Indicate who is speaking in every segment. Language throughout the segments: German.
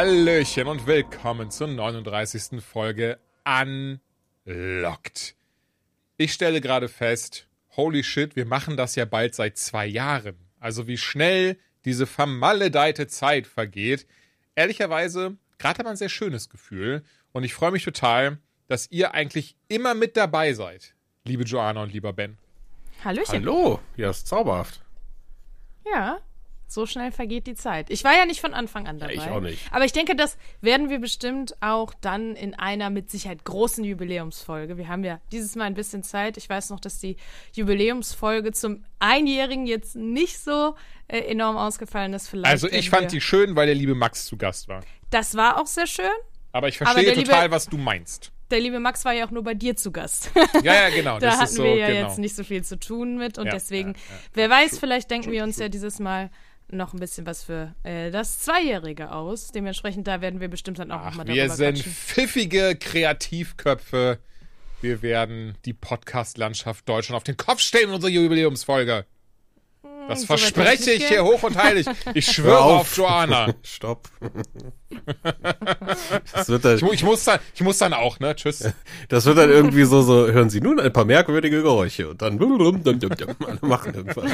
Speaker 1: Hallöchen und willkommen zur 39. Folge Unlocked. Ich stelle gerade fest, holy shit, wir machen das ja bald seit zwei Jahren. Also wie schnell diese vermaledeite Zeit vergeht. Ehrlicherweise, gerade hat man ein sehr schönes Gefühl und ich freue mich total, dass ihr eigentlich immer mit dabei seid, liebe Joanna und lieber Ben.
Speaker 2: Hallöchen.
Speaker 3: Hallo, ja, ist zauberhaft.
Speaker 2: Ja, so schnell vergeht die Zeit. Ich war ja nicht von Anfang an dabei.
Speaker 3: ich auch nicht.
Speaker 2: Aber ich denke, das werden wir bestimmt auch dann in einer mit Sicherheit großen Jubiläumsfolge. Wir haben ja dieses Mal ein bisschen Zeit. Ich weiß noch, dass die Jubiläumsfolge zum Einjährigen jetzt nicht so äh, enorm ausgefallen ist. Vielleicht
Speaker 1: Also ich fand die schön, weil der liebe Max zu Gast war.
Speaker 2: Das war auch sehr schön.
Speaker 1: Aber ich
Speaker 2: Aber
Speaker 1: verstehe
Speaker 2: der
Speaker 1: total,
Speaker 2: liebe-
Speaker 1: was du meinst.
Speaker 2: Der liebe Max war ja auch nur bei dir zu Gast.
Speaker 1: Ja, ja, genau.
Speaker 2: da hatten
Speaker 1: so,
Speaker 2: wir ja
Speaker 1: genau.
Speaker 2: jetzt nicht so viel zu tun mit und
Speaker 1: Ja,
Speaker 2: deswegen,
Speaker 1: ja, ja.
Speaker 2: wer weiß, vielleicht denken wir uns ja dieses Mal noch ein bisschen was für äh, das Zweijährige aus. Dementsprechend, da werden wir bestimmt dann auch nochmal
Speaker 1: wir
Speaker 2: darüber
Speaker 1: sind
Speaker 2: quatschen.
Speaker 1: pfiffige Kreativköpfe. Wir werden die Podcast-Landschaft Deutschland auf den Kopf stellen in unserer Jubiläumsfolge. Das
Speaker 2: so will ich
Speaker 1: verspreche ich hier hoch und heilig. Ich schwöre auf Joanna.
Speaker 3: Stopp. das, wird dann,
Speaker 1: Ich, ich, muss dann, ich muss dann auch, ne? Tschüss.
Speaker 3: das wird dann irgendwie so, so, hören Sie nun ein paar merkwürdige Geräusche und dann alle machen irgendwas.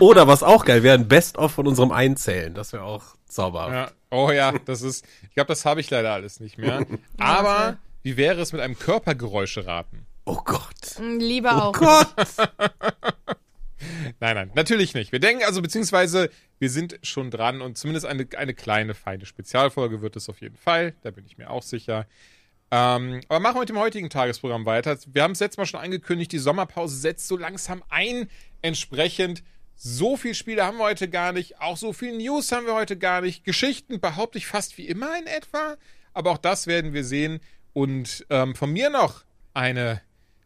Speaker 3: Oder was auch geil wäre, ein Best-of von unserem Einzählen. Das wäre auch zauberhaft.
Speaker 1: Ja. Oh ja, das ist. Ich glaube, das habe ich leider alles nicht mehr. Aber wie wäre es mit einem Körpergeräuscheraten?
Speaker 3: Oh Gott.
Speaker 2: Lieber auch.
Speaker 3: Gott.
Speaker 1: Nein, nein, natürlich nicht. Wir denken also, beziehungsweise wir sind schon dran und zumindest eine, eine kleine, feine Spezialfolge wird es auf jeden Fall. Da bin ich mir auch sicher. Ähm, aber machen wir mit dem heutigen Tagesprogramm weiter. Wir haben es letztes Mal schon angekündigt, die Sommerpause setzt so langsam ein. Entsprechend so viel Spiele haben wir heute gar nicht. Auch so viel News haben wir heute gar nicht. Geschichten behaupte ich fast wie immer in etwa. Aber auch das werden wir sehen. Und ähm, von mir noch eine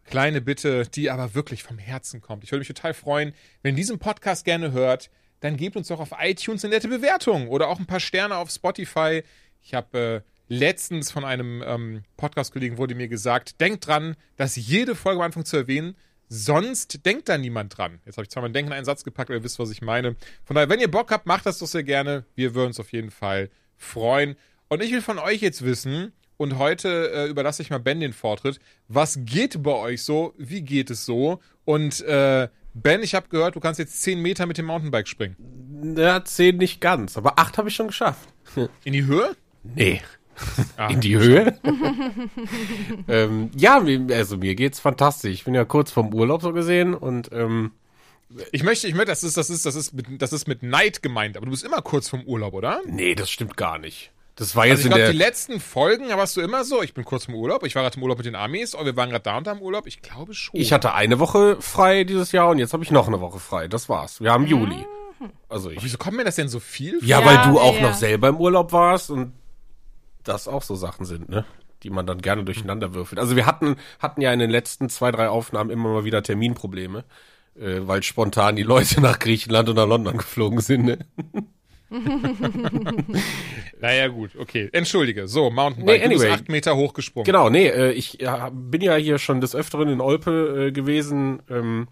Speaker 1: kleine Bitte, die aber wirklich vom Herzen kommt. Ich würde mich total freuen, wenn ihr diesen Podcast gerne hört, dann gebt uns doch auf iTunes eine nette Bewertung oder auch ein paar Sterne auf Spotify. Ich habe äh, letztens von einem ähm, Podcast-Kollegen wurde mir gesagt, denkt dran, dass jede Folge am Anfang zu erwähnen, sonst denkt da niemand dran. Jetzt habe ich zwar mal Denken in einen Satz gepackt, aber ihr wisst, was ich meine. Von daher, wenn ihr Bock habt, macht das doch sehr gerne. Wir würden uns auf jeden Fall freuen. Und ich will von euch jetzt wissen, und heute äh, überlasse ich mal Ben den Vortritt. Was geht bei euch so? Wie geht es so? Und äh, Ben, ich habe gehört, du kannst jetzt 10 Meter mit dem Mountainbike springen.
Speaker 3: Ja, zehn nicht ganz, aber acht habe ich schon geschafft.
Speaker 1: In die Höhe?
Speaker 3: Nee.
Speaker 1: Ah,
Speaker 3: In die Höhe? ähm, ja, also mir geht's fantastisch. Ich bin ja kurz vom Urlaub so gesehen und ähm,
Speaker 1: Ich möchte, ich möchte, das ist, das ist, das ist mit, das ist mit Neid gemeint, aber du bist immer kurz vom Urlaub, oder?
Speaker 3: nee, das stimmt gar nicht. Das war jetzt
Speaker 1: Also ich glaube, die letzten Folgen warst du immer so, ich bin kurz vom Urlaub, ich war gerade im Urlaub mit den Amis, oh, wir waren gerade da und da im Urlaub, ich glaube schon.
Speaker 3: Ich hatte eine Woche frei dieses Jahr und jetzt habe ich noch eine Woche frei. Das war's. Wir haben Juli. Also ich.
Speaker 1: Wieso kommt mir das denn so viel?
Speaker 3: Ja,
Speaker 2: Ja,
Speaker 3: weil du auch
Speaker 2: ja.
Speaker 3: noch selber im Urlaub warst und das auch so Sachen sind, ne? Die man dann gerne durcheinander würfelt. Also wir hatten, hatten ja in den letzten zwei, drei Aufnahmen immer mal wieder Terminprobleme, äh, weil spontan die Leute nach Griechenland und nach London geflogen sind, ne?
Speaker 1: Naja, gut, okay. Entschuldige. So, Mountainbike.
Speaker 3: Nee, anyway.
Speaker 1: Du bist acht Meter hochgesprungen.
Speaker 3: Genau, nee, äh, ich ja, bin ja hier schon des Öfteren in Olpe äh, gewesen, ähm,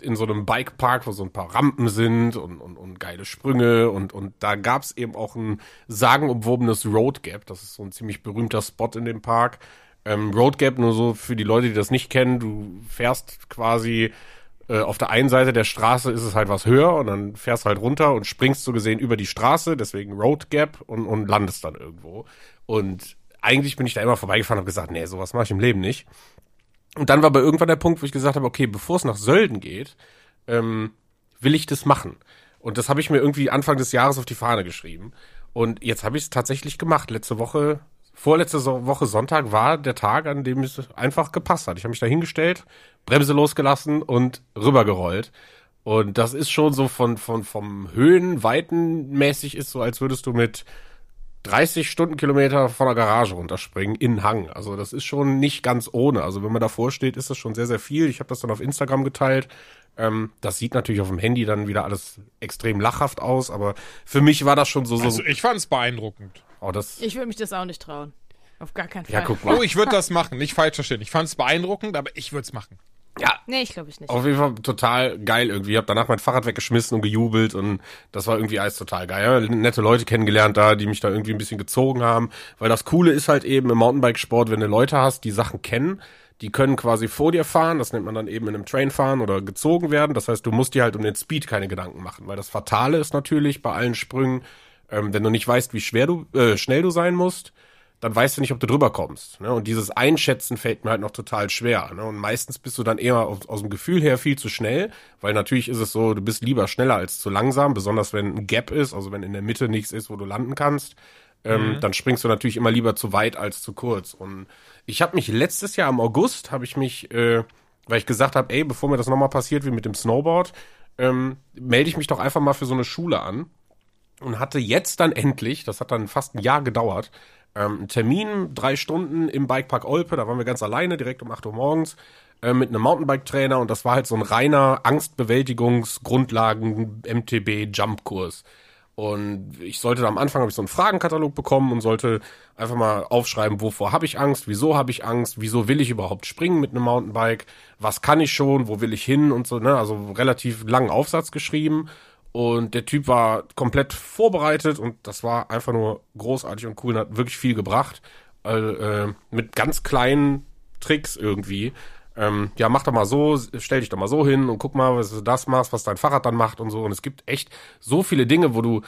Speaker 3: in so einem Bikepark, wo so ein paar Rampen sind und, und, und geile Sprünge und, und da gab's eben auch ein sagenumwobenes Road Gap. Das ist so ein ziemlich berühmter Spot in dem Park. Ähm, Road Gap, nur so für die Leute, die das nicht kennen, du fährst quasi äh, auf der einen Seite der Straße ist es halt was höher und dann fährst halt runter und springst so gesehen über die Straße, deswegen Road Gap und, und landest dann irgendwo. Und eigentlich bin ich da immer vorbeigefahren und habe gesagt, nee, sowas mache ich im Leben nicht. Und dann war aber irgendwann der Punkt, wo ich gesagt habe, okay, bevor es nach Sölden geht, ähm, will ich das machen. Und das habe ich mir irgendwie Anfang des Jahres auf die Fahne geschrieben. Und jetzt habe ich es tatsächlich gemacht. Letzte Woche, vorletzte Woche Sonntag war der Tag, an dem es einfach gepasst hat. Ich habe mich da hingestellt, Bremse losgelassen und rübergerollt. Und das ist schon so von, von, vom Höhenweiten mäßig ist so, als würdest du mit 30 Stundenkilometer von der Garage runterspringen in Hang. Also das ist schon nicht ganz ohne. Also wenn man davor steht, ist das schon sehr, sehr viel. Ich habe das dann auf Instagram geteilt. Ähm, das sieht natürlich auf dem Handy dann wieder alles extrem lachhaft aus, aber für mich war das schon so. so
Speaker 1: Also ich fand es beeindruckend.
Speaker 3: Oh, das,
Speaker 2: Ich würde mich das auch nicht trauen. Auf gar keinen Fall.
Speaker 3: ja, guck mal.
Speaker 1: Oh, ich würde das machen. Nicht falsch verstehen. Ich fand es beeindruckend, aber ich würde es machen.
Speaker 3: Ja,
Speaker 2: Nee, ich glaube ich nicht.
Speaker 3: Auf jeden Fall total geil irgendwie. Ich habe danach mein Fahrrad weggeschmissen und gejubelt und das war irgendwie alles total geil. Ja, nette Leute kennengelernt da, die mich da irgendwie ein bisschen gezogen haben. Weil das Coole ist halt eben im Mountainbikesport, wenn du Leute hast, die Sachen kennen, die können quasi vor dir fahren, das nennt man dann eben in einem Train fahren oder gezogen werden. Das heißt, du musst dir halt um den Speed keine Gedanken machen. Weil das Fatale ist natürlich bei allen Sprüngen, ähm, wenn du nicht weißt, wie schwer du, äh, schnell du sein musst, dann weißt du nicht, ob du drüber kommst. Ne? Und dieses Einschätzen fällt mir halt noch total schwer. Ne? Und meistens bist du dann eher aus, aus dem Gefühl her viel zu schnell, weil natürlich ist es so, du bist lieber schneller als zu langsam, besonders wenn ein Gap ist, also wenn in der Mitte nichts ist, wo du landen kannst. Ähm, Dann springst du natürlich immer lieber zu weit als zu kurz. Und ich habe mich letztes Jahr im August, habe ich mich, äh, weil ich gesagt habe, ey, bevor mir das nochmal passiert wie mit dem Snowboard, ähm, melde ich mich doch einfach mal für so eine Schule an und hatte jetzt dann endlich, das hat dann fast ein Jahr gedauert, ähm, einen Termin, drei Stunden im Bikepark Olpe, da waren wir ganz alleine, direkt um 8 Uhr morgens, äh, mit einem Mountainbike-Trainer und das war halt so ein reiner Angstbewältigungs-Grundlagen-MTB-Jump-Kurs. Und ich sollte am Anfang habe ich so einen Fragenkatalog bekommen und sollte einfach mal aufschreiben, wovor habe ich Angst, wieso habe ich Angst, wieso will ich überhaupt springen mit einem Mountainbike, was kann ich schon, wo will ich hin und so, ne? Also relativ langen Aufsatz geschrieben. Und der Typ war komplett vorbereitet und das war einfach nur großartig und cool und hat wirklich viel gebracht. Äh, mit ganz kleinen Tricks irgendwie. Ähm, ja, mach doch mal so, stell dich doch mal so hin und guck mal, was du das machst, was dein Fahrrad dann macht und so. Und es gibt echt so viele Dinge, wo du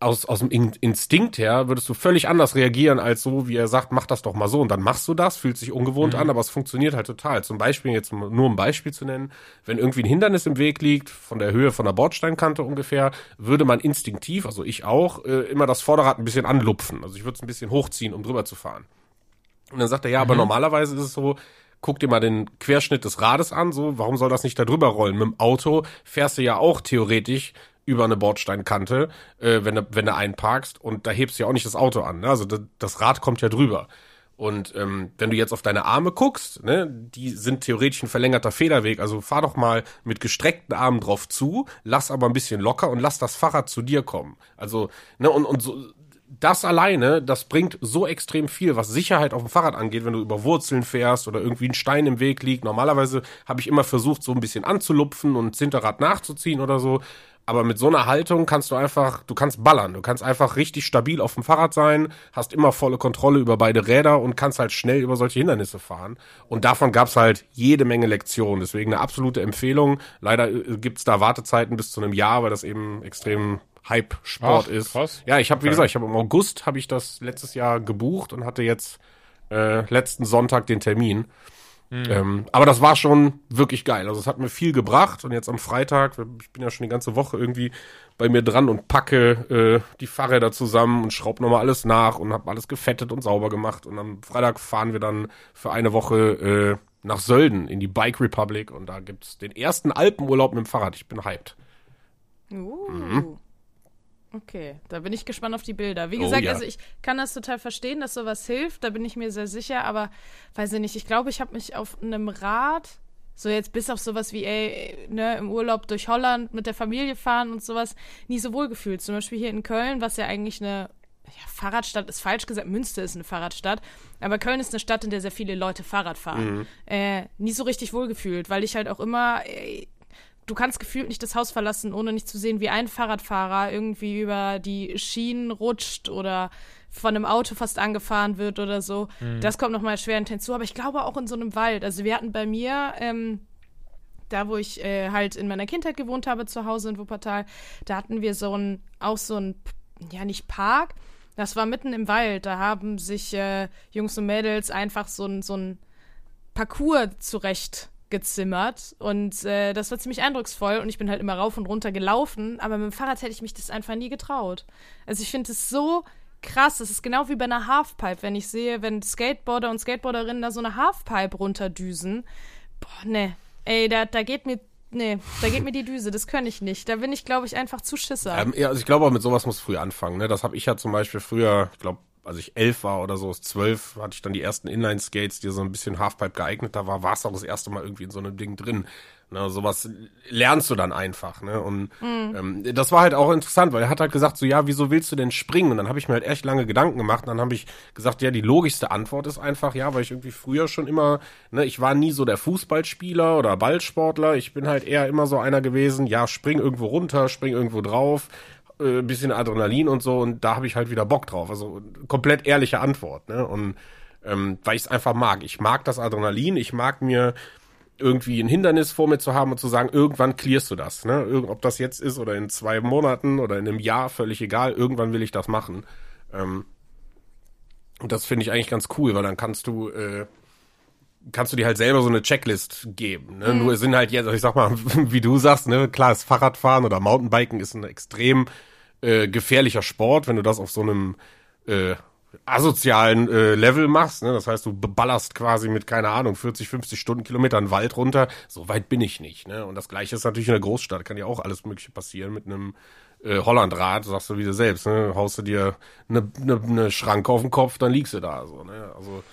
Speaker 3: aus, aus dem In- Instinkt her würdest du völlig anders reagieren als so, wie er sagt, mach das doch mal so und dann machst du das, fühlt sich ungewohnt an, aber es funktioniert halt total. Zum Beispiel, jetzt nur um ein Beispiel zu nennen, wenn irgendwie ein Hindernis im Weg liegt, von der Höhe von der Bordsteinkante ungefähr, würde man instinktiv, also ich auch, äh, immer das Vorderrad ein bisschen anlupfen. Also ich würde es ein bisschen hochziehen, um drüber zu fahren. Und dann sagt er, ja, aber normalerweise ist es so, guck dir mal den Querschnitt des Rades an, so, warum soll das nicht da drüber rollen? Mit dem Auto fährst du ja auch theoretisch über eine Bordsteinkante, äh, wenn du, wenn du einparkst und da hebst du ja auch nicht das Auto an. Ne? Also das, Rad kommt ja drüber. Und ähm, wenn du jetzt auf deine Arme guckst, ne, die sind theoretisch ein verlängerter Federweg. Also fahr doch mal mit gestreckten Armen drauf zu, lass aber ein bisschen locker und lass das Fahrrad zu dir kommen. Also, ne, und, und so, das alleine, das bringt so extrem viel, was Sicherheit auf dem Fahrrad angeht, wenn du über Wurzeln fährst oder irgendwie ein Stein im Weg liegt. Normalerweise habe ich immer versucht, so ein bisschen anzulupfen und das Hinterrad nachzuziehen oder so. Aber mit so einer Haltung kannst du einfach, du kannst ballern. Du kannst einfach richtig stabil auf dem Fahrrad sein, hast immer volle Kontrolle über beide Räder und kannst halt schnell über solche Hindernisse fahren. Und davon gab's halt jede Menge Lektionen. Deswegen eine absolute Empfehlung. Leider äh, gibt's da Wartezeiten bis zu einem Jahr, weil das eben extrem Hype-Sport ist.
Speaker 1: krass.
Speaker 3: Ja, ich habe, wie
Speaker 1: Okay.
Speaker 3: gesagt, ich habe im August habe ich das letztes Jahr gebucht und hatte jetzt äh, letzten Sonntag den Termin. Ähm, aber das war schon wirklich geil. Also es hat mir viel gebracht und jetzt am Freitag, ich bin ja schon die ganze Woche irgendwie bei mir dran und packe äh, die Fahrräder zusammen und schraub nochmal alles nach und habe alles gefettet und sauber gemacht. Und am Freitag fahren wir dann für eine Woche äh, nach Sölden in die Bike Republic und da gibt's den ersten Alpenurlaub mit dem Fahrrad. Ich bin hyped.
Speaker 2: Uh. Okay, da bin ich gespannt auf die Bilder. Wie
Speaker 3: Oh,
Speaker 2: gesagt,
Speaker 3: ja.
Speaker 2: also ich kann das total verstehen, dass sowas hilft, da bin ich mir sehr sicher, aber weiß ich nicht, ich glaube, ich habe mich auf einem Rad, so jetzt bis auf sowas wie, ey, ne, im Urlaub durch Holland mit der Familie fahren und sowas, nie so wohl gefühlt. Zum Beispiel hier in Köln, was ja eigentlich eine ja, Fahrradstadt ist falsch gesagt, Münster ist eine Fahrradstadt, aber Köln ist eine Stadt, in der sehr viele Leute Fahrrad fahren. Äh, nie so richtig wohlgefühlt, weil ich halt auch immer, äh, du kannst gefühlt nicht das Haus verlassen, ohne nicht zu sehen, wie ein Fahrradfahrer irgendwie über die Schienen rutscht oder von einem Auto fast angefahren wird oder so. Das kommt nochmal schwer hinzu. Aber ich glaube auch in so einem Wald. Also wir hatten bei mir, ähm, da wo ich äh, halt in meiner Kindheit gewohnt habe, zu Hause in Wuppertal, da hatten wir so ein, auch so ein, ja nicht Park, das war mitten im Wald. Da haben sich äh, Jungs und Mädels einfach so ein, so ein Parcours zurecht gezimmert und äh, das war ziemlich eindrucksvoll und ich bin halt immer rauf und runter gelaufen, aber mit dem Fahrrad hätte ich mich das einfach nie getraut. Also ich finde es so krass, das ist genau wie bei einer Halfpipe, wenn ich sehe, wenn Skateboarder und Skateboarderinnen da so eine Halfpipe runterdüsen. Boah, ne. Ey, da, da geht mir nee, da geht mir die Düse, das kann ich nicht. Da bin ich, glaube ich, einfach zu Schisser.
Speaker 3: Ähm, ja, also ich glaube, mit sowas muss früh anfangen. Ne? Das habe ich ja zum Beispiel früher, ich glaube, als ich elf war oder so, zwölf, hatte ich dann die ersten Inline-Skates, die so ein bisschen Halfpipe geeigneter war, war es auch das erste Mal irgendwie in so einem Ding drin. Ne, sowas lernst du dann einfach, ne? Und ähm, das war halt auch interessant, weil er hat halt gesagt, so ja, wieso willst du denn springen? Und dann habe ich mir halt echt lange Gedanken gemacht. Und dann habe ich gesagt, ja, die logischste Antwort ist einfach, ja, weil ich irgendwie früher schon immer, ne, ich war nie so der Fußballspieler oder Ballsportler. Ich bin halt eher immer so einer gewesen, ja, spring irgendwo runter, spring irgendwo drauf, äh, ein bisschen Adrenalin und so. Und da habe ich halt wieder Bock drauf. Also komplett ehrliche Antwort, ne? Und ähm, weil ich es einfach mag. Ich mag das Adrenalin, ich mag mir irgendwie ein Hindernis vor mir zu haben und zu sagen, irgendwann clearst du das. Ne? Ob das jetzt ist oder in zwei Monaten oder in einem Jahr, völlig egal, irgendwann will ich das machen. Ähm, und das finde ich eigentlich ganz cool, weil dann kannst du, äh, kannst du dir halt selber so eine Checklist geben. Ne? Nur es sind halt jetzt, also ich sag mal, wie du sagst, ne, klar, das Fahrradfahren oder Mountainbiken ist ein extrem äh, gefährlicher Sport, wenn du das auf so einem äh, asozialen äh, Level machst, ne? Das heißt, du ballerst quasi mit, keine Ahnung, 40, 50 Stundenkilometern Wald runter. So weit bin ich nicht, ne? Und das gleiche ist natürlich in der Großstadt, kann ja auch alles mögliche passieren mit einem äh, Hollandrad, sagst du wieder selbst, ne? Haust du dir eine ne, ne Schranke auf den Kopf, dann liegst du da so, ne? Also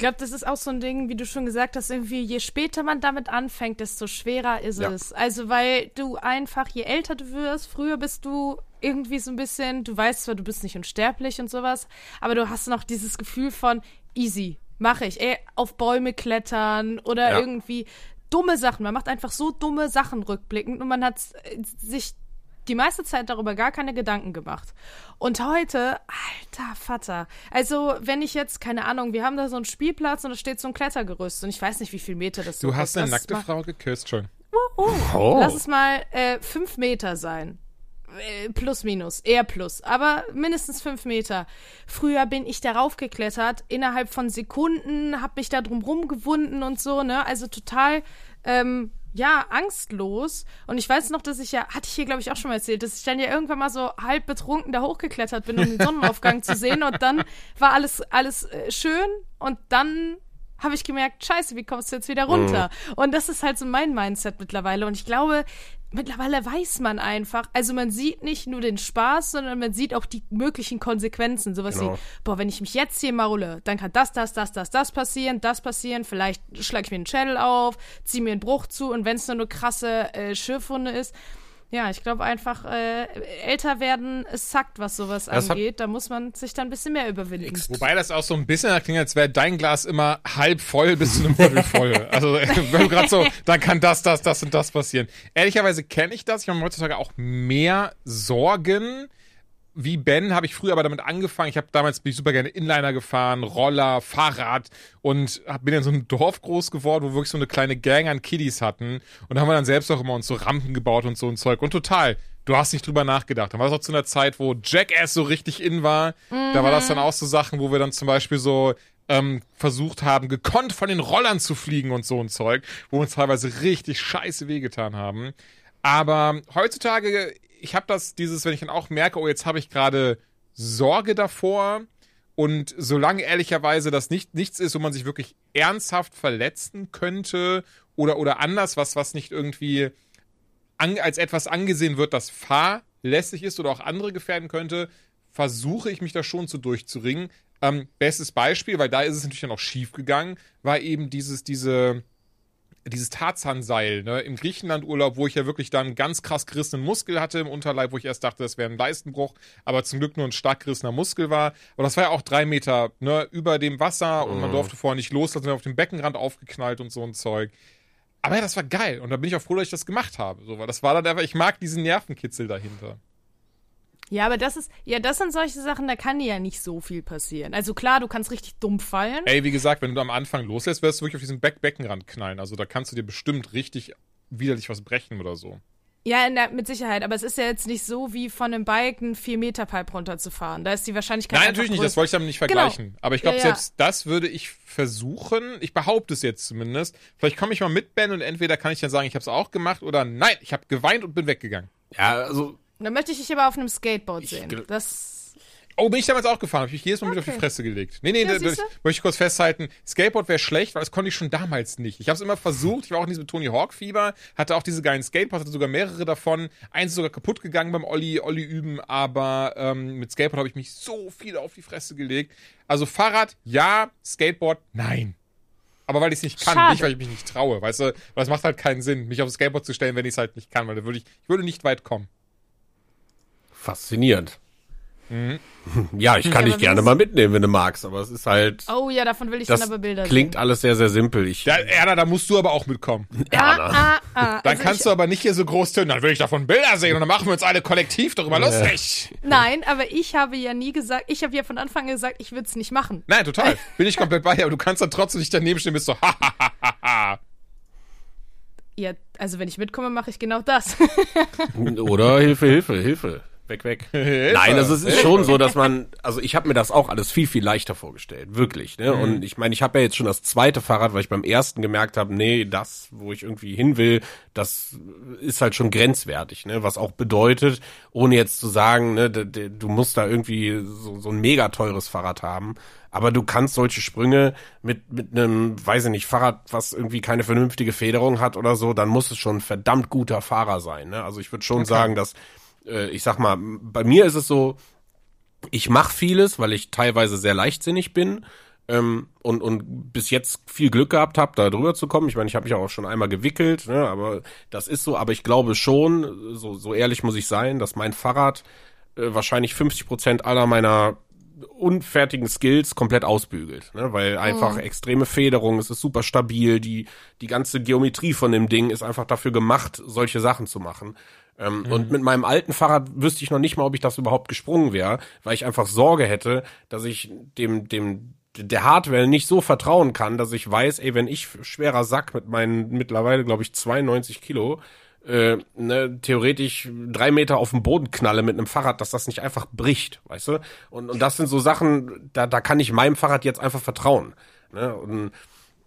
Speaker 2: glaube, das ist auch so ein Ding, wie du schon gesagt hast, irgendwie, je später man damit anfängt, desto schwerer ist
Speaker 3: Ja.
Speaker 2: es. Also, weil du einfach, je älter du wirst, früher bist du irgendwie so ein bisschen, du weißt zwar, du bist nicht unsterblich und sowas, aber du hast noch dieses Gefühl von easy, mache ich, ey, auf Bäume klettern oder
Speaker 3: Ja.
Speaker 2: irgendwie dumme Sachen. Man macht einfach so dumme Sachen rückblickend und man hat äh, sich die meiste Zeit darüber gar keine Gedanken gemacht. Und heute, alter Vater, also wenn ich jetzt, keine Ahnung, wir haben da so einen Spielplatz und da steht so ein Klettergerüst und ich weiß nicht, wie viel Meter das so
Speaker 1: Du hast
Speaker 2: ist.
Speaker 1: eine nackte Frau geküsst schon.
Speaker 3: Oh.
Speaker 2: Lass es mal äh, fünf Meter sein. Äh, Plus, minus, eher plus, aber mindestens fünf Meter. Früher bin ich darauf geklettert, innerhalb von Sekunden, hab mich da drum rumgewunden und so, ne? Also total, ähm, ja, angstlos. Und ich weiß noch, dass ich ja, hatte ich hier, glaube ich, auch schon mal erzählt, dass ich dann ja irgendwann mal so halb betrunken da hochgeklettert bin, um den Sonnenaufgang zu sehen. Und dann war alles, alles äh, schön. Und dann habe ich gemerkt, scheiße, wie kommst du jetzt wieder runter? Und das ist halt so mein Mindset mittlerweile. Und ich glaube, mittlerweile weiß man einfach, also man sieht nicht nur den Spaß, sondern man sieht auch die möglichen Konsequenzen. Sowas
Speaker 3: Genau.
Speaker 2: wie, boah, wenn ich mich jetzt hier maule, dann kann das, das, das, das, das passieren, das passieren, vielleicht schlage ich mir einen Schädel auf, ziehe mir einen Bruch zu und wenn es nur eine krasse äh, Schürfwunde ist. Ja, ich glaube einfach, äh, älter werden, es sackt, was sowas
Speaker 3: Das
Speaker 2: angeht. Da muss man sich dann ein bisschen mehr überwinden.
Speaker 1: Wobei das auch so ein bisschen klingt, als wäre dein Glas immer halb voll bis zu einem Viertel voll. Also wenn du gerade so, dann kann das, das, das und das passieren. Ehrlicherweise kenne ich das. Ich habe heutzutage auch mehr Sorgen. Wie Ben habe ich früher aber damit angefangen. Ich habe damals bin ich super gerne Inliner gefahren, Roller, Fahrrad und hab, bin in so einem Dorf groß geworden, wo wir wirklich so eine kleine Gang an Kiddies hatten. Und da haben wir dann selbst auch immer uns so Rampen gebaut und so ein Zeug. Und total, du hast nicht drüber nachgedacht. Dann war das auch zu einer Zeit, wo Jackass so richtig in war. Da war das dann auch so Sachen, wo wir dann zum Beispiel so ähm, versucht haben, gekonnt von den Rollern zu fliegen und so ein Zeug, wo wir uns teilweise richtig scheiße wehgetan haben. Aber heutzutage, ich habe das, dieses, wenn ich dann auch merke, oh, jetzt habe ich gerade Sorge davor. Und solange ehrlicherweise das nicht nichts ist, wo man sich wirklich ernsthaft verletzen könnte oder, oder anders, was, was nicht irgendwie an, als etwas angesehen wird, das fahrlässig ist oder auch andere gefährden könnte, versuche ich mich da schon zu durchzuringen. Ähm, bestes Beispiel, weil da ist es natürlich dann auch schief gegangen, war eben dieses, diese, dieses Tarzanseil, ne, im Griechenlandurlaub, wo ich ja wirklich dann ganz krass gerissenen Muskel hatte im Unterleib, wo ich erst dachte, das wäre ein Leistenbruch, aber zum Glück nur ein stark gerissener Muskel war. Aber das war ja auch drei Meter ne, über dem Wasser und man durfte vorher nicht los, dann sind wir auf dem Beckenrand aufgeknallt und so ein Zeug. Aber ja, das war geil und da bin ich auch froh, dass ich das gemacht habe. So, weil das war dann einfach, ich mag diesen Nervenkitzel dahinter.
Speaker 2: Ja, aber das ist, ja, das sind solche Sachen, da kann dir ja nicht so viel passieren. Also klar, du kannst richtig dumm fallen.
Speaker 1: Ey, wie gesagt, wenn du am Anfang loslässt, wirst du wirklich auf diesen Beck Beckenrand knallen. Also da kannst du dir bestimmt richtig widerlich was brechen oder so.
Speaker 2: Ja, in der, mit Sicherheit, aber es ist ja jetzt nicht so, wie von einem Bike einen 4-Meter-Pipe runterzufahren. Da ist die Wahrscheinlichkeit
Speaker 1: Nein, natürlich nicht, das wollte ich damit nicht
Speaker 2: Genau.
Speaker 1: vergleichen. Aber ich glaube,
Speaker 2: Ja, ja.
Speaker 1: selbst das würde ich versuchen. Ich behaupte es jetzt zumindest. Vielleicht komme ich mal mit Ben und entweder kann ich dann sagen, ich habe es auch gemacht oder nein, ich habe geweint und bin weggegangen.
Speaker 3: Ja, also
Speaker 2: Dann möchte ich dich aber auf einem Skateboard sehen. Das,
Speaker 1: Oh, bin ich damals auch gefahren, habe ich mich jedes Mal mit auf die
Speaker 2: Okay.
Speaker 1: Fresse gelegt. Nee, nee,
Speaker 2: Ja, siehste?
Speaker 1: möchte ich kurz festhalten. Skateboard wäre schlecht, weil das konnte ich schon damals nicht. Ich habe es immer versucht, ich war auch in diesem Tony Hawk Fieber, hatte auch diese geilen Skateboards, hatte sogar mehrere davon. Eins ist sogar kaputt gegangen beim Olli, Olli üben, aber ähm, mit Skateboard habe ich mich so viel auf die Fresse gelegt. Also Fahrrad, ja, Skateboard, nein. Aber weil ich es nicht kann,
Speaker 2: Schade.
Speaker 1: nicht weil ich mich nicht traue, weißt du? Weil es macht halt keinen Sinn, mich aufs Skateboard zu stellen, wenn ich es halt nicht kann, weil da würde ich, ich würde nicht weit kommen.
Speaker 3: Faszinierend. Ja, ich kann
Speaker 2: aber
Speaker 3: dich gerne mal mitnehmen, wenn du magst, aber es ist halt.
Speaker 2: Oh ja, davon will ich
Speaker 3: das
Speaker 2: dann aber Bilder
Speaker 3: klingt
Speaker 2: sehen.
Speaker 3: alles sehr, sehr simpel. Ich,
Speaker 1: Da, Erna, da musst du aber auch mitkommen.
Speaker 3: Erna.
Speaker 2: Ah, ah, ah.
Speaker 1: Dann
Speaker 2: Also
Speaker 1: kannst
Speaker 2: ich,
Speaker 1: du aber nicht hier so groß tönen, dann will ich davon Bilder sehen und dann machen wir uns alle kollektiv darüber lustig.
Speaker 2: Nein, aber ich habe ja nie gesagt, ich habe ja von Anfang an gesagt, ich würde es nicht machen.
Speaker 1: Nein, total. Bin ich komplett bei dir, aber du kannst dann trotzdem nicht daneben stehen, bist so, ha, ha, ha, ha, ha.
Speaker 2: Ja, also wenn ich mitkomme, mache ich genau das.
Speaker 3: Oder Hilfe, Hilfe, Hilfe. Weg, weg. Nein, also es ist schon so, dass man, also ich habe mir das auch alles viel, viel leichter vorgestellt, wirklich. Ne?
Speaker 1: Mhm.
Speaker 3: Und ich meine, ich habe ja jetzt schon das zweite Fahrrad, weil ich beim ersten gemerkt habe, nee, das, wo ich irgendwie hin will, das ist halt schon grenzwertig. Ne? Was auch bedeutet, ohne jetzt zu sagen, ne, du musst da irgendwie so, so ein mega teures Fahrrad haben. Aber du kannst solche Sprünge mit, mit einem, weiß ich nicht, Fahrrad, was irgendwie keine vernünftige Federung hat oder so, dann muss es schon ein verdammt guter Fahrer sein. Ne? Also ich würde schon sagen, dass äh, ich sag mal, bei mir ist es so, ich mache vieles, weil ich teilweise sehr leichtsinnig bin ähm, und, und bis jetzt viel Glück gehabt habe, da drüber zu kommen. Ich meine, ich habe mich auch schon einmal gewickelt, ne, aber das ist so. Aber ich glaube schon, so, so ehrlich muss ich sein, dass mein Fahrrad äh, wahrscheinlich 50 Prozent aller meiner unfertigen Skills komplett ausbügelt, ne? weil einfach extreme Federung, es ist super stabil, die, die ganze Geometrie von dem Ding ist einfach dafür gemacht, solche Sachen zu machen. Ähm, Und mit meinem alten Fahrrad wüsste ich noch nicht mal, ob ich das überhaupt gesprungen wäre, weil ich einfach Sorge hätte, dass ich dem, dem, der Hardware nicht so vertrauen kann, dass ich weiß, ey, wenn ich schwerer Sack mit meinen mittlerweile, glaube ich, 92 Kilo, äh, ne, theoretisch drei Meter auf dem Boden knalle mit einem Fahrrad, dass das nicht einfach bricht, weißt du? Und, und das sind so Sachen, da, da kann ich meinem Fahrrad jetzt einfach vertrauen. Ne? Und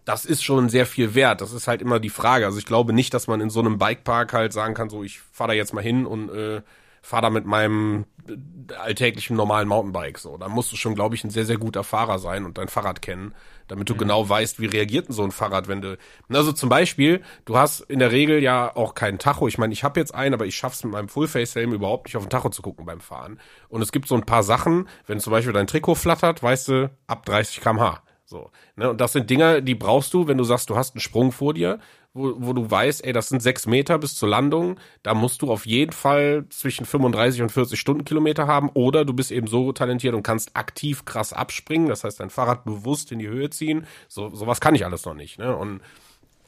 Speaker 3: das ist schon sehr viel wert. Das ist halt immer die Frage. Also ich glaube nicht, dass man in so einem Bikepark halt sagen kann, so ich fahre da jetzt mal hin und äh, fahre da mit meinem äh, alltäglichen normalen Mountainbike. So, da musst du schon, glaube ich, ein sehr sehr guter Fahrer sein und dein Fahrrad kennen, damit du genau weißt, wie reagiert denn so ein Fahrrad, wenn du also zum Beispiel, du hast in der Regel ja auch keinen Tacho. Ich meine, ich habe jetzt einen, aber ich schaff's mit meinem Fullface-Helm überhaupt nicht auf den Tacho zu gucken beim Fahren. Und es gibt so ein paar Sachen, wenn zum Beispiel dein Trikot flattert, weißt du, ab 30 km/h. So, ne? Und das sind Dinger, die brauchst du, wenn du sagst, du hast einen Sprung vor dir, wo, wo du weißt, ey, das sind sechs Meter bis zur Landung. Da musst du auf jeden Fall zwischen 35 und 40 Stundenkilometer haben. Oder du bist eben so talentiert und kannst aktiv krass abspringen. Das heißt, dein Fahrrad bewusst in die Höhe ziehen. So, sowas kann ich alles noch nicht. Ne? Und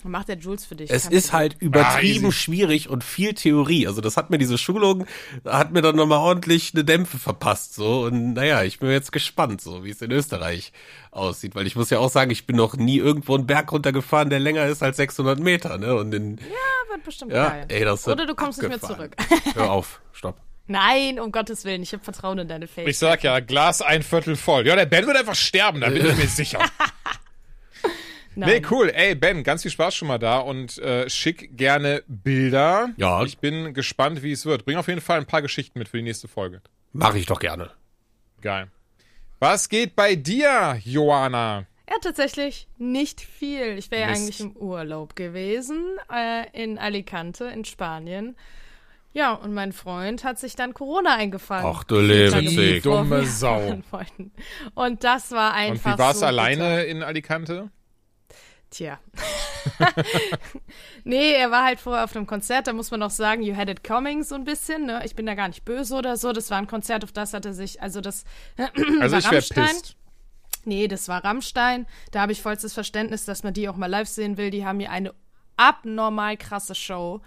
Speaker 2: Macht der Jules für dich.
Speaker 3: es ist halt übertrieben
Speaker 1: easy.
Speaker 3: schwierig und viel Theorie. Also das hat mir diese Schulung, hat mir dann nochmal ordentlich eine Dämpfe verpasst. So und naja, ich bin jetzt gespannt, so wie es in Österreich aussieht, weil ich muss ja auch sagen, ich bin noch nie irgendwo einen Berg runtergefahren, der länger ist als 600 Meter. Ne? Und in,
Speaker 2: Ja, wird bestimmt
Speaker 3: ja,
Speaker 2: geil.
Speaker 3: ey, das wird
Speaker 2: Oder du kommst nicht mehr
Speaker 3: abgefahren.
Speaker 2: zurück.
Speaker 3: Hör auf, stopp.
Speaker 2: Nein, um Gottes Willen, ich habe Vertrauen in deine Fähigkeit.
Speaker 1: Ich sag ja, Glas ein Viertel voll. Ja, der Ben wird einfach sterben, da bin ich mir sicher.
Speaker 2: Nein.
Speaker 1: Nee, cool. Ey, Ben, ganz viel Spaß schon mal da und äh, schick gerne Bilder.
Speaker 3: Ja.
Speaker 1: Ich bin gespannt, wie es wird. Bring auf jeden Fall ein paar Geschichten mit für die nächste Folge.
Speaker 3: Mache ich doch gerne.
Speaker 1: Geil. Was geht bei dir, Joanna?
Speaker 2: Ja, tatsächlich nicht viel. Ich wäre ja eigentlich im Urlaub gewesen, äh, in Alicante, in Spanien. Ja, und mein Freund hat sich dann Corona eingefangen.
Speaker 3: Ach du Lebensweg.
Speaker 1: Dumme Sau.
Speaker 2: Und das war
Speaker 1: Und
Speaker 2: einfach
Speaker 1: wie war's
Speaker 2: so
Speaker 1: alleine in Alicante?
Speaker 2: Tja. nee, er war halt vorher auf einem Konzert, da muss man auch sagen, you had it coming so ein bisschen, ne? Ich bin da gar nicht böse oder so. Das war ein Konzert, auf das hat er sich, also das
Speaker 1: Also
Speaker 2: war
Speaker 1: ich wäre
Speaker 2: Rammstein.
Speaker 1: pisst.
Speaker 2: Nee, das war Rammstein. Da habe ich vollstes Verständnis, dass man die auch mal live sehen will. Die haben hier eine abnormal krasse Show.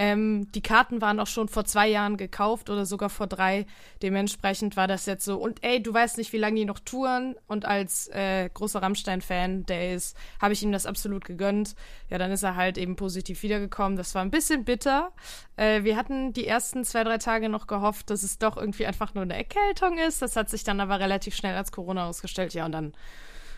Speaker 2: Ähm, die Karten waren auch schon vor zwei Jahren gekauft oder sogar vor drei. Dementsprechend war das jetzt so. Und ey, du weißt nicht, wie lange die noch touren. Und als äh, großer Rammstein-Fan, der ist, habe ich ihm das absolut gegönnt. Ja, dann ist er halt eben positiv wiedergekommen. Das war ein bisschen bitter. Äh, wir hatten die ersten zwei, drei Tage noch gehofft, dass es doch irgendwie einfach nur eine Erkältung ist. Das hat sich dann aber relativ schnell als Corona ausgestellt. Ja, und dann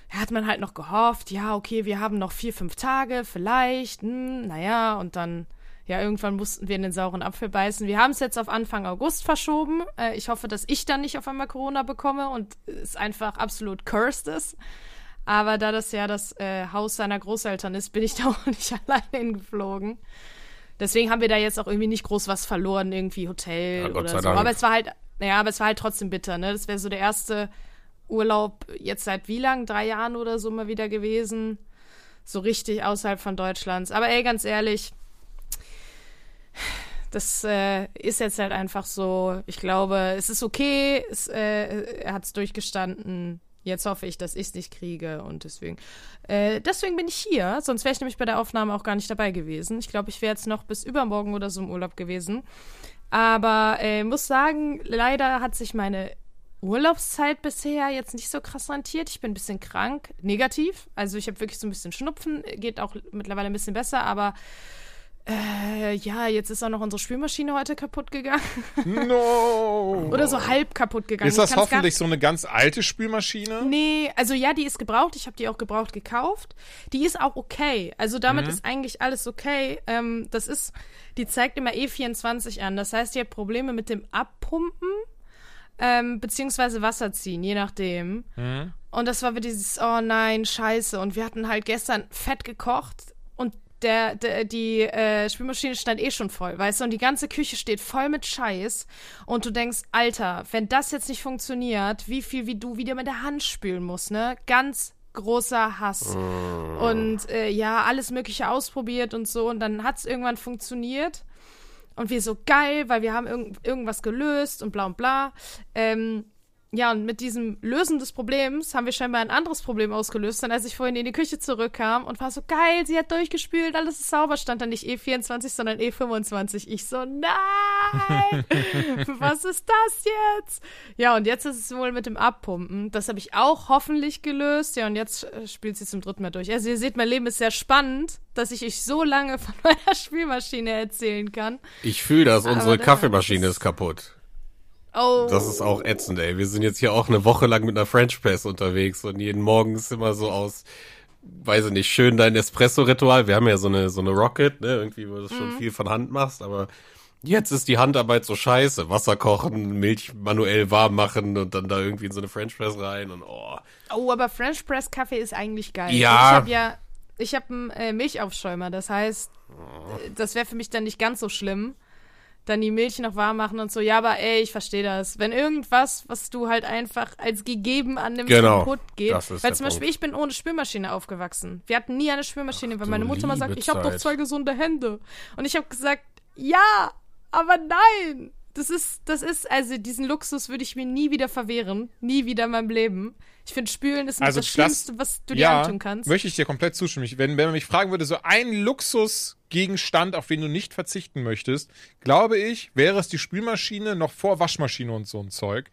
Speaker 2: hat man halt noch gehofft, ja, okay, wir haben noch vier, fünf Tage, vielleicht, hm, naja, und dann, ja, irgendwann mussten wir in den sauren Apfel beißen. Wir haben es jetzt auf Anfang August verschoben. Äh, ich hoffe, dass ich dann nicht auf einmal Corona bekomme und es einfach absolut cursed ist. Aber da das ja das äh, Haus seiner Großeltern ist, bin ich da auch nicht alleine hingeflogen. Deswegen haben wir da jetzt auch irgendwie nicht groß was verloren, irgendwie Hotel
Speaker 3: Ja,
Speaker 2: oder so.
Speaker 3: Dank.
Speaker 2: Aber es war halt, naja, aber es war halt trotzdem bitter, ne? Das wäre so der erste Urlaub jetzt seit wie lang? Drei Jahren oder so mal wieder gewesen. So richtig außerhalb von Deutschlands. Aber ey, ganz ehrlich, das äh, ist jetzt halt einfach so. Ich glaube, es ist okay. Es, äh, er hat es durchgestanden. Jetzt hoffe ich, dass ich es nicht kriege und deswegen. Äh, deswegen bin ich hier. Sonst wäre ich nämlich bei der Aufnahme auch gar nicht dabei gewesen. Ich glaube, ich wäre jetzt noch bis übermorgen oder so im Urlaub gewesen. Aber äh, muss sagen, leider hat sich meine Urlaubszeit bisher jetzt nicht so krass rentiert. Ich bin ein bisschen krank, negativ. Also ich habe wirklich so ein bisschen Schnupfen, geht auch mittlerweile ein bisschen besser, aber äh, ja, jetzt ist auch noch unsere Spülmaschine heute kaputt gegangen.
Speaker 1: No!
Speaker 2: Oder so halb kaputt gegangen.
Speaker 1: Ist das hoffentlich so eine ganz alte Spülmaschine?
Speaker 2: Nee, also ja, die ist gebraucht. Ich habe die auch gebraucht gekauft. Die ist auch okay. Also damit ist eigentlich alles okay. Ähm, das ist, die zeigt immer E24 an. Das heißt, die hat Probleme mit dem Abpumpen ähm, beziehungsweise Wasser ziehen, je nachdem. Und das war wieder dieses, oh nein, scheiße. Und wir hatten halt gestern fett gekocht der, der, die äh, Spülmaschine stand eh schon voll, weißt du? Und die ganze Küche steht voll mit Scheiß. Und du denkst, Alter, wenn das jetzt nicht funktioniert, wie viel wie du wieder mit der Hand spülen musst, ne? Ganz großer Hass. Und äh, ja, alles Mögliche ausprobiert und so. Und dann hat's irgendwann funktioniert. Und wir so geil, weil wir haben irgend, irgendwas gelöst und bla und bla. Ähm, ja, und mit diesem Lösen des Problems haben wir scheinbar ein anderes Problem ausgelöst. Dann als ich vorhin in die Küche zurückkam und war so geil, sie hat durchgespült, alles ist sauber, stand da nicht E24, sondern E25. Ich so, nein! Was ist das jetzt? Ja, und jetzt ist es wohl mit dem Abpumpen. Das habe ich auch hoffentlich gelöst. Ja, und jetzt äh, spielt sie zum dritten Mal durch. Also ihr seht, mein Leben ist sehr spannend, dass ich euch so lange von meiner Spielmaschine erzählen kann.
Speaker 3: Ich fühle das, unsere
Speaker 2: das-
Speaker 3: Kaffeemaschine ist kaputt.
Speaker 2: Oh.
Speaker 3: Das ist auch ätzend, ey. Wir sind jetzt hier auch eine Woche lang mit einer French Press unterwegs und jeden Morgen ist immer so aus, weiß ich nicht, schön dein Espresso-Ritual. Wir haben ja so eine, so eine Rocket, ne, irgendwie, wo du das schon viel von Hand machst, aber jetzt ist die Handarbeit so scheiße. Wasser kochen, Milch manuell warm machen und dann da irgendwie in so eine French Press rein und oh.
Speaker 2: Oh, aber French Press Kaffee ist eigentlich geil.
Speaker 3: Ja.
Speaker 2: Ich habe ja, ich habe einen äh, Milchaufschäumer. Das heißt, äh, das wäre für mich dann nicht ganz so schlimm. Dann die Milch noch warm machen und so. Ja, aber ey, ich verstehe das. Wenn irgendwas, was du halt einfach als gegeben annimmst,
Speaker 3: Genau,
Speaker 2: kaputt geht.
Speaker 3: das ist
Speaker 2: Weil zum Beispiel,
Speaker 3: Punkt.
Speaker 2: ich bin ohne Spülmaschine aufgewachsen. Wir hatten nie eine Spülmaschine, weil
Speaker 3: du
Speaker 2: meine Mutter mal sagt,
Speaker 3: liebe
Speaker 2: ich habe doch
Speaker 3: Zeit.
Speaker 2: zwei gesunde Hände. Und ich habe gesagt, ja, aber nein. Das ist, das ist, also diesen Luxus würde ich mir nie wieder verwehren. Nie wieder in meinem Leben. Ich finde, Spülen ist
Speaker 1: Also
Speaker 2: das
Speaker 1: das-
Speaker 2: Schlimmste, was du dir
Speaker 1: ja,
Speaker 2: antun kannst.
Speaker 1: möchte ich dir komplett zustimmen. Ich- Wenn, wenn man mich fragen würde, so ein Luxusgegenstand, auf den du nicht verzichten möchtest, glaube ich, wäre es die Spülmaschine noch vor Waschmaschine und so ein Zeug.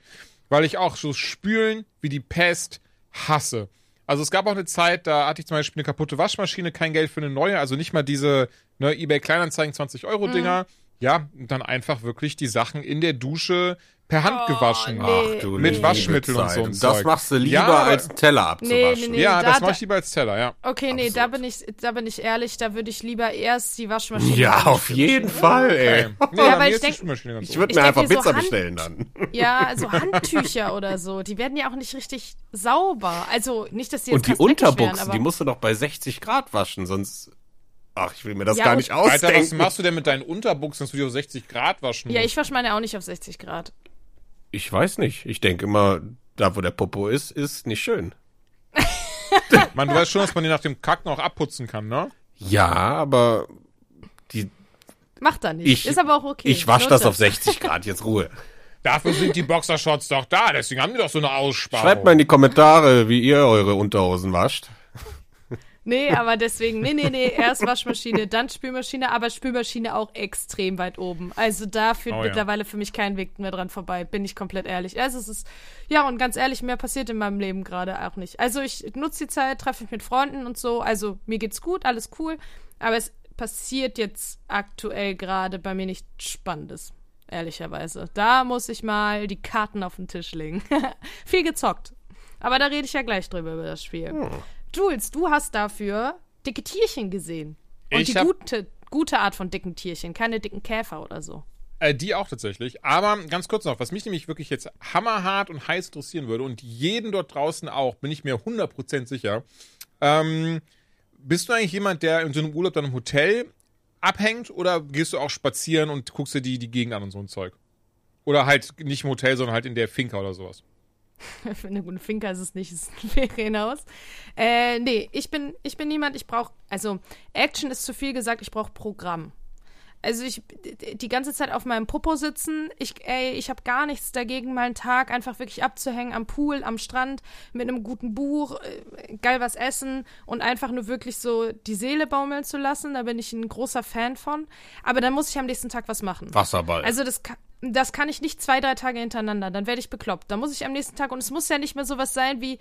Speaker 1: Weil ich auch so Spülen wie die Pest hasse. Also es gab auch eine Zeit, da hatte ich zum Beispiel eine kaputte Waschmaschine, kein Geld für eine neue, also nicht mal diese ne, eBay Kleinanzeigen 20 Euro Dinger. Ja, und dann einfach wirklich die Sachen in der Dusche per Hand gewaschen.
Speaker 2: nee.
Speaker 3: Ach du
Speaker 1: Mit Waschmittel und so ein
Speaker 3: Das
Speaker 1: Zeug.
Speaker 3: machst du lieber,
Speaker 1: Ja,
Speaker 3: als Teller abzuwaschen.
Speaker 2: Nee, nee,
Speaker 1: Ja,
Speaker 2: da-
Speaker 1: das mache
Speaker 2: da-
Speaker 1: ich lieber als Teller, ja.
Speaker 2: Okay, nee, da bin ich, da bin ich ehrlich, da würde ich lieber erst die Waschmaschine.
Speaker 3: Ja, auf jeden Fall, ey.
Speaker 1: Nee,
Speaker 2: Ja, aber ich
Speaker 1: ist die
Speaker 2: denk-
Speaker 1: Spülmaschine ganz
Speaker 3: Ich würde
Speaker 2: Ich
Speaker 3: mir
Speaker 2: denk
Speaker 3: einfach
Speaker 2: so
Speaker 3: Pizza
Speaker 2: Hand-
Speaker 3: bestellen dann.
Speaker 2: Ja, also Handtücher oder so, die werden ja auch nicht richtig sauber. Also nicht, dass die jetzt
Speaker 3: Und die Unterbuchsen,
Speaker 2: aber
Speaker 3: die musst du doch bei 60 Grad waschen, sonst. Ach, ich will mir das
Speaker 2: Ja,
Speaker 3: gar nicht
Speaker 1: Alter, was
Speaker 3: ausdenken.
Speaker 1: machst du denn mit deinen Unterbuchsen, dass du die auf 60 Grad waschen
Speaker 2: Ja,
Speaker 1: musst?
Speaker 2: ich wasche meine auch nicht auf 60 Grad.
Speaker 3: Ich weiß nicht. Ich denke immer, da wo der Popo ist, ist nicht schön.
Speaker 1: Man, du weißt schon, dass man die nach dem Kacken auch abputzen kann, ne?
Speaker 3: Ja, aber die,
Speaker 2: Macht da nicht.
Speaker 3: ich,
Speaker 2: ist aber auch okay.
Speaker 3: ich wasche das auf 60 Grad, jetzt Ruhe.
Speaker 1: Dafür sind die Boxershorts doch da, deswegen haben die doch so eine Aussparung.
Speaker 3: Schreibt mal in die Kommentare, wie ihr eure Unterhosen wascht.
Speaker 2: Nee, aber deswegen, nee, nee, nee, erst Waschmaschine, dann Spülmaschine, aber Spülmaschine auch extrem weit oben. Also da führt
Speaker 1: Oh ja.
Speaker 2: mittlerweile für mich kein Weg mehr dran vorbei, bin ich komplett ehrlich. Also es ist, ja, und ganz ehrlich, mehr passiert in meinem Leben gerade auch nicht. Also ich nutze die Zeit, treffe mich mit Freunden und so, also mir geht's gut, alles cool, aber es passiert jetzt aktuell gerade bei mir nichts Spannendes. Ehrlicherweise. Da muss ich mal die Karten auf den Tisch legen. Viel gezockt. Aber da rede ich ja gleich drüber über das Spiel.
Speaker 1: Hm.
Speaker 2: Jules, du hast dafür dicke Tierchen gesehen. Und
Speaker 1: Ich
Speaker 2: die gute, gute Art von dicken Tierchen, keine dicken Käfer oder so.
Speaker 1: Äh, die auch tatsächlich. Aber ganz kurz noch, was mich nämlich wirklich jetzt hammerhart und heiß interessieren würde und jeden dort draußen auch, bin ich mir 100% sicher. Ähm, bist du eigentlich jemand, der in so einem Urlaub dann im Hotel abhängt oder gehst du auch spazieren und guckst dir die, die Gegend an und so ein Zeug? Oder halt nicht im Hotel, sondern halt in der Finca oder sowas?
Speaker 2: Für eine gute Finca ist es nicht, es ist ein Ferienhaus. Äh, nee, ich bin, ich bin niemand, ich brauche, also Action ist zu viel gesagt, ich brauche Programm. Also ich die ganze Zeit auf meinem Popo sitzen, ich ey, ich habe gar nichts dagegen, mal einen Tag einfach wirklich abzuhängen am Pool, am Strand mit einem guten Buch, äh, geil was essen und einfach nur wirklich so die Seele baumeln zu lassen, da bin ich ein großer Fan von, aber dann muss ich am nächsten Tag was machen.
Speaker 3: Wasserball.
Speaker 2: Also das kann, das kann ich nicht zwei, drei Tage hintereinander, dann werde ich bekloppt. Da muss ich am nächsten Tag, und es muss ja nicht mehr sowas sein wie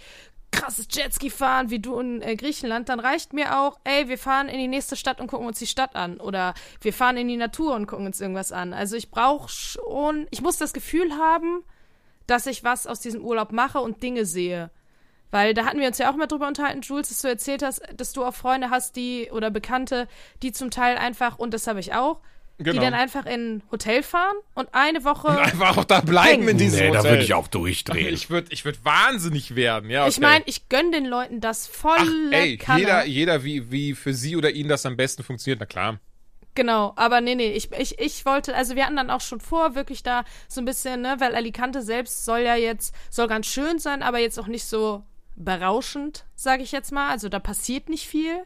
Speaker 2: krasses Jetski fahren, wie du in äh, Griechenland, dann reicht mir auch, ey, wir fahren in die nächste Stadt und gucken uns die Stadt an. Oder wir fahren in die Natur und gucken uns irgendwas an. Also ich brauche schon, ich muss das Gefühl haben, dass ich was aus diesem Urlaub mache und Dinge sehe. Weil da hatten wir uns ja auch mal drüber unterhalten, Jules, dass du erzählt hast, dass du auch Freunde hast, die oder Bekannte, die zum Teil einfach, und das habe ich auch,
Speaker 1: Genau.
Speaker 2: die dann einfach in ein Hotel fahren und eine Woche.
Speaker 1: Und einfach auch da bleiben
Speaker 2: Hängen.
Speaker 1: in diesem
Speaker 3: nee,
Speaker 1: Hotel.
Speaker 3: da würde ich auch durchdrehen.
Speaker 1: Ich würde ich würd wahnsinnig werden, ja. Okay.
Speaker 2: Ich meine, ich gönn den Leuten das volle
Speaker 1: Ach, ey,
Speaker 2: Kanne.
Speaker 1: jeder, jeder wie, wie für sie oder ihn das am besten funktioniert, na klar.
Speaker 2: Genau, aber nee, nee, ich, ich, ich wollte, also wir hatten dann auch schon vor, wirklich da so ein bisschen, ne, weil Alicante selbst soll ja jetzt, soll ganz schön sein, aber jetzt auch nicht so berauschend, sage ich jetzt mal. Also da passiert nicht viel.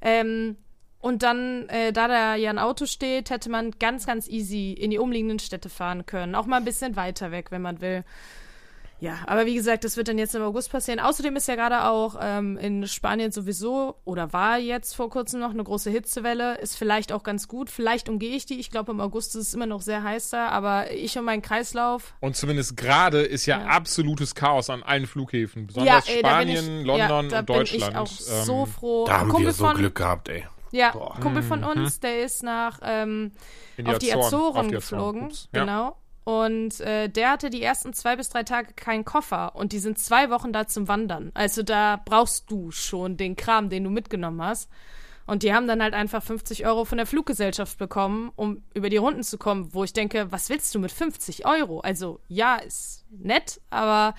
Speaker 2: Ähm, und dann, äh, da da ja ein Auto steht, hätte man ganz, ganz easy in die umliegenden Städte fahren können. Auch mal ein bisschen weiter weg, wenn man will. Ja, aber wie gesagt, das wird dann jetzt im August passieren. Außerdem ist ja gerade auch ähm, in Spanien sowieso oder war jetzt vor kurzem noch eine große Hitzewelle. Ist vielleicht auch ganz gut. Vielleicht umgehe ich die. Ich glaube, im August ist es immer noch sehr heiß da, aber ich und mein Kreislauf.
Speaker 1: Und zumindest gerade ist ja,
Speaker 2: Ja.
Speaker 1: absolutes Chaos an allen Flughäfen. Besonders
Speaker 2: ey, da bin
Speaker 1: Spanien,
Speaker 2: ich,
Speaker 1: London
Speaker 2: ja, da
Speaker 1: und Deutschland.
Speaker 2: Bin ich auch
Speaker 1: Ähm,
Speaker 2: so froh.
Speaker 3: da haben
Speaker 2: Kumpel
Speaker 3: wir so
Speaker 2: von,
Speaker 3: Glück gehabt, ey.
Speaker 2: Ja,
Speaker 3: Boah.
Speaker 2: Kumpel von uns, der ist nach ähm,
Speaker 1: in
Speaker 2: auf die
Speaker 1: Azoren-
Speaker 2: Azoren
Speaker 1: auf die
Speaker 2: geflogen.
Speaker 1: Ups. Ja.
Speaker 2: Genau. Und äh, der hatte die ersten zwei bis drei Tage keinen Koffer und die sind zwei Wochen da zum Wandern. Also da brauchst du schon den Kram, den du mitgenommen hast. Und die haben dann halt einfach 50 Euro von der Fluggesellschaft bekommen, um über die Runden zu kommen, wo ich denke, was willst du mit 50 Euro? Also ja, ist nett, aber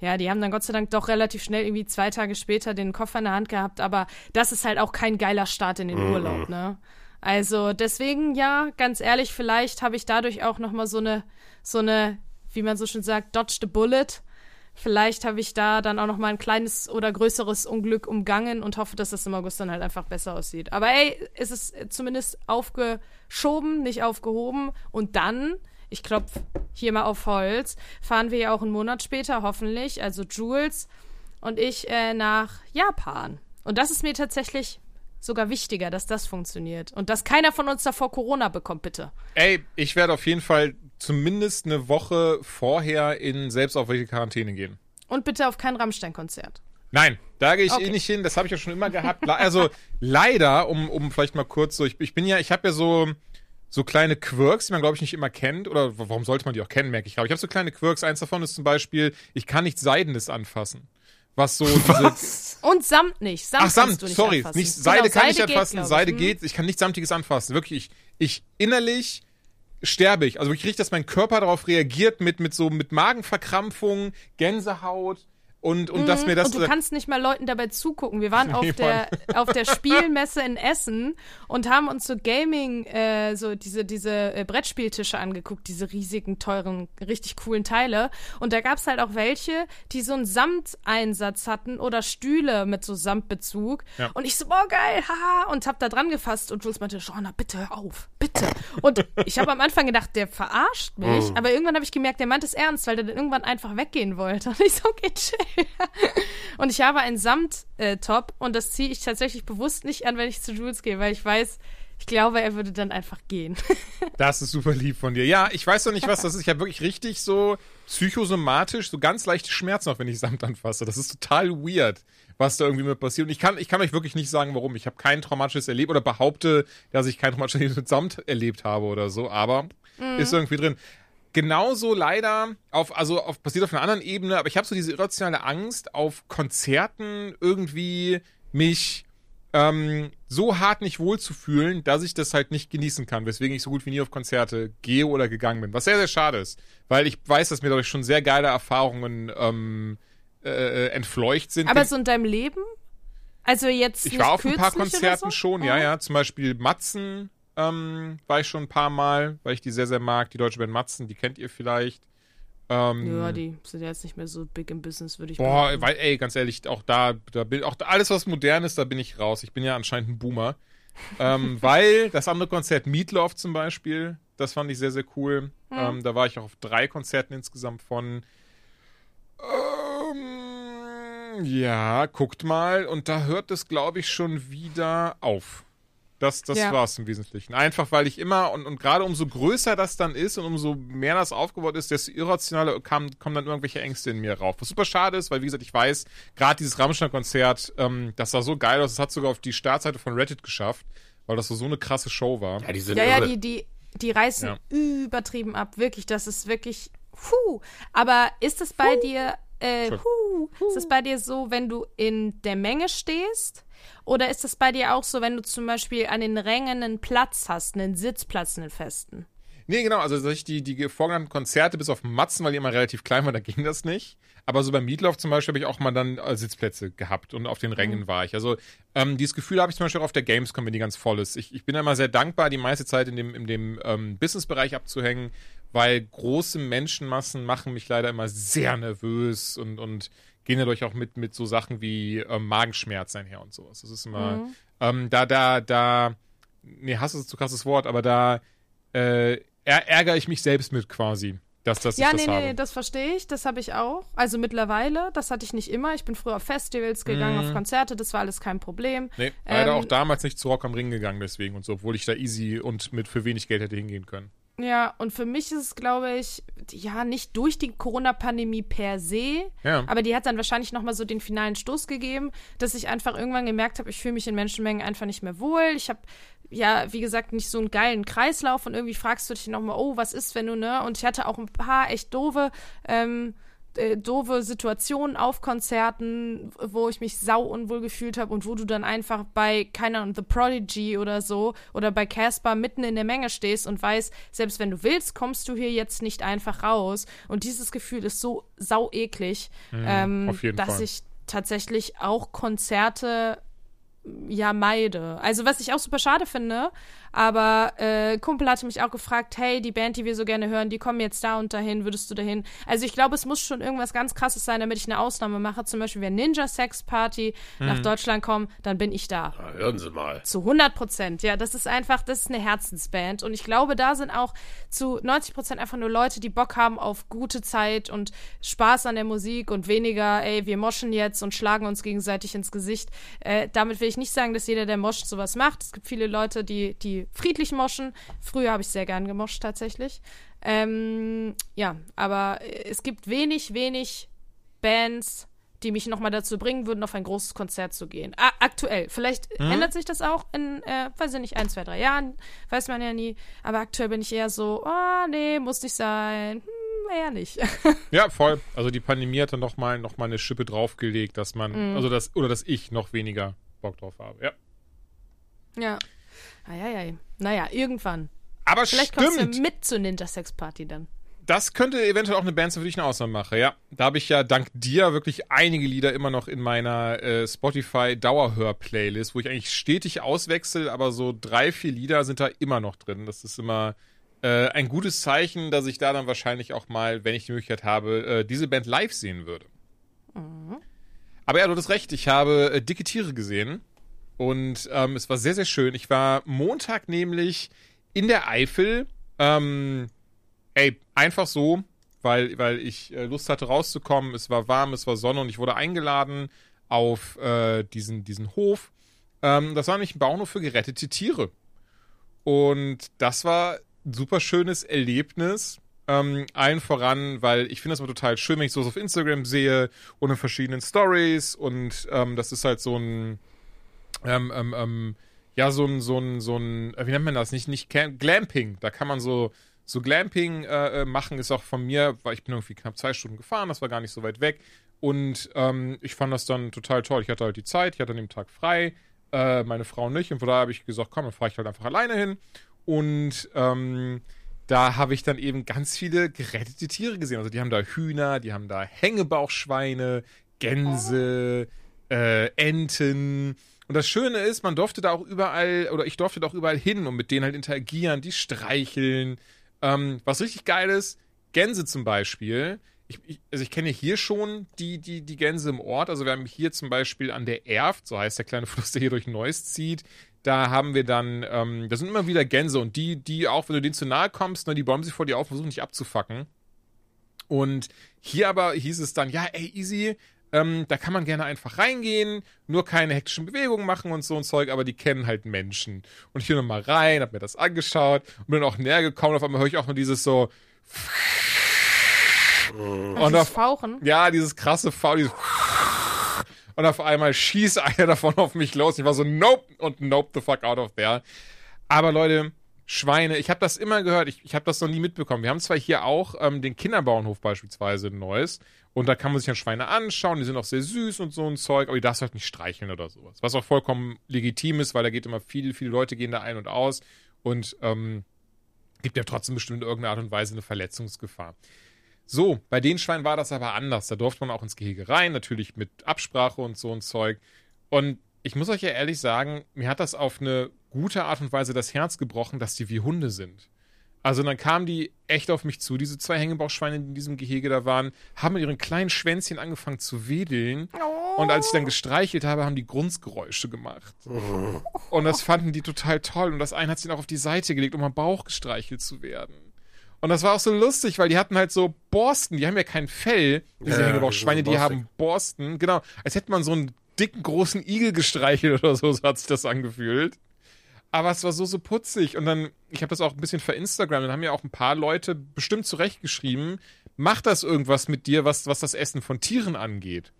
Speaker 2: ja, die haben dann Gott sei Dank doch relativ schnell irgendwie zwei Tage später den Koffer in der Hand gehabt, aber das ist halt auch kein geiler Start in den Urlaub, ne? Also deswegen, ja, ganz ehrlich, vielleicht habe ich dadurch auch noch mal so eine, so eine, wie man so schön sagt, dodge the bullet. Vielleicht habe ich da dann auch noch mal ein kleines oder größeres Unglück umgangen und hoffe, dass das im August dann halt einfach besser aussieht. Aber ey, es ist zumindest aufgeschoben, nicht aufgehoben. Und dann, ich klopf hier mal auf Holz, fahren wir ja auch einen Monat später, hoffentlich, also Jules und ich äh, nach Japan. Und das ist mir tatsächlich sogar wichtiger, dass das funktioniert. Und dass keiner von uns davor Corona bekommt, bitte.
Speaker 1: Ey, ich werde auf jeden Fall zumindest eine Woche vorher in selbstauferlegte Quarantäne gehen.
Speaker 2: Und bitte auf kein Rammstein-Konzert.
Speaker 1: Nein, da gehe ich
Speaker 2: Okay.
Speaker 1: eh nicht hin. Das habe ich ja schon immer gehabt. Also leider, um, um vielleicht mal kurz so, ich, ich bin ja, ich habe ja so so kleine Quirks, die man glaube ich nicht immer kennt. Oder warum sollte man die auch kennen, merke ich gerade. Ich habe so kleine Quirks. Eins davon ist zum Beispiel, ich kann nicht Seidenes anfassen. Was so diese,
Speaker 2: Und Samt nicht. Samt
Speaker 1: Ach, Samt,
Speaker 2: kannst du nicht
Speaker 1: sorry.
Speaker 2: anfassen.
Speaker 1: Nicht, Seide
Speaker 2: Genau,
Speaker 1: kann ich
Speaker 2: geht,
Speaker 1: anfassen,
Speaker 2: ich.
Speaker 1: Seide
Speaker 2: Hm.
Speaker 1: geht. Ich kann nichts Samtiges anfassen. Wirklich, ich, ich innerlich sterbe ich. Also ich kriege, dass mein Körper darauf reagiert mit, mit so, mit Magenverkrampfung, Gänsehaut und, und dass mir das.
Speaker 2: Mhm. Und du kannst nicht mal Leuten dabei zugucken. Wir waren auf
Speaker 1: Nee,
Speaker 2: der, auf der Spielmesse in Essen und haben uns so Gaming, äh, so diese, diese äh, Brettspieltische angeguckt, diese riesigen, teuren, richtig coolen Teile. Und da gab's halt auch welche, die so einen Samteinsatz hatten oder Stühle mit so Samtbezug.
Speaker 1: Ja.
Speaker 2: Und ich so, boah, geil, haha, und hab da dran gefasst und Jules meinte, Joanna, bitte hör auf, bitte. Und ich habe am Anfang gedacht, der verarscht mich, aber irgendwann habe ich gemerkt, der meint es ernst, weil der dann irgendwann einfach weggehen wollte. Und ich so, okay, chill. Und ich habe einen Samt-Top und das ziehe ich tatsächlich bewusst nicht an, wenn ich zu Jules gehe, weil ich weiß, ich glaube, er würde dann einfach gehen.
Speaker 1: Das ist super lieb von dir. Ja, ich weiß noch nicht, was das ist. Ich habe wirklich richtig so psychosomatisch, so ganz leichte Schmerzen, auch wenn ich Samt anfasse. Das ist total weird, was da irgendwie mit passiert. Und ich kann, ich kann euch wirklich nicht sagen, warum. Ich habe kein traumatisches Erleben oder behaupte, dass ich kein traumatisches Erlebnis mit Samt erlebt habe oder so, aber ist irgendwie drin. Genauso leider auf, also auf, passiert auf einer anderen Ebene, aber ich habe so diese irrationale Angst, auf Konzerten irgendwie mich ähm, so hart nicht wohlzufühlen, dass ich das halt nicht genießen kann, weswegen ich so gut wie nie auf Konzerte gehe oder gegangen bin. Was sehr, sehr schade ist, weil ich weiß, dass mir dadurch schon sehr geile Erfahrungen ähm, äh, entfleucht sind.
Speaker 2: Aber so in deinem Leben? Also jetzt
Speaker 1: ich war auf ein paar Konzerten
Speaker 2: so?
Speaker 1: schon,
Speaker 2: Oh.
Speaker 1: ja, ja. Zum Beispiel Matzen ähm, war ich schon ein paar Mal, weil ich die sehr, sehr mag. Die deutsche Band Matzen, die kennt ihr vielleicht. Ähm,
Speaker 2: Ja, die sind ja jetzt nicht mehr so big im Business, würde ich
Speaker 1: Boah,
Speaker 2: behaupten.
Speaker 1: weil, ey, ganz ehrlich, auch da, da bin auch da, alles, was modern ist, da bin ich raus. Ich bin ja anscheinend ein Boomer. ähm, weil das andere Konzert, Meatloaf zum Beispiel, das fand ich sehr, sehr cool. Ähm, da war ich auch auf drei Konzerten insgesamt von. Ähm, ja, guckt mal. Und da hört es, glaube ich, schon wieder auf. Das, das
Speaker 2: Ja.
Speaker 1: war's im Wesentlichen. Einfach, weil ich immer, und, und gerade umso größer das dann ist und umso mehr das aufgebaut ist, desto irrationaler kam, kommen dann irgendwelche Ängste in mir rauf. Was super schade ist, weil, wie gesagt, ich weiß, gerade dieses Rammstein-Konzert, ähm, das sah so geil aus, es hat sogar auf die Startseite von Reddit geschafft, weil das so, so eine krasse Show war.
Speaker 3: Ja, die sind
Speaker 2: Ja, ja, die, die, die reißen
Speaker 1: Ja.
Speaker 2: übertrieben ab. Wirklich, das ist wirklich. Puh. Aber ist es bei dir. Äh, puh, ist es bei dir so, wenn du in der Menge stehst? Oder ist es bei dir auch so, wenn du zum Beispiel an den Rängen einen Platz hast, einen Sitzplatz, einen festen?
Speaker 1: Nee, genau, also die, die vorgenannten Konzerte bis auf Matzen, weil die immer relativ klein waren, da ging das nicht. Aber so beim Meatloaf zum Beispiel habe ich auch mal dann äh, Sitzplätze gehabt und auf den Rängen war ich. Also ähm, dieses Gefühl habe ich zum Beispiel auch auf der Gamescom, wenn die ganz voll ist. Ich, ich bin da immer sehr dankbar, die meiste Zeit in dem, in dem ähm, Businessbereich abzuhängen, weil große Menschenmassen machen mich leider immer sehr nervös und, und gehen dadurch auch mit, mit so Sachen wie ähm, Magenschmerz einher und sowas. Das ist immer, ähm, da, da, da, nee, Hass ist zu krasses Wort, aber da äh, är ärgere ich mich selbst mit quasi, dass, dass
Speaker 2: Ja,
Speaker 1: ich das
Speaker 2: nee, nee, das verstehe ich. Das habe ich auch. Also mittlerweile, das hatte ich nicht immer. Ich bin früher auf Festivals gegangen, auf Konzerte, das war alles kein Problem.
Speaker 1: nee, leider
Speaker 2: ähm,
Speaker 1: auch damals nicht zu Rock am Ring gegangen deswegen und so, obwohl ich da easy und mit für wenig Geld hätte hingehen können.
Speaker 2: Ja, und für mich ist es, glaube ich, ja, nicht durch die Corona-Pandemie per se,
Speaker 1: Ja.
Speaker 2: aber die hat dann wahrscheinlich nochmal so den finalen Stoß gegeben, dass ich einfach irgendwann gemerkt habe, ich fühle mich in Menschenmengen einfach nicht mehr wohl. Ich habe, ja, wie gesagt, nicht so einen geilen Kreislauf und irgendwie fragst du dich nochmal, oh, was ist, wenn du, ne? Und ich hatte auch ein paar echt doofe, ähm, äh, doofe Situationen auf Konzerten, wo ich mich sau unwohl gefühlt habe und wo du dann einfach bei, keine Ahnung, The Prodigy oder so oder bei Casper mitten in der Menge stehst und weißt, selbst wenn du willst, kommst du hier jetzt nicht einfach raus. Und dieses Gefühl ist so sau eklig, ähm,
Speaker 1: Mhm, jeden
Speaker 2: dass
Speaker 1: Fall.
Speaker 2: ich tatsächlich auch Konzerte ja meide. Also was ich auch super schade finde, aber äh, Kumpel hatte mich auch gefragt, hey, die Band, die wir so gerne hören, die kommen jetzt da und dahin, würdest du dahin? Also ich glaube, es muss schon irgendwas ganz krasses sein, damit ich eine Ausnahme mache. Zum Beispiel, wenn Ninja Sex Party
Speaker 1: Mhm.
Speaker 2: nach Deutschland kommt, dann bin ich da.
Speaker 3: Ja, hören Sie mal.
Speaker 2: Zu 100 Prozent, ja. Das ist einfach, das ist eine Herzensband. Und ich glaube, da sind auch zu 90 Prozent einfach nur Leute, die Bock haben auf gute Zeit und Spaß an der Musik und weniger, ey, wir moschen jetzt und schlagen uns gegenseitig ins Gesicht. Äh, damit will ich nicht sagen, dass jeder, der moscht, sowas macht. Es gibt viele Leute, die, die friedlich moschen. Früher habe ich sehr gern gemoscht, tatsächlich. Ähm, ja, aber es gibt wenig, wenig Bands, die mich nochmal dazu bringen würden, auf ein großes Konzert zu gehen. A aktuell. Vielleicht ändert sich das auch in, äh, weiß ich nicht, ein, zwei, drei Jahren. Weiß man ja nie. Aber aktuell bin ich eher so, ah, nee, muss nicht sein. Hm, eher nicht.
Speaker 1: Ja, voll. Also die Pandemie hat dann noch mal, noch mal eine Schippe draufgelegt, dass man,
Speaker 2: Mhm.
Speaker 1: also das, oder dass ich noch weniger Bock drauf habe. Ja.
Speaker 2: ja. Eieiei. Naja, irgendwann.
Speaker 1: Aber
Speaker 2: Vielleicht
Speaker 1: stimmt.
Speaker 2: kommst du mit zur Ninja Sex Party dann.
Speaker 1: Das könnte eventuell auch eine Band sein, für die ich eine Ausnahme mache, ja. Da habe ich ja dank dir wirklich einige Lieder immer noch in meiner äh, Spotify-Dauerhör-Playlist, wo ich eigentlich stetig auswechsel, aber so drei, vier Lieder sind da immer noch drin. Das ist immer äh, ein gutes Zeichen, dass ich da dann wahrscheinlich auch mal, wenn ich die Möglichkeit habe, äh, diese Band live sehen würde. Aber ja, du hast recht, ich habe äh, dicke Tiere gesehen und ähm, es war sehr, sehr schön. Ich war Montag nämlich in der Eifel, ähm, ey, einfach so, weil, weil ich äh, Lust hatte rauszukommen. Es war warm, es war Sonne und ich wurde eingeladen auf äh, diesen, diesen Hof. Ähm, das war nämlich ein Bauernhof für gerettete Tiere. Und das war ein super schönes Erlebnis. Ähm, allen voran, weil ich finde das immer total schön, wenn ich sowas auf Instagram sehe und in verschiedenen Stories und ähm, das ist halt so ein ähm, ähm, ähm, ja, so ein, so ein, so ein, äh, wie nennt man das? Nicht, nicht Cam Glamping. Da kann man so, so Glamping äh, äh, machen, ist auch von mir, weil ich bin irgendwie knapp zwei Stunden gefahren, das war gar nicht so weit weg. Und ähm, ich fand das dann total toll. Ich hatte halt die Zeit, ich hatte an dem Tag frei. äh, meine Frau nicht. Und von daher habe ich gesagt, komm, dann fahre ich halt einfach alleine hin. Und ähm, da habe ich dann eben ganz viele gerettete Tiere gesehen. Also die haben da Hühner, die haben da Hängebauchschweine, Gänse, äh, Enten. Und das Schöne ist, man durfte da auch überall, oder ich durfte da auch überall hin und mit denen halt interagieren, die streicheln. Ähm, was richtig geil ist, Gänse zum Beispiel. Ich, ich, also ich kenne hier schon die, die, die Gänse im Ort. Also wir haben hier zum Beispiel an der Erft, so heißt der kleine Fluss, der hier durch Neuss zieht, da haben wir dann, ähm, da sind immer wieder Gänse und die, die auch, wenn du denen zu nahe kommst, ne, die bäumen sich vor dir auf, versuchen dich abzufacken. Und hier aber hieß es dann, ja, ey, easy, ähm, da kann man gerne einfach reingehen, nur keine hektischen Bewegungen machen und so ein Zeug, aber die kennen halt Menschen. Und ich bin nochmal rein, hab mir das angeschaut und bin auch näher gekommen. Und auf einmal höre ich auch nur dieses so.
Speaker 2: Und das Fauchen.
Speaker 1: Ja, dieses krasse Fauchen, dieses und auf einmal schießt einer davon auf mich los. Ich war so, nope und nope the fuck out of there. Aber Leute, Schweine, ich habe das immer gehört, ich, ich habe das noch nie mitbekommen. Wir haben zwar hier auch ähm, den Kinderbauernhof beispielsweise in Neuss und da kann man sich dann Schweine anschauen, die sind auch sehr süß und so ein Zeug, aber die darfst halt nicht streicheln oder sowas. Was auch vollkommen legitim ist, weil da geht immer viel, viele Leute gehen da ein und aus und ähm, gibt ja trotzdem bestimmt in irgendeiner Art und Weise eine Verletzungsgefahr. So, bei den Schweinen war das aber anders. Da durfte man auch ins Gehege rein, natürlich mit Absprache und so ein Zeug. Und ich muss euch ja ehrlich sagen, mir hat das auf eine gute Art und Weise das Herz gebrochen, dass die wie Hunde sind. Also dann kamen die echt auf mich zu, diese zwei Hängebauchschweine, die in diesem Gehege da waren, haben mit ihren kleinen Schwänzchen angefangen zu wedeln. Und als ich dann gestreichelt habe, haben die Grunzgeräusche gemacht. Und das fanden die total toll. Und das eine hat sich auch auf die Seite gelegt, um am Bauch gestreichelt zu werden. Und das war auch so lustig, weil die hatten halt so Borsten, die haben ja kein Fell, diese
Speaker 3: Ja,
Speaker 1: Hängebauchschweine,
Speaker 3: so
Speaker 1: die haben Borsten, genau, als hätte man so einen dicken, großen Igel gestreichelt oder so, so hat sich das angefühlt. Aber es war so, so putzig. Und dann, ich habe das auch ein bisschen für Instagram, dann haben ja auch ein paar Leute bestimmt zurechtgeschrieben, macht das irgendwas mit dir, was, was das Essen von Tieren angeht?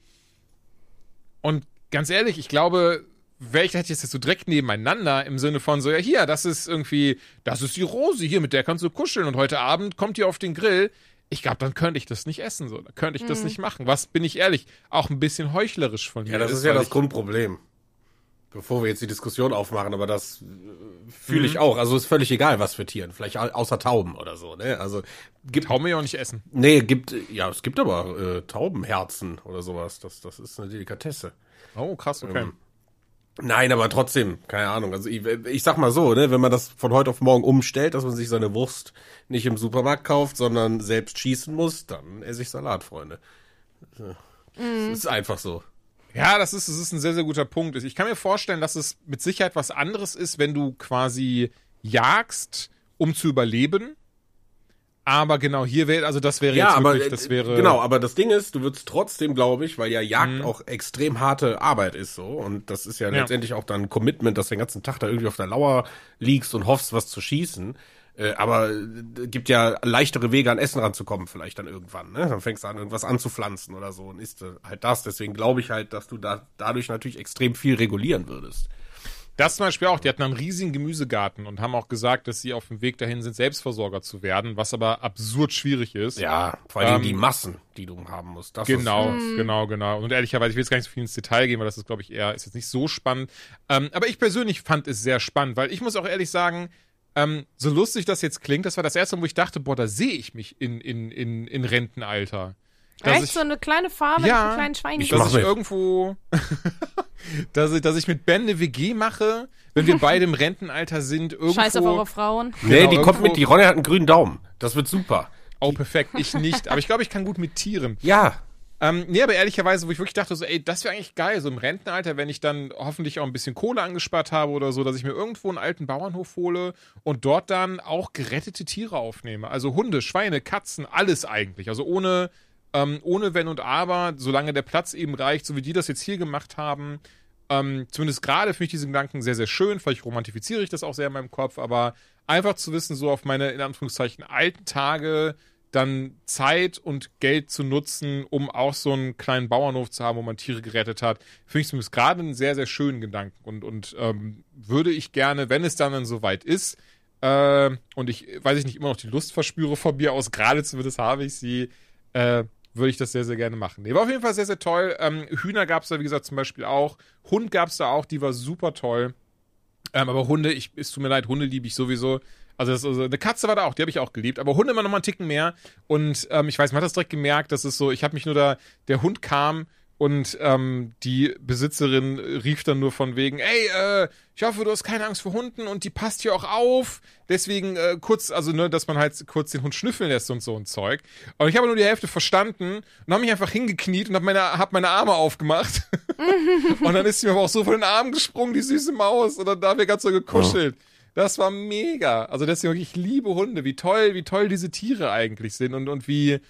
Speaker 1: Und ganz ehrlich, ich glaube, ich hätte ich jetzt so direkt nebeneinander im Sinne von so, ja, hier, das ist irgendwie, das ist die Rose, hier, mit der kannst du kuscheln und heute Abend kommt ihr auf den Grill. Ich glaube, dann könnte ich das nicht essen, so. Da könnte ich das nicht machen. Was, bin ich ehrlich, auch ein bisschen heuchlerisch von mir.
Speaker 3: Ja, das ist ja
Speaker 1: weil
Speaker 3: das Grundproblem. Bevor wir jetzt die Diskussion aufmachen, aber das äh, fühle
Speaker 1: Mhm.
Speaker 3: ich auch. Also ist völlig egal, was für Tieren. Vielleicht au- außer Tauben oder so, ne? Also gibt
Speaker 1: Tauben ja auch nicht essen.
Speaker 3: Nee, gibt ja, es gibt aber äh, Taubenherzen oder sowas. Das das ist eine Delikatesse.
Speaker 1: Oh, krass, okay.
Speaker 3: Ähm, Nein, aber trotzdem, keine Ahnung. Also ich, ich sag mal so, ne, wenn man das von heute auf morgen umstellt, dass man sich seine Wurst nicht im Supermarkt kauft, sondern selbst schießen muss, dann esse ich Salat, Freunde. Das ist einfach so.
Speaker 1: Ja, das ist, das ist ein sehr, sehr guter Punkt. Ich kann mir vorstellen, dass es mit Sicherheit was anderes ist, wenn du quasi jagst, um zu überleben. Aber genau, hier wäre, also das wäre
Speaker 3: Ja,
Speaker 1: jetzt
Speaker 3: aber
Speaker 1: wirklich,
Speaker 3: äh,
Speaker 1: das wäre.
Speaker 3: genau, aber das Ding ist, du würdest trotzdem, glaube ich, weil ja Jagd
Speaker 1: Mhm.
Speaker 3: auch extrem harte Arbeit ist so und das ist ja,
Speaker 1: Ja.
Speaker 3: letztendlich auch dann ein Commitment, dass du den ganzen Tag da irgendwie auf der Lauer liegst und hoffst, was zu schießen. Äh, aber äh, gibt ja leichtere Wege an Essen ranzukommen, vielleicht dann irgendwann. Ne? Dann fängst du an, irgendwas anzupflanzen oder so und isst äh, halt das. Deswegen glaube ich halt, dass du da dadurch natürlich extrem viel regulieren würdest.
Speaker 1: Das zum Beispiel auch, die hatten einen riesigen Gemüsegarten und haben auch gesagt, dass sie auf dem Weg dahin sind, Selbstversorger zu werden, was aber absurd schwierig ist.
Speaker 3: Ja, vor allem
Speaker 1: Ähm,
Speaker 3: die Massen, die du haben musst. Das
Speaker 1: Genau,
Speaker 3: Ist,
Speaker 1: genau, genau. Und ehrlicherweise, ich will jetzt gar nicht so viel ins Detail gehen, weil das ist, glaube ich, eher, ist jetzt nicht so spannend. Ähm, aber ich persönlich fand es sehr spannend, weil ich muss auch ehrlich sagen, ähm, so lustig das jetzt klingt, das war das erste Mal, wo ich dachte, boah, da sehe ich mich in, in, in, in Rentenalter. Dass
Speaker 2: Echt
Speaker 1: ich,
Speaker 2: so eine kleine Farm mit
Speaker 1: Ja,
Speaker 2: einem kleinen Schwein.
Speaker 3: ich
Speaker 1: dass ich
Speaker 3: mit.
Speaker 1: irgendwo, dass, ich, dass ich mit Ben eine WG mache, wenn wir beide im Rentenalter sind, irgendwo.
Speaker 2: Scheiß auf eure Frauen.
Speaker 3: nee,
Speaker 1: Genau,
Speaker 3: die kommt
Speaker 1: irgendwo-
Speaker 3: mit, die Ronja hat einen grünen Daumen. Das wird super.
Speaker 1: Oh, perfekt, ich nicht. Aber ich glaube, ich kann gut mit Tieren.
Speaker 3: Ja,
Speaker 1: Ähm, nee, aber ehrlicherweise, wo ich wirklich dachte, so, ey, das wäre eigentlich geil, so im Rentenalter, wenn ich dann hoffentlich auch ein bisschen Kohle angespart habe oder so, dass ich mir irgendwo einen alten Bauernhof hole und dort dann auch gerettete Tiere aufnehme. Also Hunde, Schweine, Katzen, alles eigentlich. Also ohne, ähm, ohne Wenn und Aber, solange der Platz eben reicht, so wie die das jetzt hier gemacht haben. Ähm, zumindest gerade finde ich diesen Gedanken sehr, sehr schön. Vielleicht romantifiziere ich das auch sehr in meinem Kopf, aber einfach zu wissen, so auf meine, in Anführungszeichen, alten Tage dann Zeit und Geld zu nutzen, um auch so einen kleinen Bauernhof zu haben, wo man Tiere gerettet hat, finde ich zumindest gerade einen sehr, sehr schönen Gedanken. Und, und ähm, würde ich gerne, wenn es dann, dann soweit ist, äh, und ich, weiß ich nicht, immer noch die Lust verspüre von mir aus, gerade zumindest habe ich sie, äh, würde ich das sehr, sehr gerne machen. Nee, war auf jeden Fall sehr, sehr toll. Ähm, Hühner gab es da, wie gesagt, zum Beispiel auch. Hund gab es da auch, die war super toll. Ähm, aber Hunde, ich, es tut mir leid, Hunde liebe ich sowieso. Also, das, also eine Katze war da auch, die habe ich auch geliebt. Aber Hunde immer noch mal einen Ticken mehr. Und ähm, ich weiß, man hat das direkt gemerkt, dass es so, ich habe mich nur da, der Hund kam und ähm, die Besitzerin rief dann nur von wegen, ey, äh, ich hoffe, du hast keine Angst vor Hunden und die passt hier auch auf. Deswegen äh, kurz, also ne, dass man halt kurz den Hund schnüffeln lässt und so ein Zeug. Und ich habe nur die Hälfte verstanden und habe mich einfach hingekniet und habe meine, hab meine Arme aufgemacht. und dann ist sie mir aber auch so von den Armen gesprungen, die süße Maus. Und dann da haben wir ganz so gekuschelt. Oh. Das war mega. Also deswegen, ich liebe Hunde. Wie toll, wie toll diese Tiere eigentlich sind und, und wie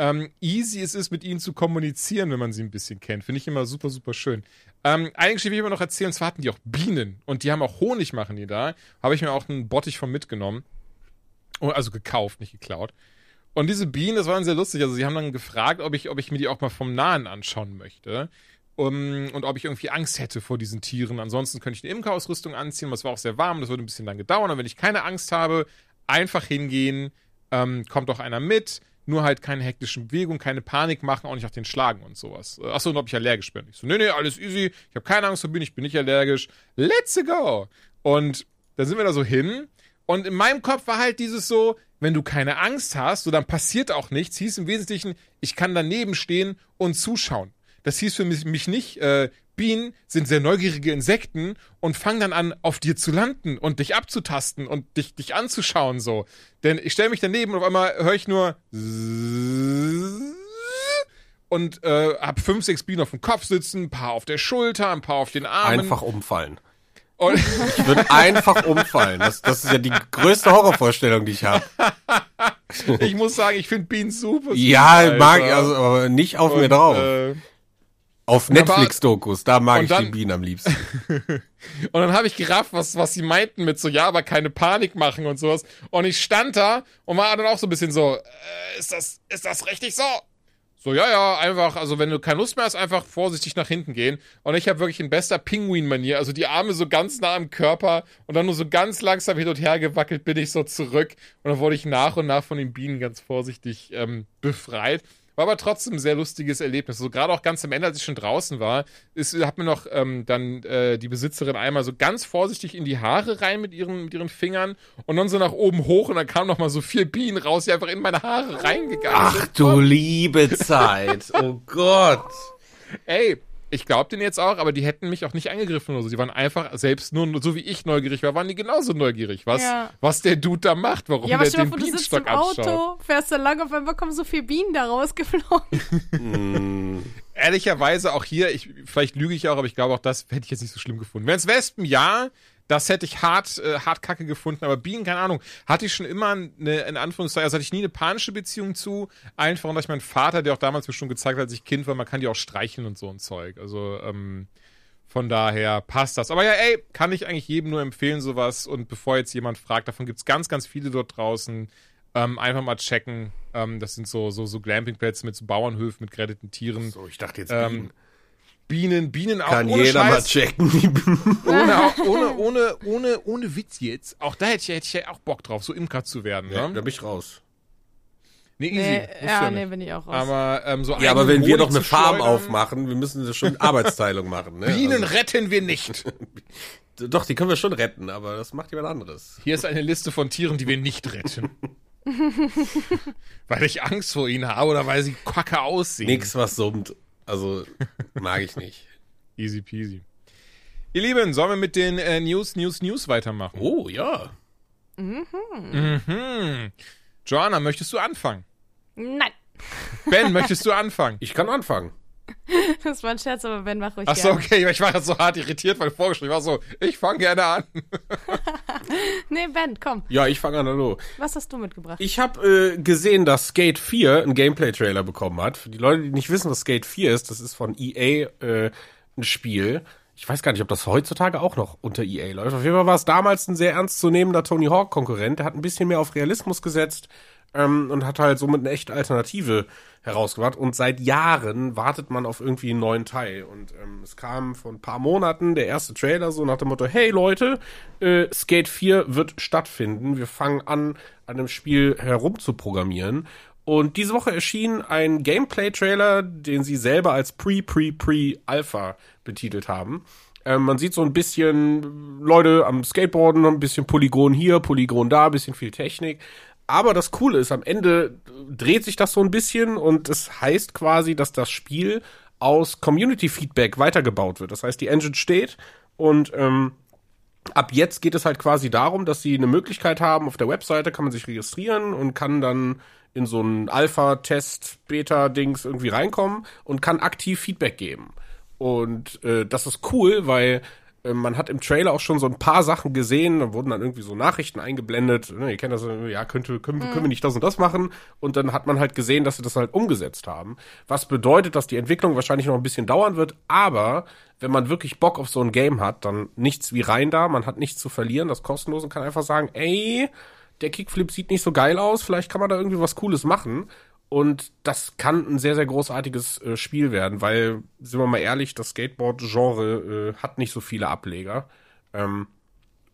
Speaker 1: ähm, easy es ist, mit ihnen zu kommunizieren, wenn man sie ein bisschen kennt. Finde ich immer super, super schön. Ähm, eigentlich will ich immer noch erzählen, zwar hatten die auch Bienen und die haben auch Honig, machen die da. Habe ich mir auch einen Bottich von mitgenommen. Oh, also gekauft, nicht geklaut. Und diese Bienen, das war sehr lustig. Also sie haben dann gefragt, ob ich, ob ich mir die auch mal vom Nahen anschauen möchte. Um, und ob ich irgendwie Angst hätte vor diesen Tieren. Ansonsten könnte ich eine Imkerausrüstung anziehen, aber es war auch sehr warm, das würde ein bisschen lang dauern. Und wenn ich keine Angst habe, einfach hingehen, ähm, kommt auch einer mit nur halt keine hektischen Bewegungen, keine Panik machen, auch nicht auf den Schlagen und sowas. Äh, achso, und ob ich allergisch bin. Ich so, nee, nee, alles easy, ich habe keine Angst vor Bienen, ich bin nicht allergisch. Let's go! Und dann sind wir da so hin und in meinem Kopf war halt dieses so, wenn du keine Angst hast, so dann passiert auch nichts, hieß im Wesentlichen, ich kann daneben stehen und zuschauen. Das hieß für mich, nicht, äh, Bienen sind sehr neugierige Insekten und fangen dann an, auf dir zu landen und dich abzutasten und dich, dich anzuschauen so. Denn ich stelle mich daneben und auf einmal höre ich nur und äh, hab fünf, sechs Bienen auf dem Kopf sitzen, ein paar auf der Schulter, ein paar auf den Armen.
Speaker 3: Einfach umfallen. Und ich würde einfach umfallen. Das, das ist ja die größte Horrorvorstellung, die ich habe.
Speaker 1: ich muss sagen, ich finde Bienen super.
Speaker 3: Ja, mag ich, also, aber nicht auf und, mir drauf. Äh, auf Netflix-Dokus, da mag ich dann, die Bienen am liebsten.
Speaker 1: und dann habe ich gerafft, was, was sie meinten mit so, ja, aber keine Panik machen und sowas. Und ich stand da und war dann auch so ein bisschen so, äh, ist das, ist das richtig so? So, ja, ja, einfach, also wenn du keine Lust mehr hast, einfach vorsichtig nach hinten gehen. Und ich habe wirklich in bester Pinguin-Manier, also die Arme so ganz nah am Körper und dann nur so ganz langsam hin und her gewackelt bin ich so zurück. Und dann wurde ich nach und nach von den Bienen ganz vorsichtig ähm, befreit. War aber trotzdem ein sehr lustiges Erlebnis. So also gerade auch ganz am Ende, als ich schon draußen war, ist, hat mir noch ähm, dann äh, die Besitzerin einmal so ganz vorsichtig in die Haare rein mit ihren, mit ihren Fingern und dann so nach oben hoch und dann kam noch mal so vier Bienen raus, die einfach in meine Haare reingegangen
Speaker 3: Ach, sind. Ach du liebe Zeit. Oh Gott.
Speaker 1: Ey, ich glaube den jetzt auch, aber die hätten mich auch nicht angegriffen oder so. Die waren einfach selbst nur, so wie ich neugierig war, waren die genauso neugierig, was, ja. was der Dude da macht, warum ja, aber der den vor, Bienenstock du sitzt im Auto,
Speaker 2: fährst da lang, auf einmal kommen so viele Bienen da rausgeflogen.
Speaker 1: mm. Ehrlicherweise auch hier, ich, vielleicht lüge ich auch, aber ich glaube auch das hätte ich jetzt nicht so schlimm gefunden. Wenn es Wespen, ja, das hätte ich hart, äh, hart kacke gefunden, aber Bienen, keine Ahnung, hatte ich schon immer eine, in Anführungszeichen, also hatte ich nie eine panische Beziehung zu. Einfach, weil ich meinen Vater, der auch damals mir schon gezeigt hat, als ich Kind war, man kann die auch streicheln und so ein Zeug. Also, ähm, von daher passt das. Aber ja, ey, kann ich eigentlich jedem nur empfehlen, sowas. Und bevor jetzt jemand fragt, davon gibt es ganz, ganz viele dort draußen. Ähm, einfach mal checken. Ähm, das sind so, so, so Glampingplätze mit so Bauernhöfen, mit geretteten Tieren.
Speaker 3: So, ich dachte jetzt
Speaker 1: ähm,
Speaker 3: Bienen.
Speaker 1: Bienen, Bienen auch
Speaker 3: Kann ohne jeder Scheiß. mal checken.
Speaker 1: ohne, ohne, ohne, ohne, ohne Witz jetzt. Auch da hätte ich, hätte ich ja auch Bock drauf, so Imker zu werden. Ja,
Speaker 3: ne? da bin ich raus.
Speaker 1: Nee, easy.
Speaker 2: Nee, ja, ja nee, bin ich auch raus.
Speaker 1: Aber, ähm, so
Speaker 3: ja, aber wenn wir doch eine Farm schleudern, aufmachen, wir müssen das schon Arbeitsteilung machen. Ne?
Speaker 1: Bienen also. retten wir nicht.
Speaker 3: doch, die können wir schon retten, aber das macht jemand anderes.
Speaker 1: Hier ist eine Liste von Tieren, die wir nicht retten. weil ich Angst vor ihnen habe oder weil sie kacke aussehen.
Speaker 3: Nix, was summt. Also mag ich nicht.
Speaker 1: Easy peasy. Ihr Lieben, sollen wir mit den äh, News, News, News weitermachen?
Speaker 3: Oh, ja.
Speaker 1: Mhm. Mhm. Joanna, möchtest du anfangen?
Speaker 2: Nein.
Speaker 1: Ben, möchtest du anfangen?
Speaker 3: Ich kann anfangen.
Speaker 2: Das war ein Scherz, aber Ben, mach ruhig
Speaker 1: Achso, okay, ich war jetzt so hart irritiert, weil vorgeschrieben war so, ich fange gerne an.
Speaker 2: nee, Ben, komm.
Speaker 3: Ja, ich fange an, hallo.
Speaker 2: Was hast du mitgebracht?
Speaker 3: Ich habe äh, gesehen, dass Skate 4 einen Gameplay-Trailer bekommen hat. Für die Leute, die nicht wissen, was Skate 4 ist, das ist von EA äh, ein Spiel. Ich weiß gar nicht, ob das heutzutage auch noch unter EA läuft. Auf jeden Fall war es damals ein sehr ernstzunehmender Tony Hawk-Konkurrent. Der hat ein bisschen mehr auf Realismus gesetzt ähm, und hat halt somit eine echte Alternative herausgebracht. Und seit Jahren wartet man auf irgendwie einen neuen Teil. Und ähm, es kam vor ein paar Monaten der erste Trailer so nach dem Motto, hey Leute, äh, Skate 4 wird stattfinden. Wir fangen an, an dem Spiel herumzuprogrammieren. Und diese Woche erschien ein Gameplay-Trailer, den sie selber als Pre-Pre-Pre-Alpha betitelt haben. Ähm, man sieht so ein bisschen Leute am Skateboarden, ein bisschen Polygon hier, Polygon da, ein bisschen viel Technik. Aber das Coole ist, am Ende dreht sich das so ein bisschen und es heißt quasi, dass das Spiel aus Community-Feedback weitergebaut wird. Das heißt, die Engine steht und ähm, ab jetzt geht es halt quasi darum, dass sie eine Möglichkeit haben, auf der Webseite kann man sich registrieren und kann dann in so ein Alpha-Test, Beta-Dings irgendwie reinkommen und kann aktiv Feedback geben. Und äh, das ist cool, weil man hat im Trailer auch schon so ein paar Sachen gesehen, da wurden dann irgendwie so Nachrichten eingeblendet, ne, ihr kennt das, ja, könnte, können, können wir nicht das und das machen und dann hat man halt gesehen, dass sie das halt umgesetzt haben. Was bedeutet, dass die Entwicklung wahrscheinlich noch ein bisschen dauern wird, aber wenn man wirklich Bock auf so ein Game hat, dann nichts wie rein da, man hat nichts zu verlieren, das kostenlos und kann einfach sagen, ey, der Kickflip sieht nicht so geil aus, vielleicht kann man da irgendwie was Cooles machen. Und das kann ein sehr, sehr großartiges äh, Spiel werden, weil, sind wir mal ehrlich, das Skateboard-Genre äh, hat nicht so viele Ableger. Ähm,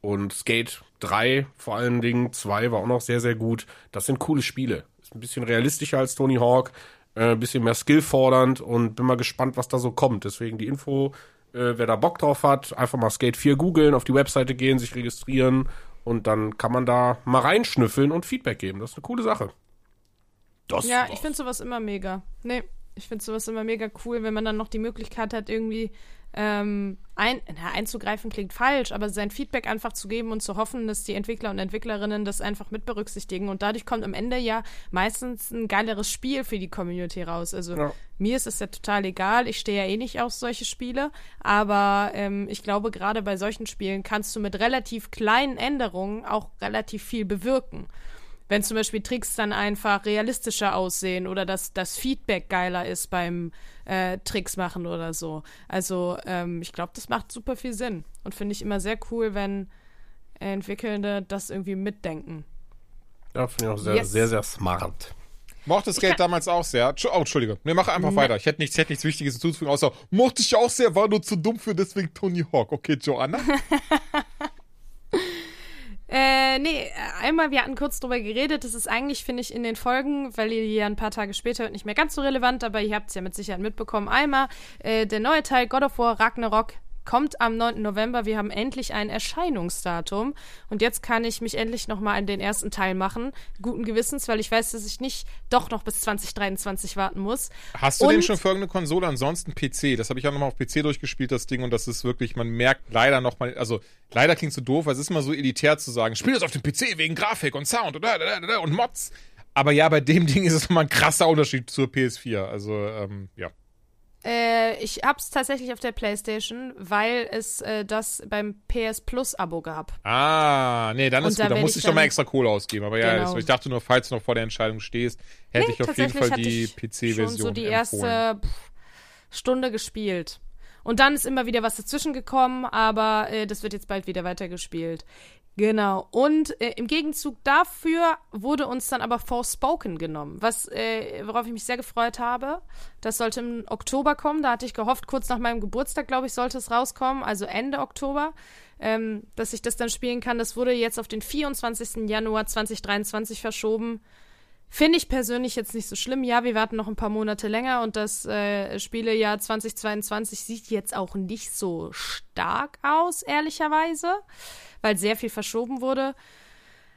Speaker 3: und Skate 3, vor allen Dingen 2, war auch noch sehr, sehr gut. Das sind coole Spiele. Ist ein bisschen realistischer als Tony Hawk, äh, ein bisschen mehr skillfordernd und bin mal gespannt, was da so kommt. Deswegen die Info, äh, wer da Bock drauf hat, einfach mal Skate 4 googeln, auf die Webseite gehen, sich registrieren und dann kann man da mal reinschnüffeln und Feedback geben. Das ist eine coole Sache.
Speaker 2: Das ja, ich finde sowas immer mega. Nee, ich finde sowas immer mega cool, wenn man dann noch die Möglichkeit hat, irgendwie ähm, ein, na, einzugreifen klingt falsch, aber sein Feedback einfach zu geben und zu hoffen, dass die Entwickler und Entwicklerinnen das einfach mit berücksichtigen. Und dadurch kommt am Ende ja meistens ein geileres Spiel für die Community raus. Also ja. mir ist es ja total egal, ich stehe ja eh nicht auf solche Spiele, aber ähm, ich glaube, gerade bei solchen Spielen kannst du mit relativ kleinen Änderungen auch relativ viel bewirken wenn zum Beispiel Tricks dann einfach realistischer aussehen oder dass das Feedback geiler ist beim äh, Tricks machen oder so. Also ähm, ich glaube, das macht super viel Sinn und finde ich immer sehr cool, wenn Entwickelnde das irgendwie mitdenken.
Speaker 3: Ja, finde ich auch sehr, yes. sehr, sehr smart.
Speaker 1: Mochte das Geld ja. damals auch sehr. Oh, Entschuldige. Nee, mach einfach nee. weiter. Ich hätte nichts, hätte nichts Wichtiges hinzuzufügen, außer mochte ich auch sehr, war nur zu dumm für deswegen Tony Hawk. Okay, Joanna.
Speaker 2: Äh, nee, einmal, wir hatten kurz drüber geredet. Das ist eigentlich, finde ich, in den Folgen, weil ihr ja ein paar Tage später hört, nicht mehr ganz so relevant, aber ihr habt es ja mit Sicherheit mitbekommen. Einmal äh, der neue Teil God of War Ragnarok kommt am 9. November. Wir haben endlich ein Erscheinungsdatum. Und jetzt kann ich mich endlich nochmal an den ersten Teil machen. Guten Gewissens, weil ich weiß, dass ich nicht doch noch bis 2023 warten muss.
Speaker 1: Hast du und, den schon für irgendeine Konsole? Ansonsten PC. Das habe ich auch nochmal auf PC durchgespielt, das Ding. Und das ist wirklich, man merkt leider nochmal, also leider klingt so doof, weil es ist immer so elitär zu sagen, spiel das auf dem PC wegen Grafik und Sound und, und Mods. Aber ja, bei dem Ding ist es nochmal ein krasser Unterschied zur PS4. Also, ähm, ja.
Speaker 2: Äh, ich hab's tatsächlich auf der Playstation, weil es äh, das beim PS Plus Abo gab.
Speaker 1: Ah, nee, dann ist gut. Da muss ich doch mal extra Kohle ausgeben. Aber genau. ja, ich dachte nur, falls du noch vor der Entscheidung stehst, hätte nee, ich auf jeden Fall die PC-Version. so
Speaker 2: die empfohlen. erste pff, Stunde gespielt. Und dann ist immer wieder was dazwischen gekommen, aber äh, das wird jetzt bald wieder weitergespielt. Genau. Und äh, im Gegenzug dafür wurde uns dann aber Forspoken genommen, was, äh, worauf ich mich sehr gefreut habe. Das sollte im Oktober kommen. Da hatte ich gehofft, kurz nach meinem Geburtstag, glaube ich, sollte es rauskommen, also Ende Oktober, ähm, dass ich das dann spielen kann. Das wurde jetzt auf den 24. Januar 2023 verschoben. Finde ich persönlich jetzt nicht so schlimm. Ja, wir warten noch ein paar Monate länger und das äh, Spielejahr 2022 sieht jetzt auch nicht so stark aus, ehrlicherweise weil sehr viel verschoben wurde.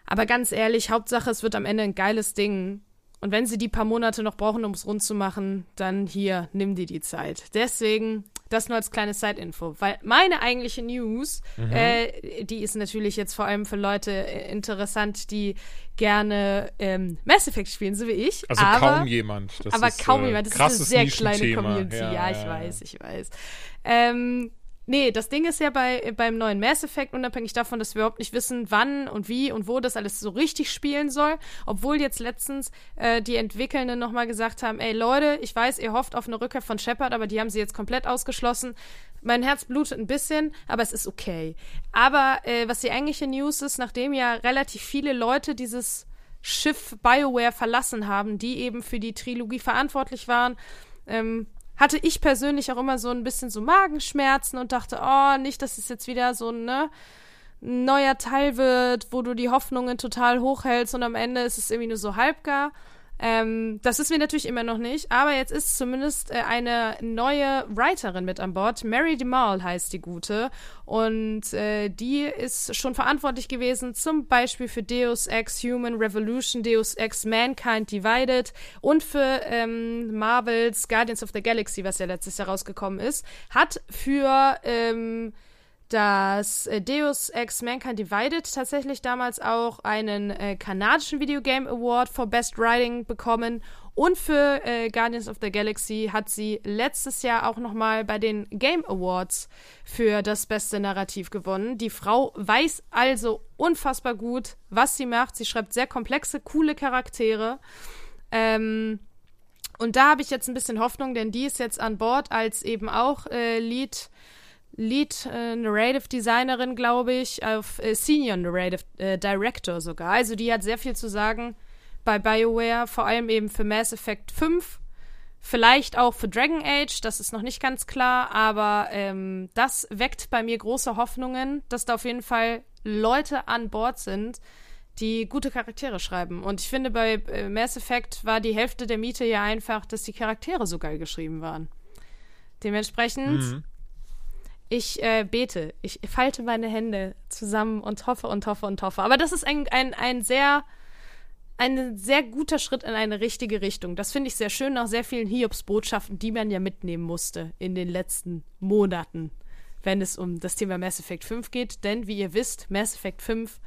Speaker 2: Aber ganz ehrlich, Hauptsache, es wird am Ende ein geiles Ding. Und wenn sie die paar Monate noch brauchen, um es rund zu machen, dann hier, nimm dir die Zeit. Deswegen, das nur als kleine Side-Info. Weil meine eigentliche News, mhm. äh, die ist natürlich jetzt vor allem für Leute äh, interessant, die gerne ähm, Mass Effect spielen, so wie ich.
Speaker 1: Also
Speaker 2: aber,
Speaker 1: kaum jemand.
Speaker 2: Das aber ist, kaum äh, jemand. Das ist eine sehr kleine Community. Ja, ja, ich ja. weiß, ich weiß. Ähm, Nee, das Ding ist ja bei, beim neuen Mass Effect, unabhängig davon, dass wir überhaupt nicht wissen, wann und wie und wo das alles so richtig spielen soll, obwohl jetzt letztens äh, die Entwickelnden nochmal gesagt haben, ey Leute, ich weiß, ihr hofft auf eine Rückkehr von Shepard, aber die haben sie jetzt komplett ausgeschlossen. Mein Herz blutet ein bisschen, aber es ist okay. Aber äh, was die eigentliche News ist, nachdem ja relativ viele Leute dieses Schiff BioWare verlassen haben, die eben für die Trilogie verantwortlich waren, ähm, hatte ich persönlich auch immer so ein bisschen so Magenschmerzen und dachte, oh, nicht, dass es jetzt wieder so ein ne, neuer Teil wird, wo du die Hoffnungen total hochhältst und am Ende ist es irgendwie nur so halbgar. Ähm, das ist mir natürlich immer noch nicht, aber jetzt ist zumindest äh, eine neue Writerin mit an Bord. Mary DeMaul heißt die gute. Und äh, die ist schon verantwortlich gewesen, zum Beispiel für Deus Ex Human Revolution, Deus Ex Mankind Divided und für ähm, Marvels Guardians of the Galaxy, was ja letztes Jahr rausgekommen ist. Hat für ähm, dass äh, Deus Ex Mankind Divided tatsächlich damals auch einen äh, kanadischen Videogame Award for Best Writing bekommen und für äh, Guardians of the Galaxy hat sie letztes Jahr auch nochmal bei den Game Awards für das beste Narrativ gewonnen. Die Frau weiß also unfassbar gut, was sie macht. Sie schreibt sehr komplexe, coole Charaktere. Ähm, und da habe ich jetzt ein bisschen Hoffnung, denn die ist jetzt an Bord als eben auch äh, Lead Lead äh, Narrative Designerin, glaube ich, auf äh, Senior Narrative äh, Director sogar. Also die hat sehr viel zu sagen bei BioWare, vor allem eben für Mass Effect 5. Vielleicht auch für Dragon Age, das ist noch nicht ganz klar, aber ähm, das weckt bei mir große Hoffnungen, dass da auf jeden Fall Leute an Bord sind, die gute Charaktere schreiben. Und ich finde, bei Mass Effect war die Hälfte der Miete ja einfach, dass die Charaktere so geil geschrieben waren. Dementsprechend mhm ich äh, bete, ich falte meine Hände zusammen und hoffe und hoffe und hoffe. Aber das ist ein, ein, ein sehr, ein sehr guter Schritt in eine richtige Richtung. Das finde ich sehr schön nach sehr vielen Hiobs-Botschaften, die man ja mitnehmen musste in den letzten Monaten, wenn es um das Thema Mass Effect 5 geht. Denn, wie ihr wisst, Mass Effect 5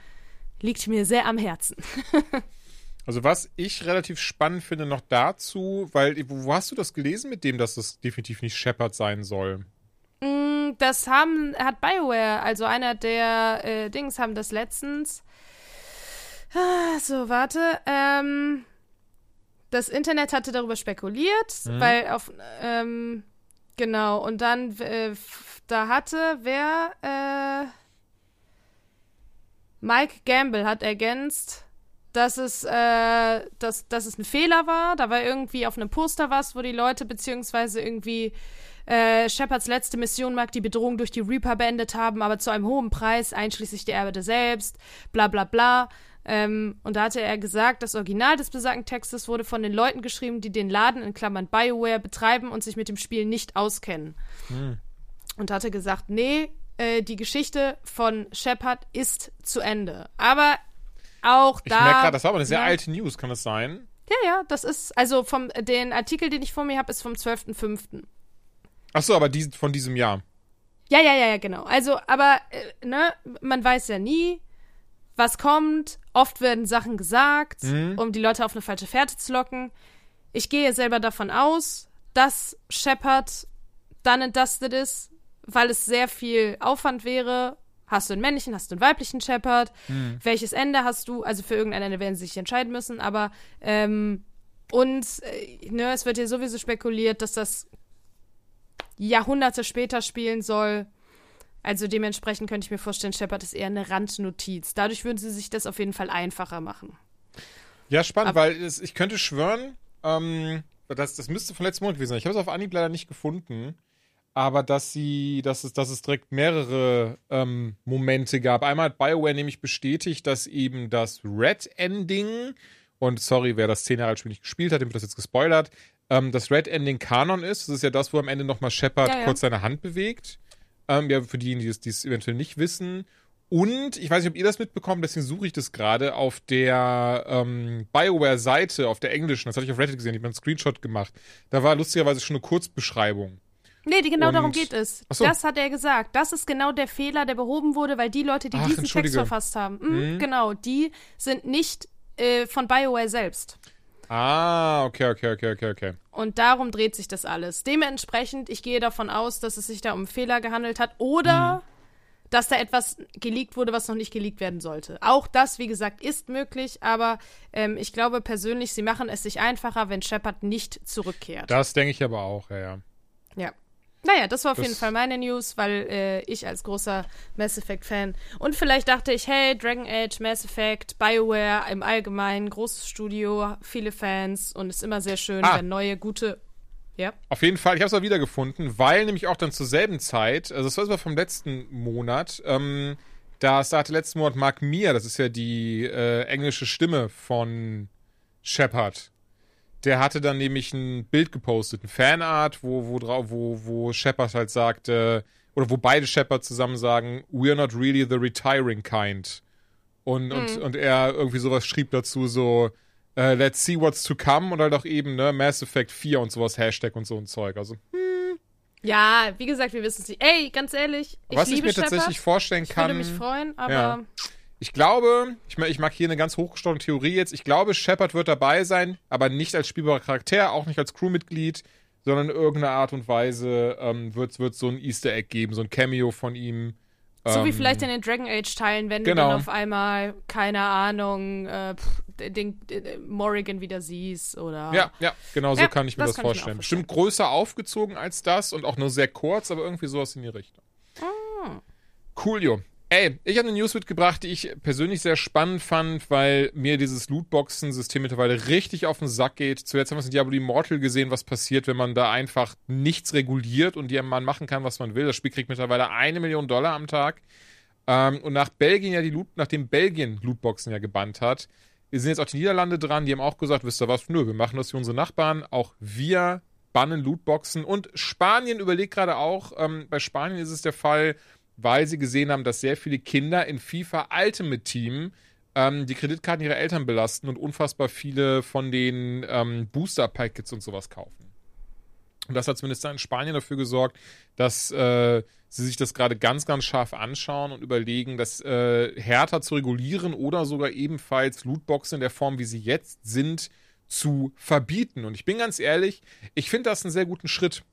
Speaker 2: liegt mir sehr am Herzen.
Speaker 1: also, was ich relativ spannend finde noch dazu, weil, wo hast du das gelesen mit dem, dass das definitiv nicht Shepard sein soll?
Speaker 2: Mm, das haben, hat BioWare, also einer der äh, Dings, haben das letztens. Ah, so, warte. Ähm, das Internet hatte darüber spekuliert, mhm. weil auf. Ähm, genau, und dann, äh, da hatte wer. Äh, Mike Gamble hat ergänzt, dass es, äh, dass, dass es ein Fehler war. Da war irgendwie auf einem Poster was, wo die Leute beziehungsweise irgendwie äh, Shepards letzte Mission mag die Bedrohung durch die Reaper beendet haben, aber zu einem hohen Preis, einschließlich der Erbe selbst, bla bla bla. Ähm, und da hatte er gesagt, das Original des besagten Textes wurde von den Leuten geschrieben, die den Laden in Klammern BioWare betreiben und sich mit dem Spiel nicht auskennen. Hm. Und hatte gesagt, nee, äh, die Geschichte von Shepard ist zu Ende. Aber auch da.
Speaker 1: Ich merke gerade, das war aber eine sehr ja, alte News, kann das sein?
Speaker 2: Ja, ja, das ist, also vom, den Artikel, den ich vor mir habe, ist vom 12.05.
Speaker 1: Ach so, aber die, von diesem Jahr.
Speaker 2: Ja, ja, ja, ja, genau. Also, aber, äh, ne, man weiß ja nie, was kommt. Oft werden Sachen gesagt, mhm. um die Leute auf eine falsche Fährte zu locken. Ich gehe selber davon aus, dass Shepard dann entdusted ist, weil es sehr viel Aufwand wäre. Hast du einen männlichen, hast du einen weiblichen Shepard? Mhm. Welches Ende hast du? Also für irgendein Ende werden sie sich entscheiden müssen, aber ähm, und äh, ne, es wird hier sowieso spekuliert, dass das Jahrhunderte später spielen soll. Also dementsprechend könnte ich mir vorstellen, Shepard ist eher eine Randnotiz. Dadurch würden sie sich das auf jeden Fall einfacher machen.
Speaker 1: Ja, spannend, Aber, weil es, ich könnte schwören, ähm, das, das müsste von letztem Monat gewesen sein. Ich habe es auf Anhieb leider nicht gefunden. Aber dass sie, dass es, dass es direkt mehrere ähm, Momente gab. Einmal hat BioWare nämlich bestätigt, dass eben das Red Ending, und sorry, wer das 10 Jahre alt Spiel nicht gespielt hat, dem wird das jetzt gespoilert, ähm, das Red Ending Kanon ist. Das ist ja das, wo am Ende nochmal Shepard ja, ja. kurz seine Hand bewegt. Ähm, ja, für diejenigen, die es eventuell nicht wissen. Und ich weiß nicht, ob ihr das mitbekommt, deswegen suche ich das gerade auf der ähm, BioWare-Seite, auf der englischen, das hatte ich auf Reddit gesehen, ich habe einen Screenshot gemacht. Da war lustigerweise schon eine Kurzbeschreibung.
Speaker 2: Nee, die, genau Und, darum geht es. So. Das hat er gesagt. Das ist genau der Fehler, der behoben wurde, weil die Leute, die Ach, diesen Text verfasst haben, mh, mhm. genau, die sind nicht äh, von BioWare selbst.
Speaker 1: Ah, okay, okay, okay, okay, okay.
Speaker 2: Und darum dreht sich das alles. Dementsprechend, ich gehe davon aus, dass es sich da um Fehler gehandelt hat oder hm. dass da etwas geleakt wurde, was noch nicht geleakt werden sollte. Auch das, wie gesagt, ist möglich, aber ähm, ich glaube persönlich, sie machen es sich einfacher, wenn Shepard nicht zurückkehrt.
Speaker 1: Das denke ich aber auch, ja, ja.
Speaker 2: Ja. Naja, das war auf das jeden Fall meine News, weil äh, ich als großer Mass Effect-Fan und vielleicht dachte ich, hey, Dragon Age, Mass Effect, BioWare im Allgemeinen, großes Studio, viele Fans und es ist immer sehr schön, ah. wenn neue, gute. Ja.
Speaker 1: Auf jeden Fall, ich habe es auch wiedergefunden, weil nämlich auch dann zur selben Zeit, also das war sogar vom letzten Monat, ähm, da sagte letzten Monat Mark Mir, das ist ja die äh, englische Stimme von Shepard, Der hatte dann nämlich ein Bild gepostet, ein Fanart, wo, wo, wo, wo Shepard halt sagte, oder wo beide Shepard zusammen sagen, we're not really the retiring kind. Und, mhm. und, und er irgendwie sowas schrieb dazu, so, uh, let's see what's to come und halt auch eben, ne, Mass Effect 4 und sowas, Hashtag und so ein Zeug. Also, hm.
Speaker 2: Ja, wie gesagt, wir wissen es nicht. Ey, ganz ehrlich, ich
Speaker 1: Was
Speaker 2: liebe
Speaker 1: ich mir
Speaker 2: Shepard.
Speaker 1: tatsächlich vorstellen kann.
Speaker 2: Ich würde mich freuen, aber.
Speaker 1: Ja. Ich glaube, ich, ich mag hier eine ganz hochgestochene Theorie jetzt. Ich glaube, Shepard wird dabei sein, aber nicht als spielbarer Charakter, auch nicht als Crewmitglied, sondern in irgendeiner Art und Weise ähm, wird es so ein Easter Egg geben, so ein Cameo von ihm.
Speaker 2: So
Speaker 1: ähm,
Speaker 2: wie vielleicht in den Dragon Age Teilen, wenn
Speaker 1: genau.
Speaker 2: du dann auf einmal, keine Ahnung, äh, pff, den, den Morrigan wieder siehst oder.
Speaker 1: Ja, ja, genau so
Speaker 2: Ja,
Speaker 1: kann ich mir
Speaker 2: das
Speaker 1: das, vorstellen. Bestimmt größer aufgezogen als das und auch nur sehr kurz, aber irgendwie sowas in die Richtung.
Speaker 2: Ah.
Speaker 1: Coolio. Ey, ich habe eine News mitgebracht, die ich persönlich sehr spannend fand, weil mir dieses Lootboxen-System mittlerweile richtig auf den Sack geht. Zuletzt haben wir es in Diablo Immortal gesehen, was passiert, wenn man da einfach nichts reguliert und man machen kann, was man will. Das Spiel kriegt mittlerweile eine Million Dollar am Tag. Ähm, und nach Belgien ja die Loot, nachdem Belgien Lootboxen ja gebannt hat, sind jetzt auch die Niederlande dran, die haben auch gesagt, wisst ihr was, nö, wir machen das für unsere Nachbarn, auch wir bannen Lootboxen und Spanien überlegt gerade auch, ähm, bei Spanien ist es der Fall, weil sie gesehen haben, dass sehr viele Kinder in FIFA Ultimate Team ähm, die Kreditkarten ihrer Eltern belasten und unfassbar viele von den ähm, Booster-Packets und sowas kaufen. Und das hat zumindest in Spanien dafür gesorgt, dass äh, sie sich das gerade ganz, ganz scharf anschauen und überlegen, das äh, härter zu regulieren oder sogar ebenfalls Lootboxen in der Form, wie sie jetzt sind, zu verbieten. Und ich bin ganz ehrlich, ich finde das einen sehr guten Schritt.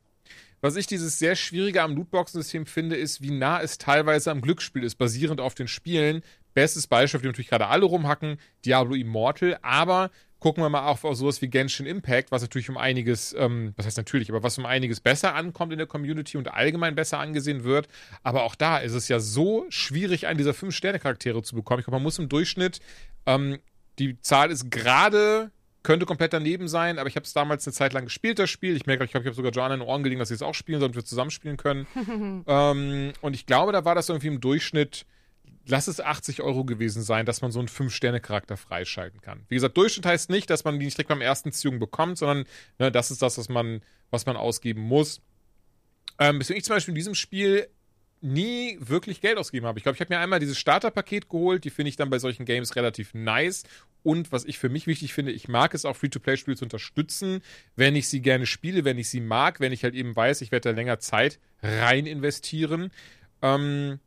Speaker 1: Was ich dieses sehr schwierige am Lootboxen-System finde, ist, wie nah es teilweise am Glücksspiel ist, basierend auf den Spielen. Bestes Beispiel, auf dem natürlich gerade alle rumhacken, Diablo Immortal, aber gucken wir mal auch auf sowas wie Genshin Impact, was natürlich um einiges, ähm, was heißt natürlich, aber was um einiges besser ankommt in der Community und allgemein besser angesehen wird. Aber auch da ist es ja so schwierig, einen dieser fünf Sterne-Charaktere zu bekommen. Ich glaube, man muss im Durchschnitt, ähm, die Zahl ist gerade könnte komplett daneben sein, aber ich habe es damals eine Zeit lang gespielt, das Spiel. Ich merke, ich glaube, ich habe sogar Joanna in den Ohren gelegen, dass sie es auch spielen, damit wir zusammenspielen können. ähm, und ich glaube, da war das irgendwie im Durchschnitt, lass es 80 Euro gewesen sein, dass man so einen 5-Sterne-Charakter freischalten kann. Wie gesagt, Durchschnitt heißt nicht, dass man die nicht direkt beim ersten Ziehung bekommt, sondern ne, das ist das, was man, was man ausgeben muss. Ähm, deswegen ich zum Beispiel in diesem Spiel nie wirklich Geld ausgegeben habe. Ich glaube, ich habe mir einmal dieses Starterpaket geholt, die finde ich dann bei solchen Games relativ nice. Und was ich für mich wichtig finde, ich mag es auch Free-to-Play-Spiele zu unterstützen, wenn ich sie gerne spiele, wenn ich sie mag, wenn ich halt eben weiß, ich werde da länger Zeit rein investieren. Ähm,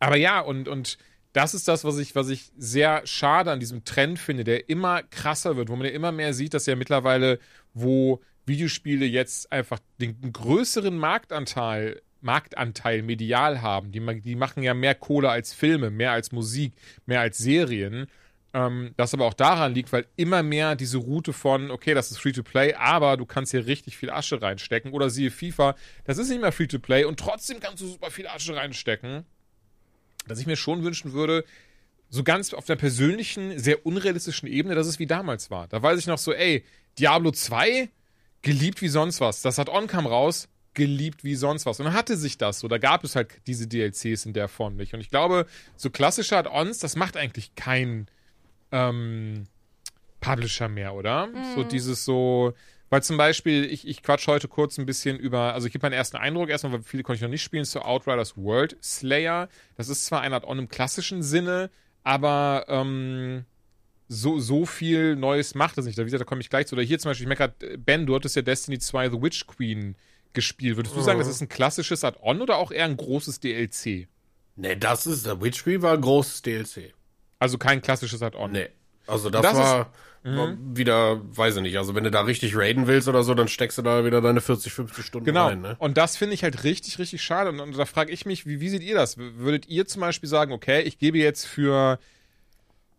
Speaker 1: aber ja, und, und das ist das, was ich, was ich sehr schade an diesem Trend finde, der immer krasser wird, wo man ja immer mehr sieht, dass ja mittlerweile, wo Videospiele jetzt einfach den größeren Marktanteil Marktanteil medial haben. Die, die, machen ja mehr Kohle als Filme, mehr als Musik, mehr als Serien. Ähm, das aber auch daran liegt, weil immer mehr diese Route von, okay, das ist Free-to-Play, aber du kannst hier richtig viel Asche reinstecken. Oder siehe FIFA, das ist nicht mehr Free-to-Play und trotzdem kannst du super viel Asche reinstecken. Dass ich mir schon wünschen würde, so ganz auf der persönlichen, sehr unrealistischen Ebene, dass es wie damals war. Da weiß ich noch so, ey, Diablo 2, geliebt wie sonst was. Das hat On-Cam raus, geliebt wie sonst was. Und dann hatte sich das so. Da gab es halt diese DLCs in der Form nicht. Und ich glaube, so klassische Add-ons, das macht eigentlich kein ähm, Publisher mehr, oder? Mhm. So dieses so. Weil zum Beispiel, ich, ich quatsch heute kurz ein bisschen über, also ich gebe meinen ersten Eindruck erstmal, weil viele konnte ich noch nicht spielen, zu Outriders World Slayer. Das ist zwar ein Add-on im klassischen Sinne, aber ähm, so, so viel Neues macht es nicht. Da, wie gesagt, da komme ich gleich zu. Oder hier zum Beispiel, ich merke gerade, Ben, du hattest ja Destiny 2 The Witch Queen gespielt. Würdest du sagen, das ist ein klassisches Add-on oder auch eher ein großes DLC?
Speaker 3: Nee, das ist, der Witch Queen war ein großes DLC.
Speaker 1: Also kein klassisches Add-on.
Speaker 3: Nee. Also das,
Speaker 1: Das
Speaker 3: war,
Speaker 1: ist-
Speaker 3: war wieder, weiß ich nicht, also wenn du da richtig raiden willst oder so, dann steckst du da wieder deine 40, 50 Stunden
Speaker 1: Genau.
Speaker 3: rein, ne?
Speaker 1: Und das finde ich halt richtig, richtig schade. Und, und da frage ich mich, wie, wie seht ihr das? Würdet ihr zum Beispiel sagen, okay, ich gebe jetzt für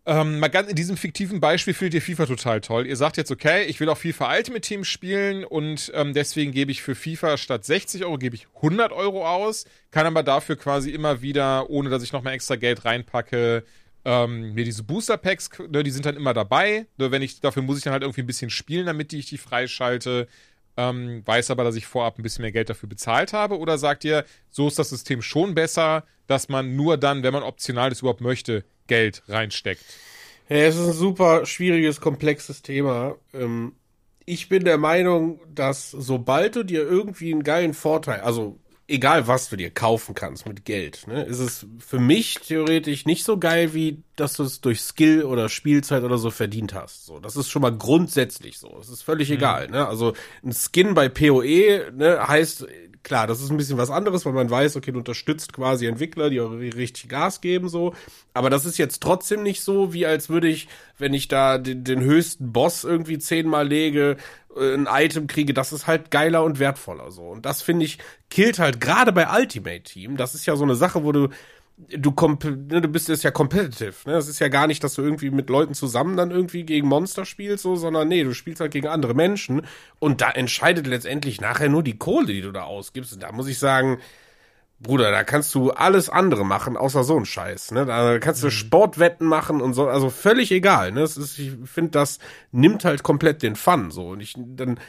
Speaker 1: ähm, mal ganz in diesem fiktiven Beispiel findet ihr FIFA total toll. Ihr sagt jetzt, okay, ich will auch FIFA Ultimate Team spielen und ähm, deswegen gebe ich für FIFA statt 60 Euro gebe ich 100 Euro aus, kann aber dafür quasi immer wieder, ohne dass ich nochmal extra Geld reinpacke, ähm, mir diese Booster Packs, ne, die sind dann immer dabei. Ne, wenn ich, dafür muss ich dann halt irgendwie ein bisschen spielen, damit ich die freischalte. Ähm, weiß aber, dass ich vorab ein bisschen mehr Geld dafür bezahlt habe. Oder sagt ihr, so ist das System schon besser, dass man nur dann, wenn man optional das überhaupt möchte, Geld reinsteckt?
Speaker 3: Ja, es ist ein super schwieriges, komplexes Thema. Ähm, ich bin der Meinung, dass sobald du dir irgendwie einen geilen Vorteil, also egal was du dir kaufen kannst mit Geld, ne, ist es für mich theoretisch nicht so geil, wie dass du es durch Skill oder Spielzeit oder so verdient hast. So, das ist schon mal grundsätzlich so. Es ist völlig mhm. egal, ne? Also ein Skin bei PoE, ne, heißt klar, das ist ein bisschen was anderes, weil man weiß, okay, du unterstützt quasi Entwickler, die auch richtig Gas geben, so. Aber das ist jetzt trotzdem nicht so, wie als würde ich, wenn ich da den, den höchsten Boss irgendwie zehnmal lege, äh, ein Item kriege, das ist halt geiler und wertvoller, so. Und das finde ich, killt halt gerade bei Ultimate Team. Das ist ja so eine Sache, wo du, du, ne, du bist jetzt ja competitive. Ne? Das ist ja gar nicht, dass du irgendwie mit Leuten zusammen dann irgendwie gegen Monster spielst, so, sondern nee, du spielst halt gegen andere Menschen und da entscheidet letztendlich nachher nur die Kohle, die du da ausgibst. Und da muss ich sagen, Bruder, da kannst du alles andere machen, außer so ein Scheiß. Ne? Da kannst du mhm. Sportwetten machen und so, also völlig egal. Ne? Das ist, ich finde, das nimmt halt komplett den Fun. So und ich dann,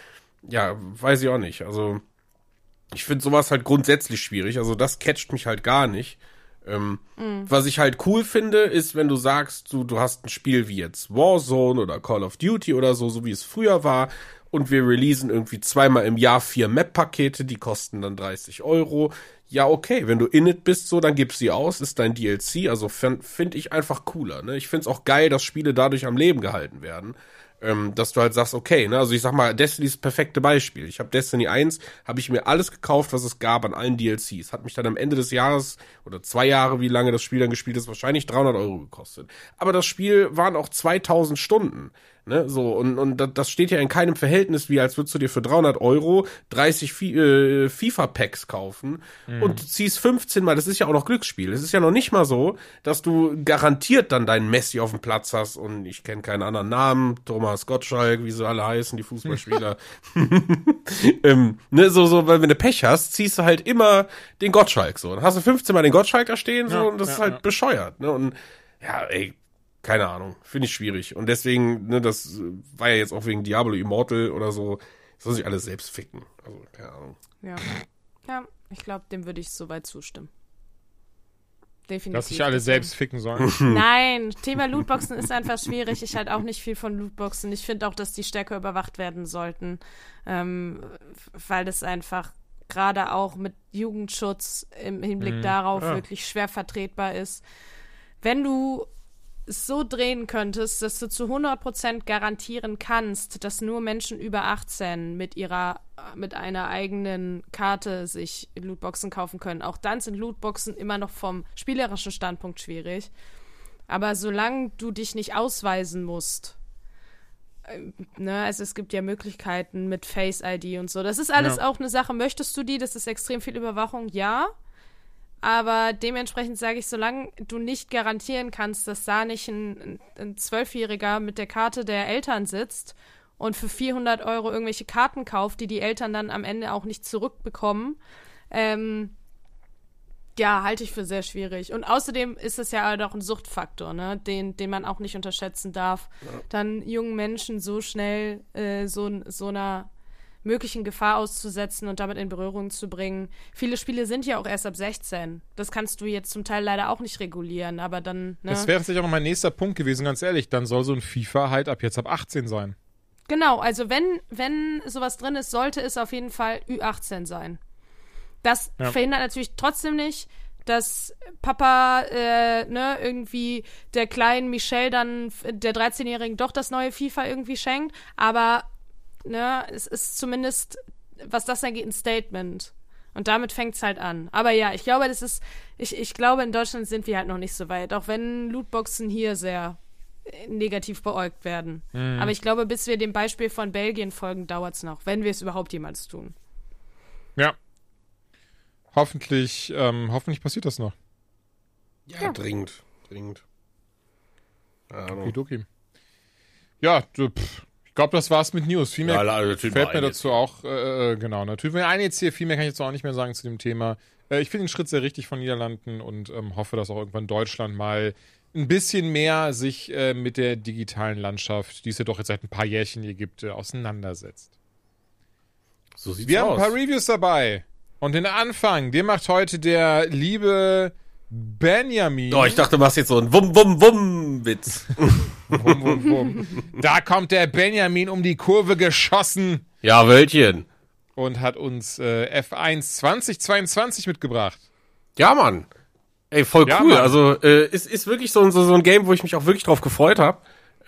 Speaker 3: ja, weiß ich auch nicht. Also ich finde sowas halt grundsätzlich schwierig. Also das catcht mich halt gar nicht. Ähm, mhm. Was ich halt cool finde, ist, wenn du sagst, du, du hast ein Spiel wie jetzt Warzone oder Call of Duty oder so, so wie es früher war, und wir releasen irgendwie zweimal im Jahr vier Map-Pakete, die kosten dann 30 Euro. Ja, okay, wenn du in it bist, so, dann gibst sie aus, ist dein DLC. Also finde ich einfach cooler. Ne? Ich finde es auch geil, dass Spiele dadurch am Leben gehalten werden ähm, dass du halt sagst, okay, ne, also ich sag mal, Destiny ist das perfekte Beispiel. Ich habe Destiny 1, habe ich mir alles gekauft, was es gab an allen DLCs. Hat mich dann am Ende des Jahres oder zwei Jahre, wie lange das Spiel dann gespielt ist, wahrscheinlich 300 Euro gekostet. Aber das Spiel waren auch 2000 Stunden. Ne, so, und, und das steht ja in keinem Verhältnis, wie als würdest du dir für 300 Euro 30 äh, FIFA-Packs kaufen mhm. und ziehst 15 Mal, das ist ja auch noch Glücksspiel. Es ist ja noch nicht mal so, dass du garantiert dann deinen Messi auf dem Platz hast und ich kenne keinen anderen Namen, Thomas Gottschalk, wie sie alle heißen, die Fußballspieler. ähm, ne, so, so, weil wenn du Pech hast, ziehst du halt immer den Gottschalk so. Dann hast du 15 Mal den Gottschalk da stehen, so, ja, und das ja, ist halt ja. bescheuert, ne, und ja, ey, keine Ahnung, finde ich schwierig. Und deswegen, ne, das war ja jetzt auch wegen Diablo Immortal oder so, soll sich alles selbst ficken. Also, keine Ahnung.
Speaker 2: Ja. Ja, ich glaube, dem würde ich soweit zustimmen.
Speaker 1: Definitiv. Dass sich alle selbst ficken sollen.
Speaker 2: Nein, Thema Lootboxen ist einfach schwierig. Ich halte auch nicht viel von Lootboxen. Ich finde auch, dass die stärker überwacht werden sollten, ähm, weil das einfach gerade auch mit Jugendschutz im Hinblick mhm. darauf ja. wirklich schwer vertretbar ist. Wenn du so drehen könntest, dass du zu 100% garantieren kannst, dass nur Menschen über 18 mit ihrer mit einer eigenen Karte sich Lootboxen kaufen können. Auch dann sind Lootboxen immer noch vom spielerischen Standpunkt schwierig. Aber solange du dich nicht ausweisen musst, äh, ne, also es gibt ja Möglichkeiten mit Face ID und so. Das ist alles ja. auch eine Sache. Möchtest du die? Das ist extrem viel Überwachung, ja. Aber dementsprechend sage ich, solange du nicht garantieren kannst, dass da nicht ein, Zwölfjähriger mit der Karte der Eltern sitzt und für 400 Euro irgendwelche Karten kauft, die die Eltern dann am Ende auch nicht zurückbekommen, ähm, ja, halte ich für sehr schwierig. Und außerdem ist es ja halt auch ein Suchtfaktor, ne, den, den man auch nicht unterschätzen darf, ja. dann jungen Menschen so schnell äh, so, so einer möglichen Gefahr auszusetzen und damit in Berührung zu bringen. Viele Spiele sind ja auch erst ab 16. Das kannst du jetzt zum Teil leider auch nicht regulieren, aber dann.
Speaker 1: Ne? Das wäre tatsächlich auch mein nächster Punkt gewesen, ganz ehrlich. Dann soll so ein FIFA halt ab jetzt ab 18 sein.
Speaker 2: Genau, also wenn, wenn sowas drin ist, sollte es auf jeden Fall Ü18 sein. Das ja. verhindert natürlich trotzdem nicht, dass Papa, äh, ne, irgendwie der kleinen Michelle dann, der 13-Jährigen, doch das neue FIFA irgendwie schenkt. Aber ne, es ist zumindest, was das angeht, ein Statement. Und damit fängt es halt an. Aber ja, ich glaube, das ist, ich, ich glaube, in Deutschland sind wir halt noch nicht so weit, auch wenn Lootboxen hier sehr äh, negativ beäugt werden. Mhm. Aber ich glaube, bis wir dem Beispiel von Belgien folgen, dauert es noch, wenn wir es überhaupt jemals tun.
Speaker 1: Ja. Hoffentlich, ähm, hoffentlich passiert das noch.
Speaker 3: Ja, ja. dringend, dringend.
Speaker 1: Okay, Ja, du, pff, glaube, das war's mit News. Viel mehr ja, fällt mir dazu auch, äh, äh, genau, natürlich. Mir ein jetzt hier, viel mehr kann ich jetzt auch nicht mehr sagen zu dem Thema. Äh, ich finde den Schritt sehr richtig von Niederlanden und ähm, hoffe, dass auch irgendwann Deutschland mal ein bisschen mehr sich äh, mit der digitalen Landschaft, die es ja doch jetzt seit ein paar Jährchen hier gibt, äh, auseinandersetzt. So sieht's Wir aus. haben ein paar Reviews dabei. Und den Anfang, den macht heute der liebe Benjamin.
Speaker 3: Oh, ich dachte, du machst jetzt so einen Wum-Wum-Wum-Witz.
Speaker 1: Wum, wum, wum. Da kommt der Benjamin um die Kurve geschossen
Speaker 3: ja, Wöltchen.
Speaker 1: und hat uns äh, F1 2022 mitgebracht.
Speaker 3: Ja, Mann. Ey, voll
Speaker 1: Ja,
Speaker 3: cool.
Speaker 1: Mann.
Speaker 3: Also, äh, es ist wirklich so, so, so ein Game, wo ich mich auch wirklich drauf gefreut habe.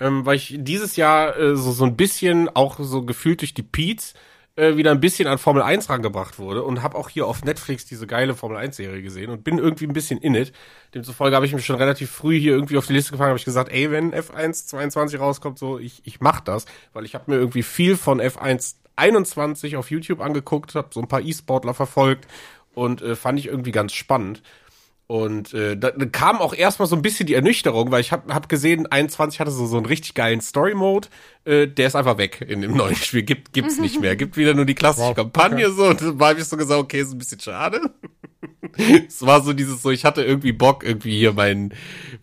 Speaker 3: Ähm, weil ich dieses Jahr äh, so, so ein bisschen, auch so gefühlt durch die Peets, äh, wieder ein bisschen an Formel 1 rangebracht wurde und habe auch hier auf Netflix diese geile Formel 1 Serie gesehen und bin irgendwie ein bisschen in it. Demzufolge habe ich mich schon relativ früh hier irgendwie auf die Liste gefangen, habe ich gesagt, ey, wenn F1 22 rauskommt, so ich ich mach das, weil ich habe mir irgendwie viel von F1 21 auf YouTube angeguckt, habe so ein paar E-Sportler verfolgt und äh, fand ich irgendwie ganz spannend. Und äh, da, da kam auch erstmal so ein bisschen die Ernüchterung, weil ich habe hab gesehen, 21 hatte so, so einen richtig geilen Story-Mode, äh, der ist einfach weg in dem neuen Spiel, gibt gibt's nicht mehr, gibt wieder nur die klassische
Speaker 1: Wow,
Speaker 3: Kampagne so und dann habe ich so gesagt, okay, ist ein bisschen schade. es war so dieses so, ich hatte irgendwie Bock, irgendwie hier mein,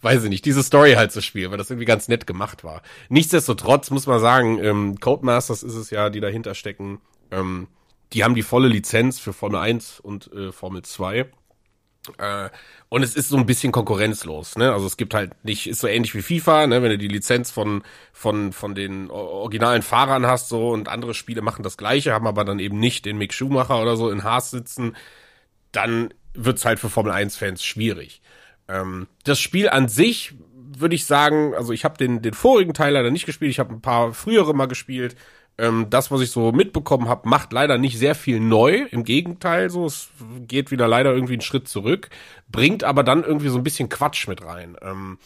Speaker 3: weiß ich nicht, diese Story halt zu spielen, weil das irgendwie ganz nett gemacht war. Nichtsdestotrotz muss man sagen, ähm, Codemasters ist es ja, die dahinter stecken, ähm, die haben die volle Lizenz für Formel 1 und äh, Formel 2. Äh, und es ist so ein bisschen konkurrenzlos, ne? Also es gibt halt nicht, ist so ähnlich wie FIFA, ne? Wenn du die Lizenz von, von, von den originalen Fahrern hast, so, und andere Spiele machen das Gleiche, haben aber dann eben nicht den Mick Schumacher oder so in Haas sitzen, dann wird's halt für Formel 1-Fans schwierig. Ähm, das Spiel an sich würde ich sagen, also ich habe den, den vorigen Teil leider nicht gespielt, ich habe ein paar frühere mal gespielt. Ähm, das, was ich so mitbekommen habe, macht leider nicht sehr viel neu. Im Gegenteil, so es geht wieder leider irgendwie einen Schritt zurück, bringt aber dann irgendwie so ein bisschen Quatsch mit rein. Ähm,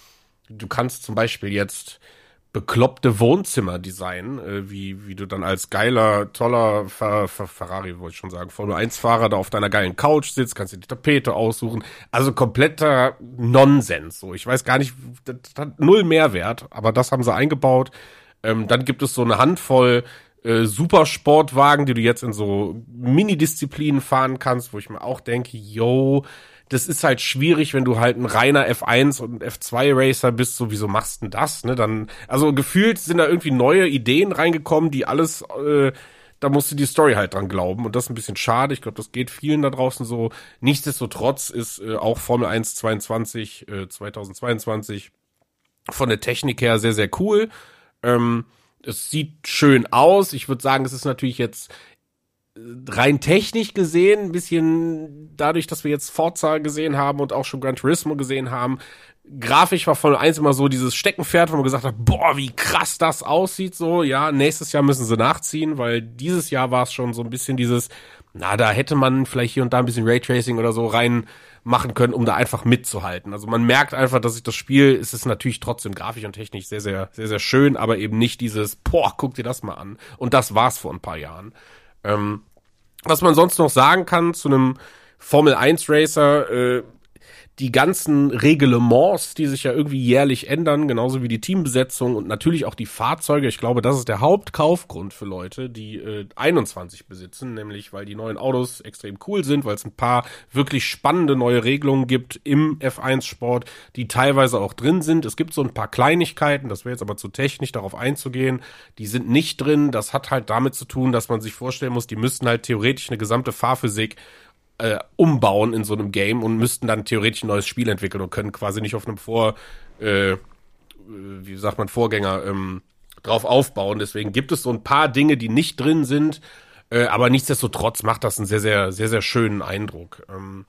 Speaker 3: du kannst zum Beispiel jetzt bekloppte Wohnzimmer designen, äh, wie, wie du dann als geiler, toller Fer Fer Ferrari, wollte ich schon sagen, Formel 1-Fahrer da auf deiner geilen Couch sitzt, kannst dir die Tapete aussuchen. Also kompletter Nonsens. So, ich weiß gar nicht, das, das hat null Mehrwert, aber das haben sie eingebaut. Ähm, dann gibt es so eine Handvoll äh, Supersportwagen, die du jetzt in so Mini-Disziplinen fahren kannst, wo ich mir auch denke, yo, das ist halt schwierig, wenn du halt ein reiner F1 und F2 Racer bist, so wieso machst du denn das, ne? Dann also gefühlt sind da irgendwie neue Ideen reingekommen, die alles äh, da musst du die Story halt dran glauben und das ist ein bisschen schade. Ich glaube, das geht vielen da draußen so. Nichtsdestotrotz ist äh, auch Formel 1 22 äh, 2022 von der Technik her sehr sehr cool. Ähm, es sieht schön aus. Ich würde sagen, es ist natürlich jetzt rein technisch gesehen, ein bisschen dadurch, dass wir jetzt Forza gesehen haben und auch schon Gran Turismo gesehen haben, grafisch war von eins immer so dieses Steckenpferd, wo man gesagt hat, boah, wie krass das aussieht, so, ja, nächstes Jahr müssen sie nachziehen, weil dieses Jahr war es schon so ein bisschen dieses, na, da hätte man vielleicht hier und da ein bisschen Raytracing oder so rein machen können, um da einfach mitzuhalten. Also man merkt einfach, dass sich das Spiel, es ist natürlich trotzdem grafisch und technisch sehr, sehr, sehr, sehr schön, aber eben nicht dieses, boah, guck dir das mal an. Und das war's vor ein paar Jahren. Ähm, was man sonst noch sagen kann zu einem Formel 1 Racer, äh, die ganzen Reglements, die sich ja irgendwie jährlich ändern, genauso wie die Teambesetzung und natürlich auch die Fahrzeuge. Ich glaube, das ist der Hauptkaufgrund für Leute, die äh, 21 besitzen, nämlich weil die neuen Autos extrem cool sind, weil es ein paar wirklich spannende neue Regelungen gibt im F1-Sport, die teilweise auch drin sind. Es gibt so ein paar Kleinigkeiten, das wäre jetzt aber zu technisch darauf einzugehen, die sind nicht drin. Das hat halt damit zu tun, dass man sich vorstellen muss, die müssten halt theoretisch eine gesamte Fahrphysik äh, umbauen in so einem Game und müssten dann theoretisch ein neues Spiel entwickeln und können quasi nicht auf einem Vor, äh, wie sagt man, Vorgänger ähm, drauf aufbauen. Deswegen gibt es so ein paar Dinge, die nicht drin sind, äh, aber nichtsdestotrotz macht das einen sehr, sehr, sehr, sehr schönen Eindruck. Ähm,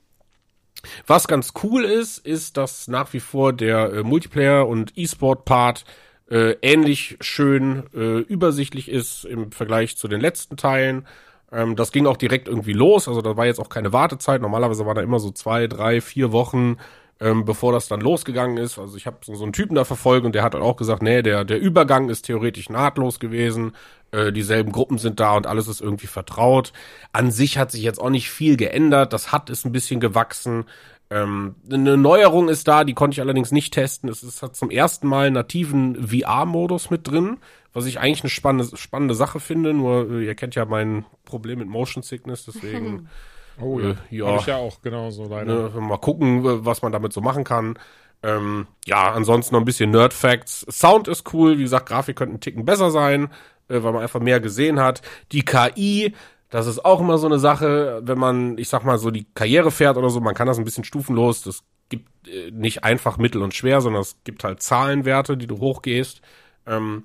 Speaker 3: was ganz cool ist, ist, dass nach wie vor der äh, Multiplayer- und E-Sport-Part äh, ähnlich schön äh, übersichtlich ist im Vergleich zu den letzten Teilen. Ähm, das ging auch direkt irgendwie los, also da war jetzt auch keine Wartezeit. Normalerweise war da immer so zwei, drei, vier Wochen, ähm, bevor das dann losgegangen ist. Also ich habe so, so einen Typen da verfolgt und der hat dann auch gesagt, nee, der, der Übergang ist theoretisch nahtlos gewesen. Äh, dieselben Gruppen sind da und alles ist irgendwie vertraut. An sich hat sich jetzt auch nicht viel geändert. Das hat ist ein bisschen gewachsen. Ähm, eine Neuerung ist da, die konnte ich allerdings nicht testen. Es ist hat zum ersten Mal nativen VR-Modus mit drin, was ich eigentlich eine spannende, spannende Sache finde. Nur, äh, ihr kennt ja mein Problem mit Motion Sickness, deswegen
Speaker 1: Oh
Speaker 3: Äh,
Speaker 1: ja.
Speaker 3: ja.
Speaker 1: Hab ich ja auch genauso leider.
Speaker 3: ne, mal gucken, äh, was man damit so machen kann. Ähm, ja, ansonsten noch ein bisschen Nerd-Facts. Sound ist cool, wie gesagt, Grafik könnte ein Ticken besser sein, äh, weil man einfach mehr gesehen hat. Die KI Das ist auch immer so eine Sache, wenn man, ich sag mal, so die Karriere fährt oder so, man kann das ein bisschen stufenlos. Das gibt äh, nicht einfach mittel und schwer, sondern es gibt halt Zahlenwerte, die du hochgehst. Ähm,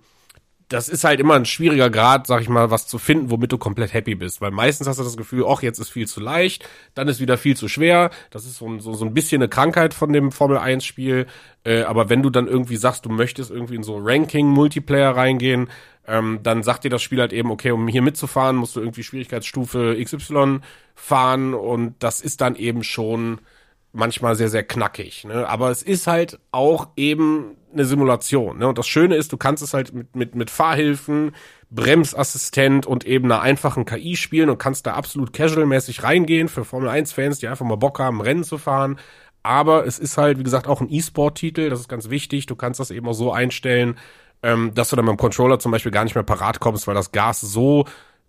Speaker 3: das ist halt immer ein schwieriger Grad, sag ich mal, was zu finden, womit du komplett happy bist. Weil meistens hast du das Gefühl, ach, jetzt ist viel zu leicht, dann ist wieder viel zu schwer. Das ist so, ein, so, so ein bisschen eine Krankheit von dem Formel 1-Spiel. Äh, aber wenn du dann irgendwie sagst, du möchtest irgendwie in so Ranking-Multiplayer reingehen, ähm, dann sagt dir das Spiel halt eben, okay, um hier mitzufahren, musst du irgendwie Schwierigkeitsstufe XY fahren und das ist dann eben schon manchmal sehr, sehr knackig. Ne? Aber es ist halt auch eben eine Simulation. Ne? Und das Schöne ist, du kannst es halt mit, mit, mit Fahrhilfen, Bremsassistent und eben einer einfachen KI spielen und kannst da absolut casual-mäßig reingehen für Formel 1-Fans, die einfach mal Bock haben, Rennen zu fahren. Aber es ist halt, wie gesagt, auch ein E-Sport-Titel, das ist ganz wichtig. Du kannst das eben auch so einstellen, ähm, dass du dann mit dem Controller zum Beispiel gar nicht mehr parat kommst, weil das Gas so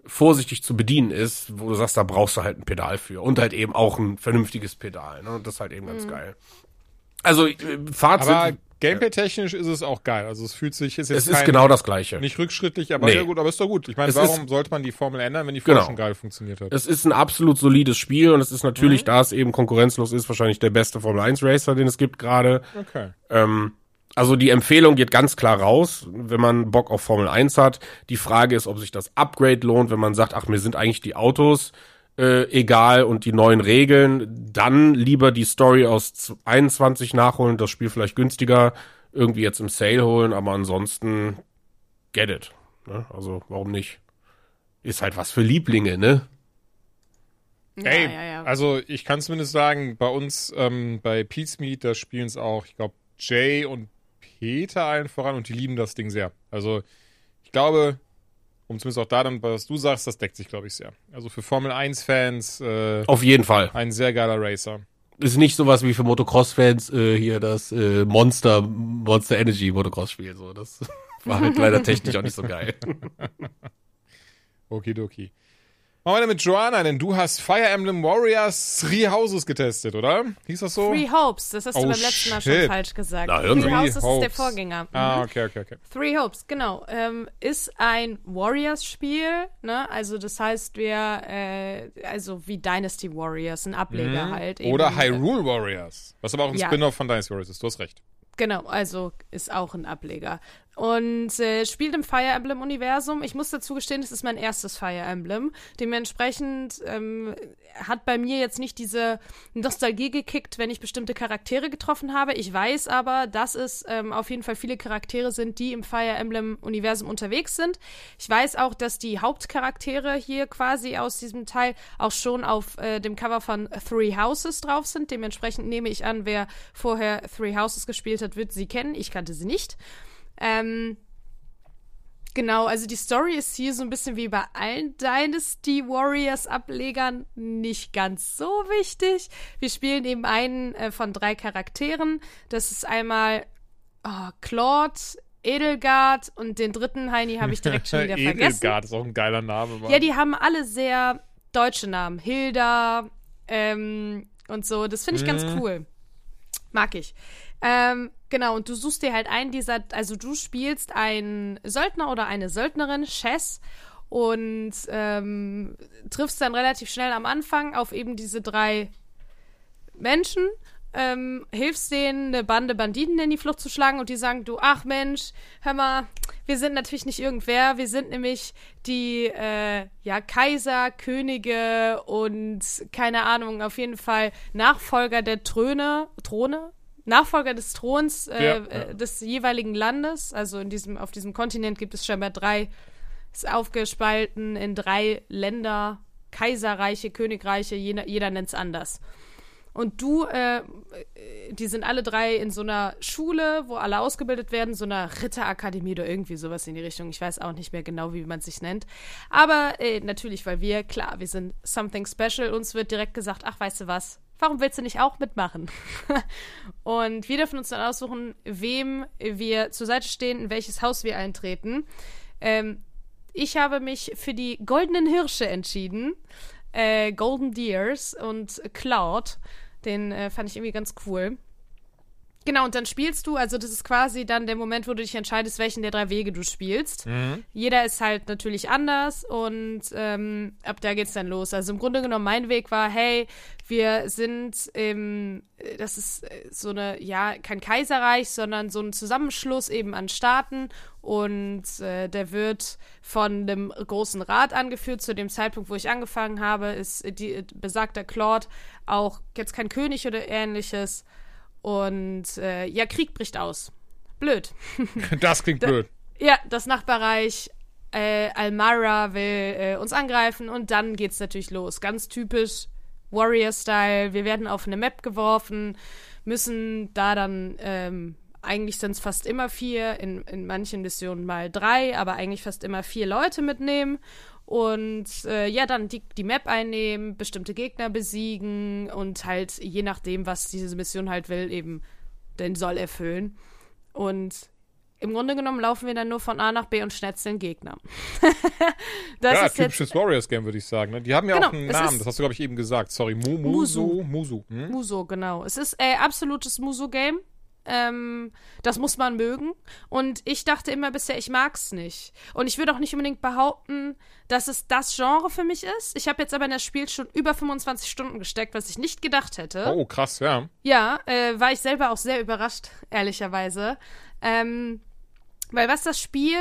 Speaker 3: vorsichtig zu bedienen ist, wo du sagst, da brauchst du halt ein Pedal für. Und halt eben auch ein vernünftiges Pedal. Ne? Das ist halt eben ganz
Speaker 2: Mhm.
Speaker 3: geil. Also, äh, Fazit.
Speaker 1: Aber Gameplay-technisch ist es auch geil. Also es fühlt sich, ist jetzt
Speaker 3: es ist
Speaker 1: kein,
Speaker 3: genau das Gleiche.
Speaker 1: nicht rückschrittlich, aber
Speaker 3: Nee.
Speaker 1: ja gut, aber ist doch gut. Ich meine,
Speaker 3: Es
Speaker 1: warum
Speaker 3: ist-
Speaker 1: sollte man die Formel ändern, wenn die vorher
Speaker 3: Genau.
Speaker 1: schon geil funktioniert hat?
Speaker 3: Es ist ein absolut solides Spiel und es ist natürlich,
Speaker 1: Mhm.
Speaker 3: da es eben konkurrenzlos ist, wahrscheinlich der beste Formel 1 Racer, den es gibt gerade.
Speaker 1: Okay.
Speaker 3: Ähm, also die Empfehlung geht ganz klar raus, wenn man Bock auf Formel 1 hat. Die Frage ist, ob sich das Upgrade lohnt, wenn man sagt, ach, mir sind eigentlich die Autos äh, egal und die neuen Regeln, dann lieber die Story aus 21 nachholen, das Spiel vielleicht günstiger irgendwie jetzt im Sale holen, aber ansonsten get it. Ne? Also warum nicht? Ist halt was für Lieblinge, ne?
Speaker 1: Ey,
Speaker 2: ja, ja, ja.
Speaker 1: also ich kann zumindest sagen, bei uns ähm, bei Pete's Meet, da spielen es auch, ich glaube, Jay und Peter allen voran und die lieben das Ding sehr. Also ich glaube, um zumindest auch da dann, was du sagst, das deckt sich, glaube ich, sehr. Also für Formel 1-Fans äh,
Speaker 3: Auf jeden Fall.
Speaker 1: ein sehr geiler Racer.
Speaker 3: ist nicht sowas wie für Motocross-Fans äh, hier das äh, Monster Monster Energy Motocross-Spiel. So, das war halt leider technisch auch nicht so geil.
Speaker 1: Okidoki. Machen wir dann mit Joanna, denn du hast Fire Emblem Warriors Three Houses getestet, oder? Hieß das so?
Speaker 2: Three Hopes, das hast du
Speaker 1: Oh,
Speaker 2: beim letzten Mal schon
Speaker 1: shit.
Speaker 2: falsch gesagt.
Speaker 3: Na,
Speaker 2: Three
Speaker 3: Sie.
Speaker 2: Houses ist der
Speaker 1: Hopes.
Speaker 2: Vorgänger.
Speaker 1: Ah,
Speaker 2: Mhm.
Speaker 1: okay, okay, okay.
Speaker 2: Three Hopes, genau. Ähm, ist ein Warriors-Spiel, ne? Also das heißt, wir, äh, also wie Dynasty Warriors, ein Ableger halt. eben.
Speaker 1: Mhm. Oder Hyrule Warriors, was aber auch ein
Speaker 2: Ja.
Speaker 1: Spin-off von Dynasty Warriors ist. Du hast recht.
Speaker 2: Genau, also ist auch ein Ableger. Und äh, spielt im Fire Emblem-Universum. Ich muss dazu gestehen, es ist mein erstes Fire Emblem. Dementsprechend ähm, hat bei mir jetzt nicht diese Nostalgie gekickt, wenn ich bestimmte Charaktere getroffen habe. Ich weiß aber, dass es ähm, auf jeden Fall viele Charaktere sind, die im Fire Emblem-Universum unterwegs sind. Ich weiß auch, dass die Hauptcharaktere hier quasi aus diesem Teil auch schon auf äh, dem Cover von Three Houses drauf sind. Dementsprechend nehme ich an, wer vorher Three Houses gespielt hat, wird sie kennen. Ich kannte sie nicht. Ähm, genau, also die Story ist hier so ein bisschen wie bei allen Dynasty Warriors Ablegern nicht ganz so wichtig. Wir spielen eben einen äh, von drei Charakteren. Das ist einmal oh, Claude, Edelgard und den dritten Heini habe ich direkt schon wieder vergessen.
Speaker 1: Edelgard ist auch ein geiler Name. Mann.
Speaker 2: Ja, die haben alle sehr deutsche Namen. Hilda ähm, und so. Das finde ich ganz
Speaker 1: Mhm.
Speaker 2: cool. Mag ich. Ähm, genau, und du suchst dir halt einen dieser, also du spielst einen Söldner oder eine Söldnerin, Chess, und ähm, triffst dann relativ schnell am Anfang auf eben diese drei Menschen, ähm, hilfst denen, eine Bande Banditen in die Flucht zu schlagen und die sagen, du, ach Mensch, hör mal, wir sind natürlich nicht irgendwer, wir sind nämlich die, äh, ja, Kaiser, Könige und keine Ahnung, auf jeden Fall Nachfolger der Throne, Throne? Nachfolger des Throns äh,
Speaker 1: Ja,
Speaker 2: äh, des jeweiligen Landes. Also in diesem, auf diesem Kontinent gibt es scheinbar drei, ist aufgespalten in drei Länder, Kaiserreiche, Königreiche, jeder, jeder nennt es anders. Und du, äh, die sind alle drei in so einer Schule, wo alle ausgebildet werden, so einer Ritterakademie oder irgendwie sowas in die Richtung. Ich weiß auch nicht mehr genau, wie man sich nennt. Aber äh, natürlich, weil wir, klar, wir sind something special. Uns wird direkt gesagt, ach, weißt du was, warum willst du nicht auch mitmachen? Und wir dürfen uns dann aussuchen, wem wir zur Seite stehen, in welches Haus wir eintreten. Ähm, ich habe mich für die goldenen Hirsche entschieden. Äh, Golden Deers und Cloud. Den äh, fand ich irgendwie ganz cool. Genau, und dann spielst du, also das ist quasi dann der Moment, wo du dich entscheidest, welchen der drei Wege du spielst. Jeder ist halt natürlich anders und ähm, ab da geht's dann los. Also im Grunde genommen, mein Weg war, hey, wir sind im, das ist äh, so eine, ja, kein Kaiserreich, sondern so ein Zusammenschluss eben an Staaten und äh, der wird von einem großen Rat angeführt. Zu dem Zeitpunkt, wo ich angefangen habe, ist die besagter Claude auch jetzt kein König oder ähnliches. Und äh, ja, Krieg bricht aus. Blöd.
Speaker 1: Das klingt blöd.
Speaker 2: Ja, das Nachbarreich äh, Almara will äh, uns angreifen und dann geht's natürlich los. Ganz typisch Warrior-Style. Wir werden auf eine Map geworfen, müssen da dann, ähm, eigentlich sind es fast immer vier, in, in manchen Missionen mal drei, aber eigentlich fast immer vier Leute mitnehmen. Und äh, ja, dann die, die Map einnehmen, bestimmte Gegner besiegen und halt je nachdem, was diese Mission halt will, eben den Soll erfüllen. Und im Grunde genommen laufen wir dann nur von A nach B und schnetzeln Gegner. das
Speaker 1: ja,
Speaker 2: ist
Speaker 1: typisches Warriors-Game, würde ich sagen. ne? Die haben ja
Speaker 2: Genau,
Speaker 1: auch einen Namen, das hast du, glaube ich, eben gesagt. Sorry, Mu Musu. Musu. Hm?
Speaker 2: Muso, genau. Es ist äh, absolutes Muso-Game. Ähm, das muss man mögen. Und ich dachte immer bisher, ich mag's nicht. Und ich würde auch nicht unbedingt behaupten, dass es das Genre für mich ist. Ich habe jetzt aber in das Spiel schon über 25 Stunden gesteckt, was ich nicht gedacht hätte.
Speaker 1: Oh, krass, ja.
Speaker 2: Ja, äh, war ich selber auch sehr überrascht, ehrlicherweise. Ähm, weil was das Spiel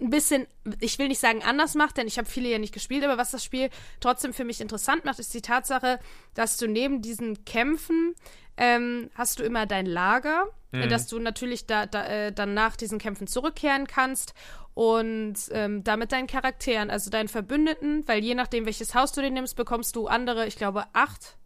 Speaker 2: ein bisschen, ich will nicht sagen anders macht, denn ich habe viele ja nicht gespielt, aber was das Spiel trotzdem für mich interessant macht, ist die Tatsache, dass du neben diesen Kämpfen ähm, hast du immer dein Lager, äh, dass du natürlich da, da, äh, dann nach diesen Kämpfen zurückkehren kannst und ähm, damit deinen Charakteren, also deinen Verbündeten, weil je nachdem, welches Haus du dir nimmst, bekommst du andere, ich glaube, acht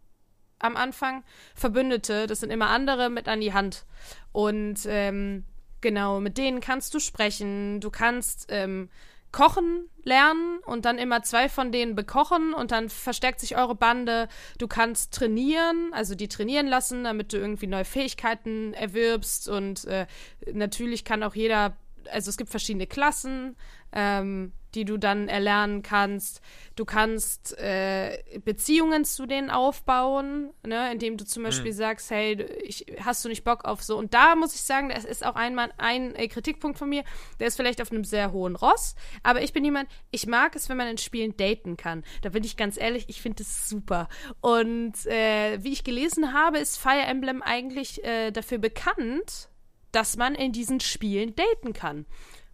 Speaker 2: am Anfang Verbündete, das sind immer andere mit an die Hand. Und ähm, genau, mit denen kannst du sprechen, du kannst ähm, kochen lernen und dann immer zwei von denen bekochen und dann verstärkt sich eure Bande. Du kannst trainieren, also die trainieren lassen, damit du irgendwie neue Fähigkeiten erwirbst und äh, natürlich kann auch jeder, also es gibt verschiedene Klassen, ähm, die du dann erlernen kannst. Du kannst äh, Beziehungen zu denen aufbauen, ne, indem du zum Beispiel sagst, hey, ich, hast du nicht Bock auf so. Und da muss ich sagen, das ist auch einmal ein äh, Kritikpunkt von mir, der ist vielleicht auf einem sehr hohen Ross, aber ich bin jemand, ich mag es, wenn man in Spielen daten kann. Da bin ich ganz ehrlich, ich finde es super. Und äh, wie ich gelesen habe, ist Fire Emblem eigentlich äh, dafür bekannt, dass man in diesen Spielen daten kann.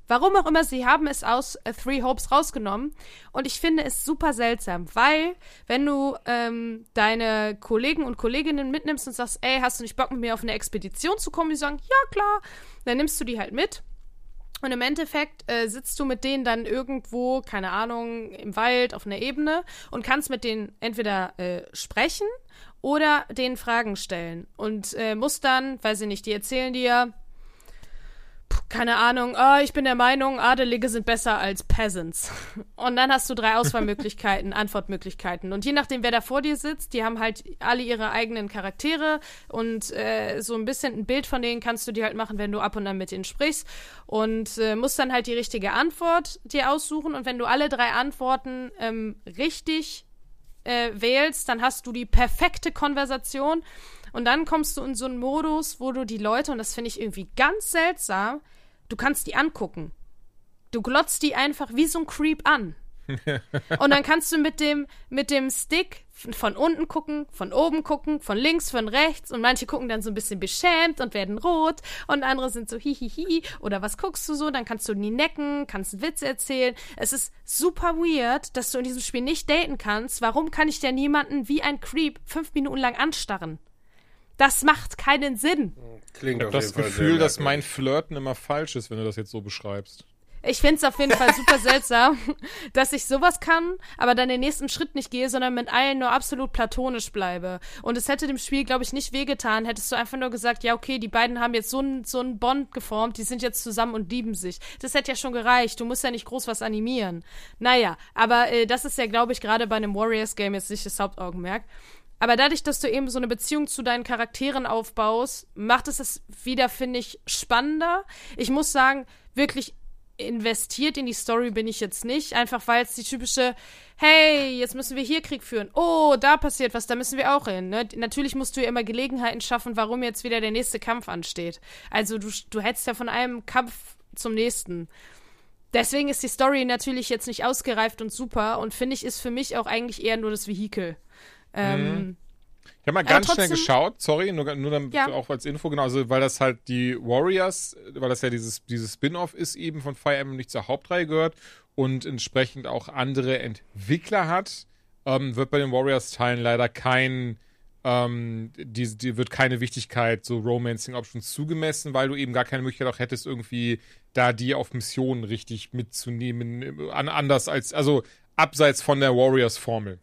Speaker 2: Warum auch immer, sie haben es aus äh, Three Hopes rausgenommen. Und ich finde es super seltsam, weil, wenn du ähm, deine Kollegen und Kolleginnen mitnimmst und sagst, ey, hast du nicht Bock mit mir auf eine Expedition zu kommen? Die sagen, ja, klar. Dann nimmst du die halt mit. Und im Endeffekt äh, sitzt du mit denen dann irgendwo, keine Ahnung, im Wald, auf einer Ebene und kannst mit denen entweder äh, sprechen oder denen Fragen stellen. Und äh, musst dann, weiß ich nicht, die erzählen dir, keine Ahnung, ah, ich bin der Meinung, Adelige sind besser als Peasants. Und dann hast du drei Auswahlmöglichkeiten, Antwortmöglichkeiten. Und je nachdem, wer da vor dir sitzt, die haben halt alle ihre eigenen Charaktere und äh, so ein bisschen ein Bild von denen kannst du dir halt machen, wenn du ab und an mit ihnen sprichst. Und äh, musst dann halt die richtige Antwort dir aussuchen. Und wenn du alle drei Antworten ähm, richtig äh, wählst, dann hast du die perfekte Konversation. Und dann kommst du in so einen Modus, wo du die Leute, und das finde ich irgendwie ganz seltsam, du kannst die angucken. Du glotzt die einfach wie so ein Creep an. und dann kannst du mit dem, mit dem Stick von unten gucken, von oben gucken, von links, von rechts und manche gucken dann so ein bisschen beschämt und werden rot und andere sind so hihihi oder was guckst du so, dann kannst du nie necken, kannst einen Witz erzählen. Es ist super weird, dass du in diesem Spiel nicht daten kannst. Warum kann ich denn niemanden wie ein Creep fünf Minuten lang anstarren? Das macht keinen Sinn.
Speaker 3: Klingt
Speaker 1: Ich habe das Gefühl, dass mein Flirten immer falsch ist, wenn du das jetzt so beschreibst.
Speaker 2: Ich finde es auf jeden Fall super seltsam, dass ich sowas kann, aber dann den nächsten Schritt nicht gehe, sondern mit allen nur absolut platonisch bleibe. Und es hätte dem Spiel, glaube ich, nicht wehgetan, hättest du einfach nur gesagt, ja, okay, die beiden haben jetzt so einen so einen Bond geformt, die sind jetzt zusammen und lieben sich. Das hätte ja schon gereicht. Du musst ja nicht groß was animieren. Naja, aber äh, das ist ja, glaube ich, gerade bei einem Warriors-Game jetzt nicht das Hauptaugenmerk. Aber dadurch, dass du eben so eine Beziehung zu deinen Charakteren aufbaust, macht es es wieder, finde ich, spannender. Ich muss sagen, wirklich investiert in die Story bin ich jetzt nicht, einfach weil es die typische, hey, jetzt müssen wir hier Krieg führen. Oh, da passiert was, da müssen wir auch hin. Ne? Natürlich musst du ja immer Gelegenheiten schaffen, warum jetzt wieder der nächste Kampf ansteht. Also du, du hättest ja von einem Kampf zum nächsten. Deswegen ist die Story natürlich jetzt nicht ausgereift und super und finde ich, ist für mich auch eigentlich eher nur das Vehikel. Ähm,
Speaker 1: Ich habe mal ganz
Speaker 2: trotzdem-
Speaker 1: schnell geschaut, sorry, nur, nur damit
Speaker 2: Ja.
Speaker 1: auch als Info, genau, also weil das halt die Warriors, weil das ja dieses, dieses Spin-off ist, eben von Fire Emblem nicht zur Hauptreihe gehört und entsprechend auch andere Entwickler hat, ähm, wird bei den Warriors-Teilen leider kein, ähm, die, die wird keine Wichtigkeit so Romancing Options zugemessen, weil du eben gar keine Möglichkeit auch hättest, irgendwie da die auf Missionen richtig mitzunehmen, an, anders als, also abseits von der Warriors-Formel.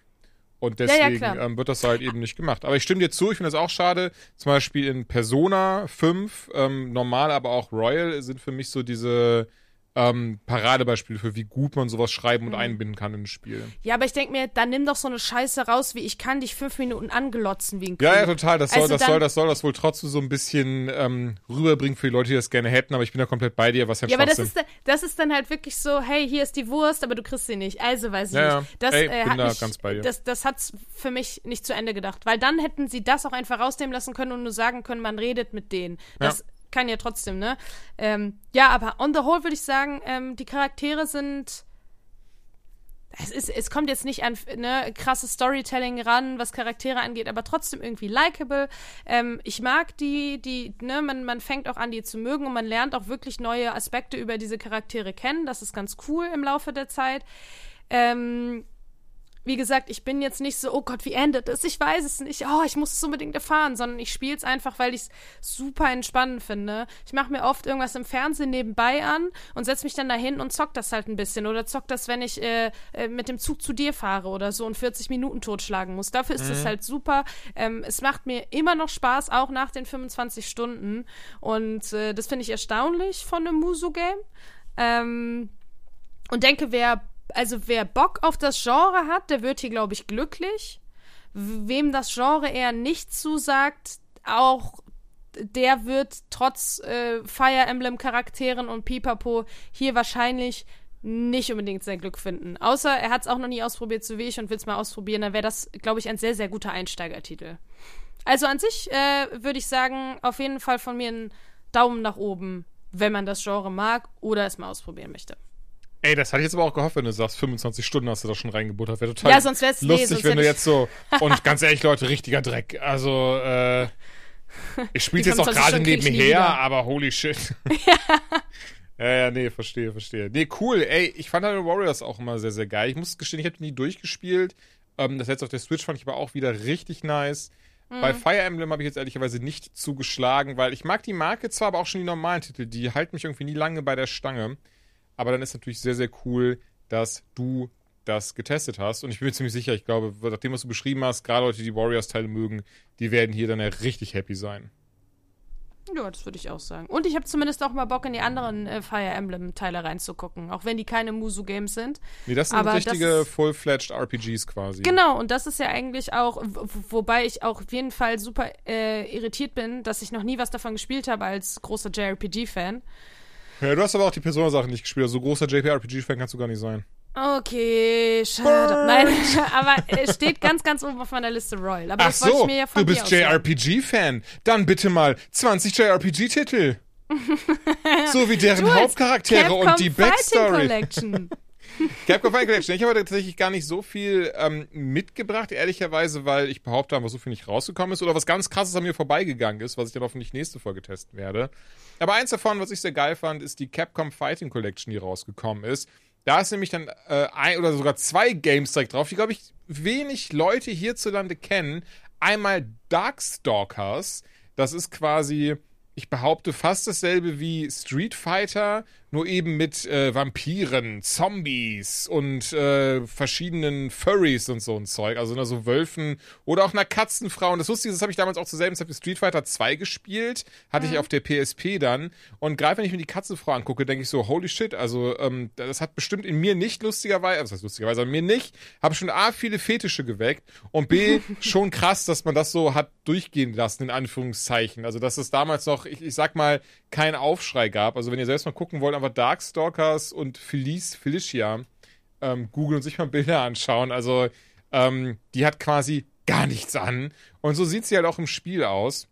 Speaker 1: Und
Speaker 2: Ja, ja,
Speaker 1: deswegen
Speaker 2: klar.
Speaker 1: ähm, wird das halt eben nicht gemacht. Aber ich stimme dir zu, ich finde das auch schade. Zum Beispiel in Persona 5, ähm, normal, aber auch Royal sind für mich so diese ähm, Paradebeispiele für, wie gut man sowas schreiben
Speaker 2: Mhm.
Speaker 1: und einbinden kann in ein Spiel.
Speaker 2: ja, aber ich denke mir, dann nimm doch so eine Scheiße raus, wie ich kann dich fünf Minuten anglotzen wie ein
Speaker 1: Ja,
Speaker 2: Kühl.
Speaker 1: ja, total. Das soll,
Speaker 2: Also
Speaker 1: das soll, das soll das wohl trotzdem so ein bisschen ähm, rüberbringen für die Leute, die das gerne hätten, aber ich bin da komplett bei dir, was ja
Speaker 2: Ja, aber das ist, das ist dann halt wirklich so, hey, hier ist die Wurst, aber du kriegst sie nicht. Also weiß ich
Speaker 1: Ja,
Speaker 2: nicht.
Speaker 1: ja.
Speaker 2: Das,
Speaker 1: Ey,
Speaker 2: äh,
Speaker 1: bin
Speaker 2: hat
Speaker 1: da
Speaker 2: mich,
Speaker 1: ganz bei dir.
Speaker 2: Das, das hat's für mich nicht zu Ende gedacht. Weil dann hätten sie das auch einfach rausnehmen lassen können und nur sagen können, man redet mit denen. Das kann ja trotzdem, ne? Ähm, ja, aber on the whole würde ich sagen, ähm, die Charaktere sind. Es, ist, es kommt jetzt nicht an ne, krasses Storytelling ran, was Charaktere angeht, aber trotzdem irgendwie likable. Ähm, ich mag die, die, ne, man, man fängt auch an, die zu mögen und man lernt auch wirklich neue Aspekte über diese Charaktere kennen. Das ist ganz cool im Laufe der Zeit. Ähm, wie gesagt, ich bin jetzt nicht so, oh Gott, wie endet es? Ich weiß es nicht. Oh, ich muss es unbedingt erfahren, sondern ich spiele es einfach, weil ich es super entspannend finde. Ich mache mir oft irgendwas im Fernsehen nebenbei an und setze mich dann dahin und zock das halt ein bisschen. Oder zock das, wenn ich äh, äh, mit dem Zug zu dir fahre oder so und 40 Minuten totschlagen muss. Dafür ist es halt super. Ähm, es macht mir immer noch Spaß, auch nach den 25 Stunden. Und äh, das finde ich erstaunlich von einem Muso-Game. Ähm, und denke, wer, also wer Bock auf das Genre hat, der wird hier, glaube ich, glücklich. Wem das Genre eher nicht zusagt, auch der wird trotz äh, Fire Emblem Charakteren und Pipapo hier wahrscheinlich nicht unbedingt sein Glück finden. Außer er hat es auch noch nie ausprobiert, so wie ich, und will es mal ausprobieren, dann wäre das, glaube ich, ein sehr, sehr guter Einsteigertitel. Also an sich äh, würde ich sagen, auf jeden Fall von mir einen Daumen nach oben, wenn man das Genre mag oder es mal ausprobieren möchte.
Speaker 1: Ey, das hatte ich jetzt aber auch gehofft, wenn du sagst, 25 Stunden hast du da schon reingebuttert. Wäre total
Speaker 2: Ja, sonst wär's- nee,
Speaker 1: lustig,
Speaker 2: sonst
Speaker 1: wenn du
Speaker 2: hätte
Speaker 1: jetzt so. Und ganz ehrlich, Leute, richtiger Dreck. Also, äh, ich spiele jetzt auch
Speaker 2: 25
Speaker 1: gerade nebenher, aber holy shit. ja, ja, nee, verstehe, verstehe. Nee, cool. Ey, ich fand halt Warriors auch immer sehr, sehr geil. Ich muss gestehen, ich habe nie durchgespielt. Ähm, das jetzt auf der Switch fand ich aber auch wieder richtig nice.
Speaker 2: Mhm.
Speaker 1: Bei Fire Emblem habe ich jetzt ehrlicherweise nicht zugeschlagen, weil ich mag die Marke zwar, aber auch schon die normalen Titel. Die halten mich irgendwie nie lange bei der Stange. Aber dann ist natürlich sehr, sehr cool, dass du das getestet hast. Und ich bin mir ziemlich sicher, ich glaube, nach dem, was du beschrieben hast, gerade Leute, die die Warriors-Teile mögen, die werden hier dann ja richtig happy sein.
Speaker 2: Ja, das würde ich auch sagen. Und ich habe zumindest auch mal Bock, in die anderen äh, Fire Emblem-Teile reinzugucken, auch wenn die keine Musu-Games sind.
Speaker 1: Nee, das sind
Speaker 2: Aber
Speaker 1: richtige Full-Fledged RPGs quasi.
Speaker 2: Genau, und das ist ja eigentlich auch, wobei ich auch auf jeden Fall super äh, irritiert bin, dass ich noch nie was davon gespielt habe als großer JRPG-Fan.
Speaker 1: Ja, du hast aber auch die Persona-Sachen nicht gespielt. Also so großer JPRPG-Fan kannst du gar nicht sein.
Speaker 2: Okay, schade. Nein, aber es steht ganz, ganz oben auf meiner Liste Royal. Aber
Speaker 1: Ach
Speaker 2: das
Speaker 1: so,
Speaker 2: ich mir ja von
Speaker 1: du bist. JRPG-Fan. Dann bitte mal 20 JRPG-Titel. so wie deren Hauptcharaktere und die Backstory. Capcom Fighting Collection. Ich habe tatsächlich gar nicht so viel ähm, mitgebracht, ehrlicherweise, weil ich behaupte, einfach so viel nicht rausgekommen ist oder was ganz krasses an mir vorbeigegangen ist, was ich dann hoffentlich nächste Folge testen werde. Aber eins davon, was ich sehr geil fand, ist die Capcom Fighting Collection, die rausgekommen ist. Da ist nämlich dann äh, ein oder sogar zwei Games direkt drauf, die, glaube ich, wenig Leute hierzulande kennen. Einmal Darkstalkers. Das ist quasi, ich behaupte, fast dasselbe wie Street Fighter, nur eben mit äh, Vampiren, Zombies und äh, verschiedenen Furries und so ein Zeug. Also ne, so Wölfen oder auch einer Katzenfrau. Und das Lustige ist, das habe ich damals auch zur selben Zeit wie Street Fighter 2 gespielt. Hatte ich auf der PSP dann. Und gerade wenn ich mir die Katzenfrau angucke, denke ich so, holy shit, also ähm, das hat bestimmt in mir nicht lustigerweise, heißt lustigerweise, aber mir nicht, habe schon A, viele Fetische geweckt und B, schon krass, dass man das so hat durchgehen lassen, in Anführungszeichen. Also, dass es damals noch, ich, ich sag mal, keinen Aufschrei gab. Also, wenn ihr selbst mal gucken wollt, einfach Darkstalkers und Felice, Felicia ähm, googeln und sich mal Bilder anschauen. Also, ähm, die hat quasi gar nichts an. Und so sieht sie halt auch im Spiel aus.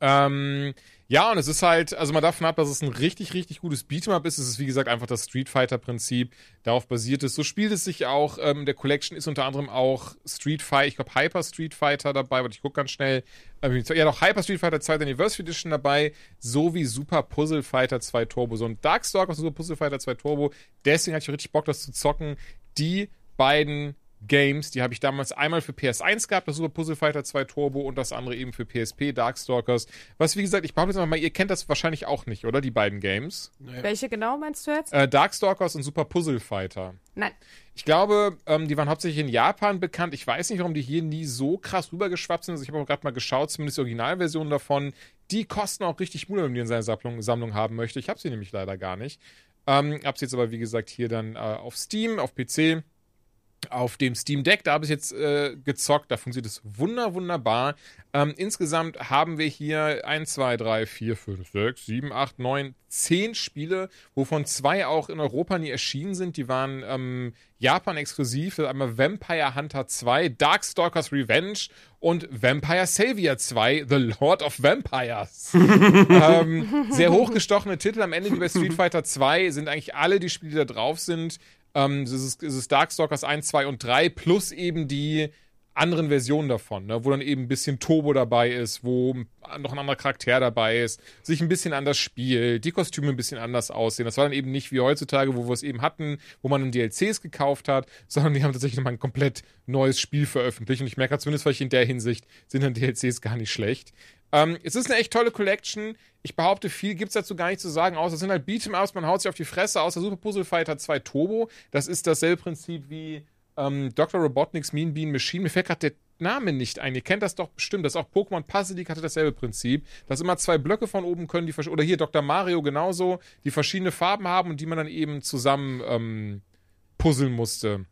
Speaker 1: Ähm, ja, und es ist halt, also mal davon ab, dass es ein richtig, richtig gutes Beat'em-up ist. Es ist, wie gesagt, einfach das Street Fighter-Prinzip, darauf basiert ist. So spielt es sich auch. Ähm, der Collection ist unter anderem auch Street Fighter, ich glaube Hyper Street Fighter dabei, warte, ich gucke ganz schnell. Ähm, ja, noch Hyper Street Fighter 2 Anniversary Edition dabei, sowie Super Puzzle Fighter 2 Turbo. So ein Darkstalker Super Puzzle Fighter 2 Turbo. Deswegen hatte ich richtig Bock, das zu zocken. Die beiden Games, die habe ich damals einmal für PS1 gehabt, das Super Puzzle Fighter 2 Turbo und das andere eben für PSP, Darkstalkers. Was, wie gesagt, ich behaupte jetzt mal, ihr kennt das wahrscheinlich auch nicht, oder? Die beiden Games.
Speaker 2: Nee. Welche genau meinst du jetzt?
Speaker 1: Äh, Darkstalkers und Super Puzzle Fighter.
Speaker 2: Nein.
Speaker 1: Ich glaube, ähm, die waren hauptsächlich in Japan bekannt. Ich weiß nicht, warum die hier nie so krass rübergeschwappt sind. Also ich habe auch gerade mal geschaut, zumindest die Originalversion davon. Die kosten auch richtig Mut, wenn man die in seiner Sammlung, Sammlung haben möchte. Ich habe sie nämlich leider gar nicht. Ähm, habe sie jetzt aber, wie gesagt, hier dann äh, auf Steam, auf PC auf dem Steam Deck, da habe ich jetzt äh, gezockt, da funktioniert es wunder, wunderbar. Ähm, insgesamt haben wir hier 1, 2, 3, 4, 5, 6, 7, 8, 9, 10 Spiele, wovon zwei auch in Europa nie erschienen sind. Die waren ähm, Japan exklusiv. Einmal Vampire Hunter 2, Darkstalkers Revenge und Vampire Savior 2, The Lord of Vampires. ähm, sehr hochgestochene Titel. Am Ende wie bei Street Fighter 2 sind eigentlich alle die Spiele, die da drauf sind, ähm, es, ist, es ist Darkstalkers 1, 2 und 3 plus eben die anderen Versionen davon, ne? wo dann eben ein bisschen Turbo dabei ist, wo noch ein anderer Charakter dabei ist, sich ein bisschen anders spielt, die Kostüme ein bisschen anders aussehen. Das war dann eben nicht wie heutzutage, wo wir es eben hatten, wo man dann DLCs gekauft hat, sondern die haben tatsächlich nochmal ein komplett neues Spiel veröffentlicht. Und ich merke zumindest vielleicht in der Hinsicht, sind dann DLCs gar nicht schlecht. Ähm, es ist eine echt tolle Collection. Ich behaupte, viel gibt es dazu gar nicht zu sagen, außer es sind halt Beat'em-Ups, man haut sich auf die Fresse, außer Super Puzzle Fighter 2 Turbo. Das ist dasselbe Prinzip wie ähm, Dr. Robotnik's Mean Bean Machine. Mir fällt gerade der Name nicht ein. Ihr kennt das doch bestimmt. Das ist auch Pokémon Puzzle League hatte dasselbe Prinzip. Dass immer zwei Blöcke von oben können, die oder hier Dr. Mario genauso, die verschiedene Farben haben und die man dann eben zusammen ähm, puzzeln musste.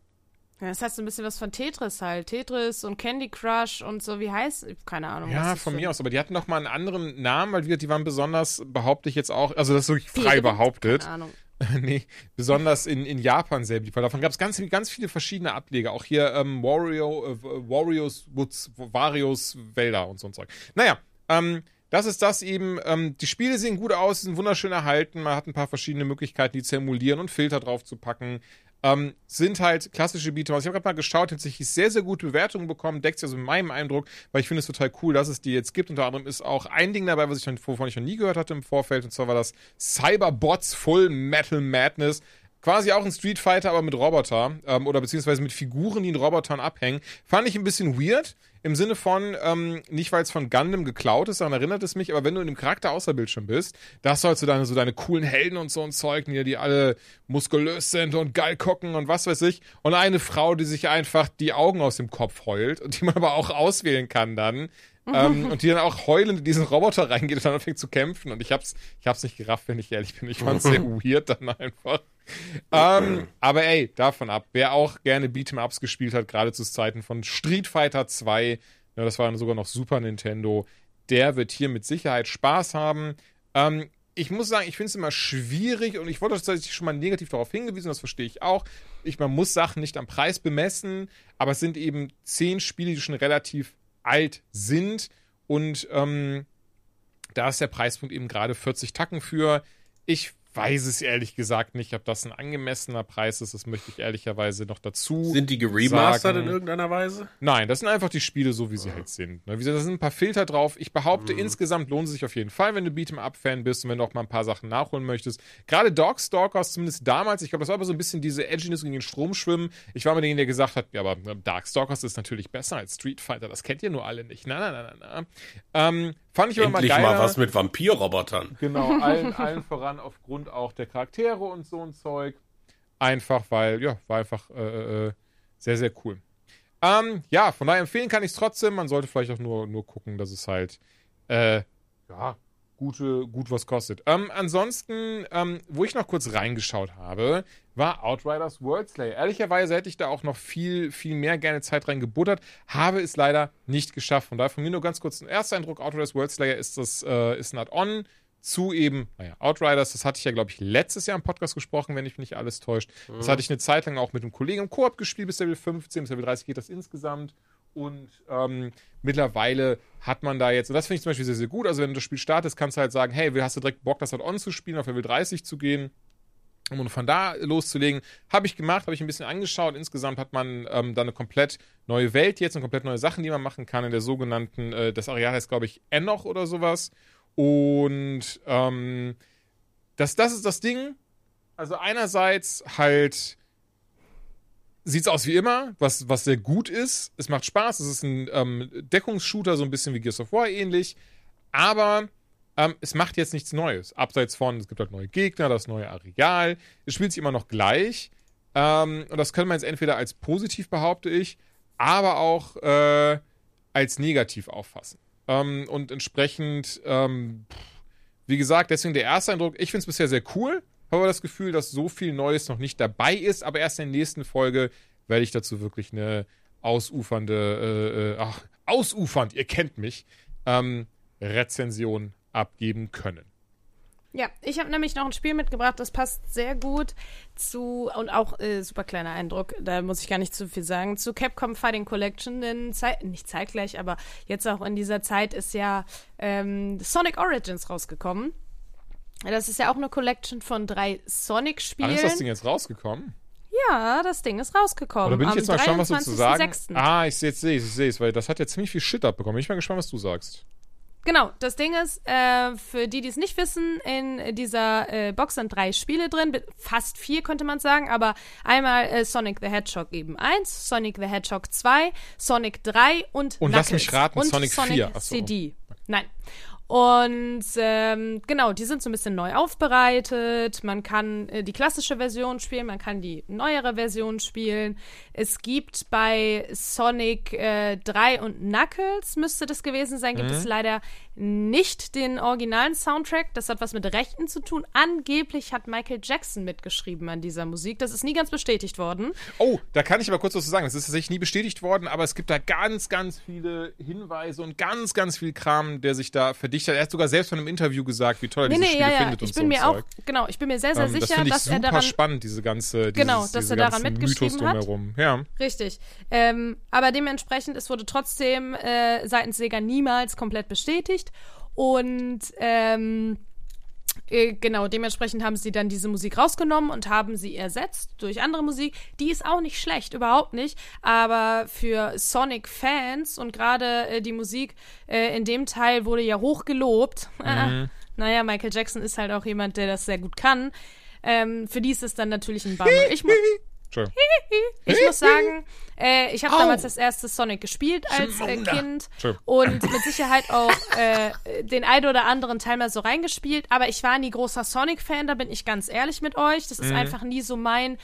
Speaker 2: Ja, das heißt so ein bisschen was von Tetris halt. Tetris und Candy Crush und so, wie heißt, keine Ahnung.
Speaker 1: Ja, von mir aus, aber die hatten noch mal einen anderen Namen, weil die, die waren besonders, behaupte ich jetzt auch, also das ist wirklich frei behauptet. Keine Ahnung. nee, besonders in, in Japan sehr beliebt. Davon gab es ganz, ganz viele verschiedene Ableger. Auch hier ähm, Wario, äh, Warriors Woods, Varios Wälder und so ein Zeug. Naja, ähm, das ist das eben. Ähm, die Spiele sehen gut aus, sind wunderschön erhalten. Man hat ein paar verschiedene Möglichkeiten, die zu emulieren und Filter drauf zu packen. Ähm, sind halt klassische Beat'em. Ich habe gerade mal geschaut, tatsächlich sehr, sehr gute Bewertungen bekommen. Deckt sich also mit meinem Eindruck, weil ich finde es total cool, dass es die jetzt gibt. Unter anderem ist auch ein Ding dabei, was ich wovon ich noch nie gehört hatte im Vorfeld. Und zwar war das Cyberbots Full Metal Madness. Quasi auch ein Street Fighter, aber mit Roboter. Ähm, oder beziehungsweise mit Figuren, die in Robotern abhängen. Fand ich ein bisschen weird. Im Sinne von, ähm, nicht weil es von Gundam geklaut ist, daran erinnert es mich, aber wenn du in dem Charakter außer Bildschirm bist, da hast du so deine, so deine coolen Helden und so ein Zeug, die, die alle muskulös sind und geil gucken und was weiß ich. Und eine Frau, die sich einfach die Augen aus dem Kopf heult und die man aber auch auswählen kann dann ähm, und die dann auch heulend in diesen Roboter reingeht und dann anfängt zu kämpfen. Und ich hab's, ich hab's nicht gerafft, wenn ich ehrlich bin. Ich fand's sehr weird dann einfach. ähm, aber ey, davon ab. Wer auch gerne Beat'em-Ups gespielt hat, gerade zu Zeiten von Street Fighter 2, ja, das war dann sogar noch Super Nintendo, der wird hier mit Sicherheit Spaß haben. Ähm, ich muss sagen, ich finde es immer schwierig und ich wollte tatsächlich schon mal negativ darauf hingewiesen, das verstehe ich auch. Ich, man muss Sachen nicht am Preis bemessen, aber es sind eben zehn Spiele, die schon relativ alt sind. Und ähm, da ist der Preispunkt eben gerade 40 Tacken für. Ich weiß es ehrlich gesagt nicht, ob das ein angemessener Preis ist. Das möchte ich ehrlicherweise noch dazu.
Speaker 3: Sind die geremastert in irgendeiner Weise?
Speaker 1: Nein, das sind einfach die Spiele so, wie sie halt sind. Ne? Wie gesagt, da sind ein paar Filter drauf. Ich behaupte, mhm. insgesamt lohnt es sich auf jeden Fall, wenn du Beat'em Up-Fan bist und wenn du auch mal ein paar Sachen nachholen möchtest. Gerade Darkstalkers, zumindest damals, ich glaube, das war aber so ein bisschen diese Edginess gegen den Strom schwimmen. Ich war mit denen, der gesagt hat, ja, aber Darkstalkers ist natürlich besser als Street Fighter. Das kennt ihr nur alle nicht. Na, na, na, na, na. Ähm, Fand ich
Speaker 3: Endlich
Speaker 1: immer mal
Speaker 3: mal was mit Vampirrobotern.
Speaker 1: Genau, allen, allen voran aufgrund auch der Charaktere und so ein Zeug. Einfach, weil, ja, war einfach äh, äh, sehr, sehr cool. Ähm, ja, von daher empfehlen kann ich es trotzdem. Man sollte vielleicht auch nur, nur gucken, dass es halt, äh, ja, gute, gut was kostet. Ähm, ansonsten, ähm, wo ich noch kurz reingeschaut habe, war Outriders World Slayer. Ehrlicherweise hätte ich da auch noch viel, viel mehr gerne Zeit reingebuttert, habe es leider nicht geschafft. Von daher von mir nur ganz kurz ein erster Eindruck: Outriders World Slayer ist das, äh, ist ein Add-on zu eben, naja, Outriders, das hatte ich ja, glaube ich, letztes Jahr im Podcast gesprochen, wenn mich nicht alles täuscht. Das hatte ich eine Zeit lang auch mit einem Kollegen im Koop gespielt, bis Level 15, bis Level 30 geht das insgesamt. Und ähm, mittlerweile hat man da jetzt, und das finde ich zum Beispiel sehr, sehr gut. Also, wenn du das Spiel startest, kannst du halt sagen, hey, hast du direkt Bock, das halt on zu spielen, auf Level 30 zu gehen um von da loszulegen. Habe ich gemacht, habe ich ein bisschen angeschaut. Insgesamt hat man ähm, da eine komplett neue Welt jetzt und komplett neue Sachen, die man machen kann in der sogenannten, äh, das Areal heißt, glaube ich, Enoch oder sowas. Und ähm, das, das ist das Ding. Also einerseits halt sieht es aus wie immer, was, was sehr gut ist. Es macht Spaß. Es ist ein ähm, Deckungsshooter, so ein bisschen wie Gears of War ähnlich. Aber ähm, es macht jetzt nichts Neues. Abseits von, es gibt halt neue Gegner, das neue Areal. Es spielt sich immer noch gleich. Ähm, und das könnte man jetzt entweder als positiv, behaupte ich, aber auch äh, als negativ auffassen. Ähm, und entsprechend, ähm, wie gesagt, deswegen der erste Eindruck, ich finde es bisher sehr cool. Habe aber das Gefühl, dass so viel Neues noch nicht dabei ist, aber erst in der nächsten Folge werde ich dazu wirklich eine ausufernde, äh, äh, ach, ausufernd, ihr kennt mich, ähm, Rezension abgeben können.
Speaker 2: Ja, ich habe nämlich noch ein Spiel mitgebracht, das passt sehr gut zu, und auch äh, super kleiner Eindruck, da muss ich gar nicht zu viel sagen, zu Capcom Fighting Collection, denn Zeit, nicht zeitgleich, aber jetzt auch in dieser Zeit ist ja ähm, Sonic Origins rausgekommen. Das ist ja auch eine Collection von drei Sonic-Spielen.
Speaker 1: Ach, ist das Ding jetzt rausgekommen?
Speaker 2: Ja, das Ding ist rausgekommen.
Speaker 1: Oder bin ich jetzt mal gespannt, was du zu sagen
Speaker 2: 23.06..
Speaker 1: Ah, ich sehe es, ich sehe es, weil das hat ja ziemlich viel Shit abbekommen. Bin ich mal gespannt, was du sagst.
Speaker 2: Genau, das Ding ist, äh, für die, die es nicht wissen, in dieser äh, Box sind drei Spiele drin, fast vier könnte man sagen, aber einmal äh, Sonic the Hedgehog eben 1, Sonic the Hedgehog 2, Sonic 3 und
Speaker 1: Und lass
Speaker 2: Knuckles.
Speaker 1: mich raten,
Speaker 2: und
Speaker 1: Sonic 4. Ach so.
Speaker 2: CD. Nein. Und ähm, genau, die sind so ein bisschen neu aufbereitet. Man kann äh, die klassische Version spielen, man kann die neuere Version spielen. Es gibt bei Sonic äh, 3 und Knuckles, müsste das gewesen sein, gibt es
Speaker 1: Mhm.
Speaker 2: leider nicht den originalen Soundtrack. Das hat was mit Rechten zu tun. Angeblich hat Michael Jackson mitgeschrieben an dieser Musik. Das ist nie ganz bestätigt worden.
Speaker 1: Oh, da kann ich aber kurz was zu sagen. Das ist tatsächlich nie bestätigt worden, aber es gibt da ganz, ganz viele Hinweise und ganz, ganz viel Kram, der sich da verdichtet hat. Er hat sogar selbst von einem Interview gesagt, wie toll er
Speaker 2: Nee,
Speaker 1: diese
Speaker 2: nee,
Speaker 1: Spiele
Speaker 2: ja,
Speaker 1: findet und
Speaker 2: Ich
Speaker 1: so
Speaker 2: bin
Speaker 1: ein
Speaker 2: mir
Speaker 1: Zeug.
Speaker 2: auch, genau, ich bin mir sehr, sehr
Speaker 1: Ähm, das
Speaker 2: sicher,
Speaker 1: ich
Speaker 2: dass er
Speaker 1: super
Speaker 2: daran
Speaker 1: spannend, diese ganze, dieses,
Speaker 2: Genau, dass
Speaker 1: diese
Speaker 2: er daran mitgeschrieben hat.
Speaker 1: drumherum. Ja.
Speaker 2: Richtig. Ähm, aber dementsprechend, es wurde trotzdem äh, seitens Sega niemals komplett bestätigt. Und ähm, äh, genau, dementsprechend haben sie dann diese Musik rausgenommen und haben sie ersetzt durch andere Musik. Die ist auch nicht schlecht, überhaupt nicht. Aber für Sonic-Fans und gerade äh, die Musik äh, in dem Teil wurde ja hoch gelobt.
Speaker 1: Mhm.
Speaker 2: naja, Michael Jackson ist halt auch jemand, der das sehr gut kann. Ähm, für die ist es dann natürlich ein Bummer. Ich, mu
Speaker 1: Entschuldigung.
Speaker 2: ich muss sagen, äh, ich habe damals das erste Sonic gespielt als äh. Kind und mit Sicherheit auch äh, den ein oder anderen Teil mal so reingespielt, aber ich war nie großer Sonic-Fan, da bin ich ganz ehrlich mit euch. Das ist
Speaker 1: Mhm.
Speaker 2: einfach nie so mein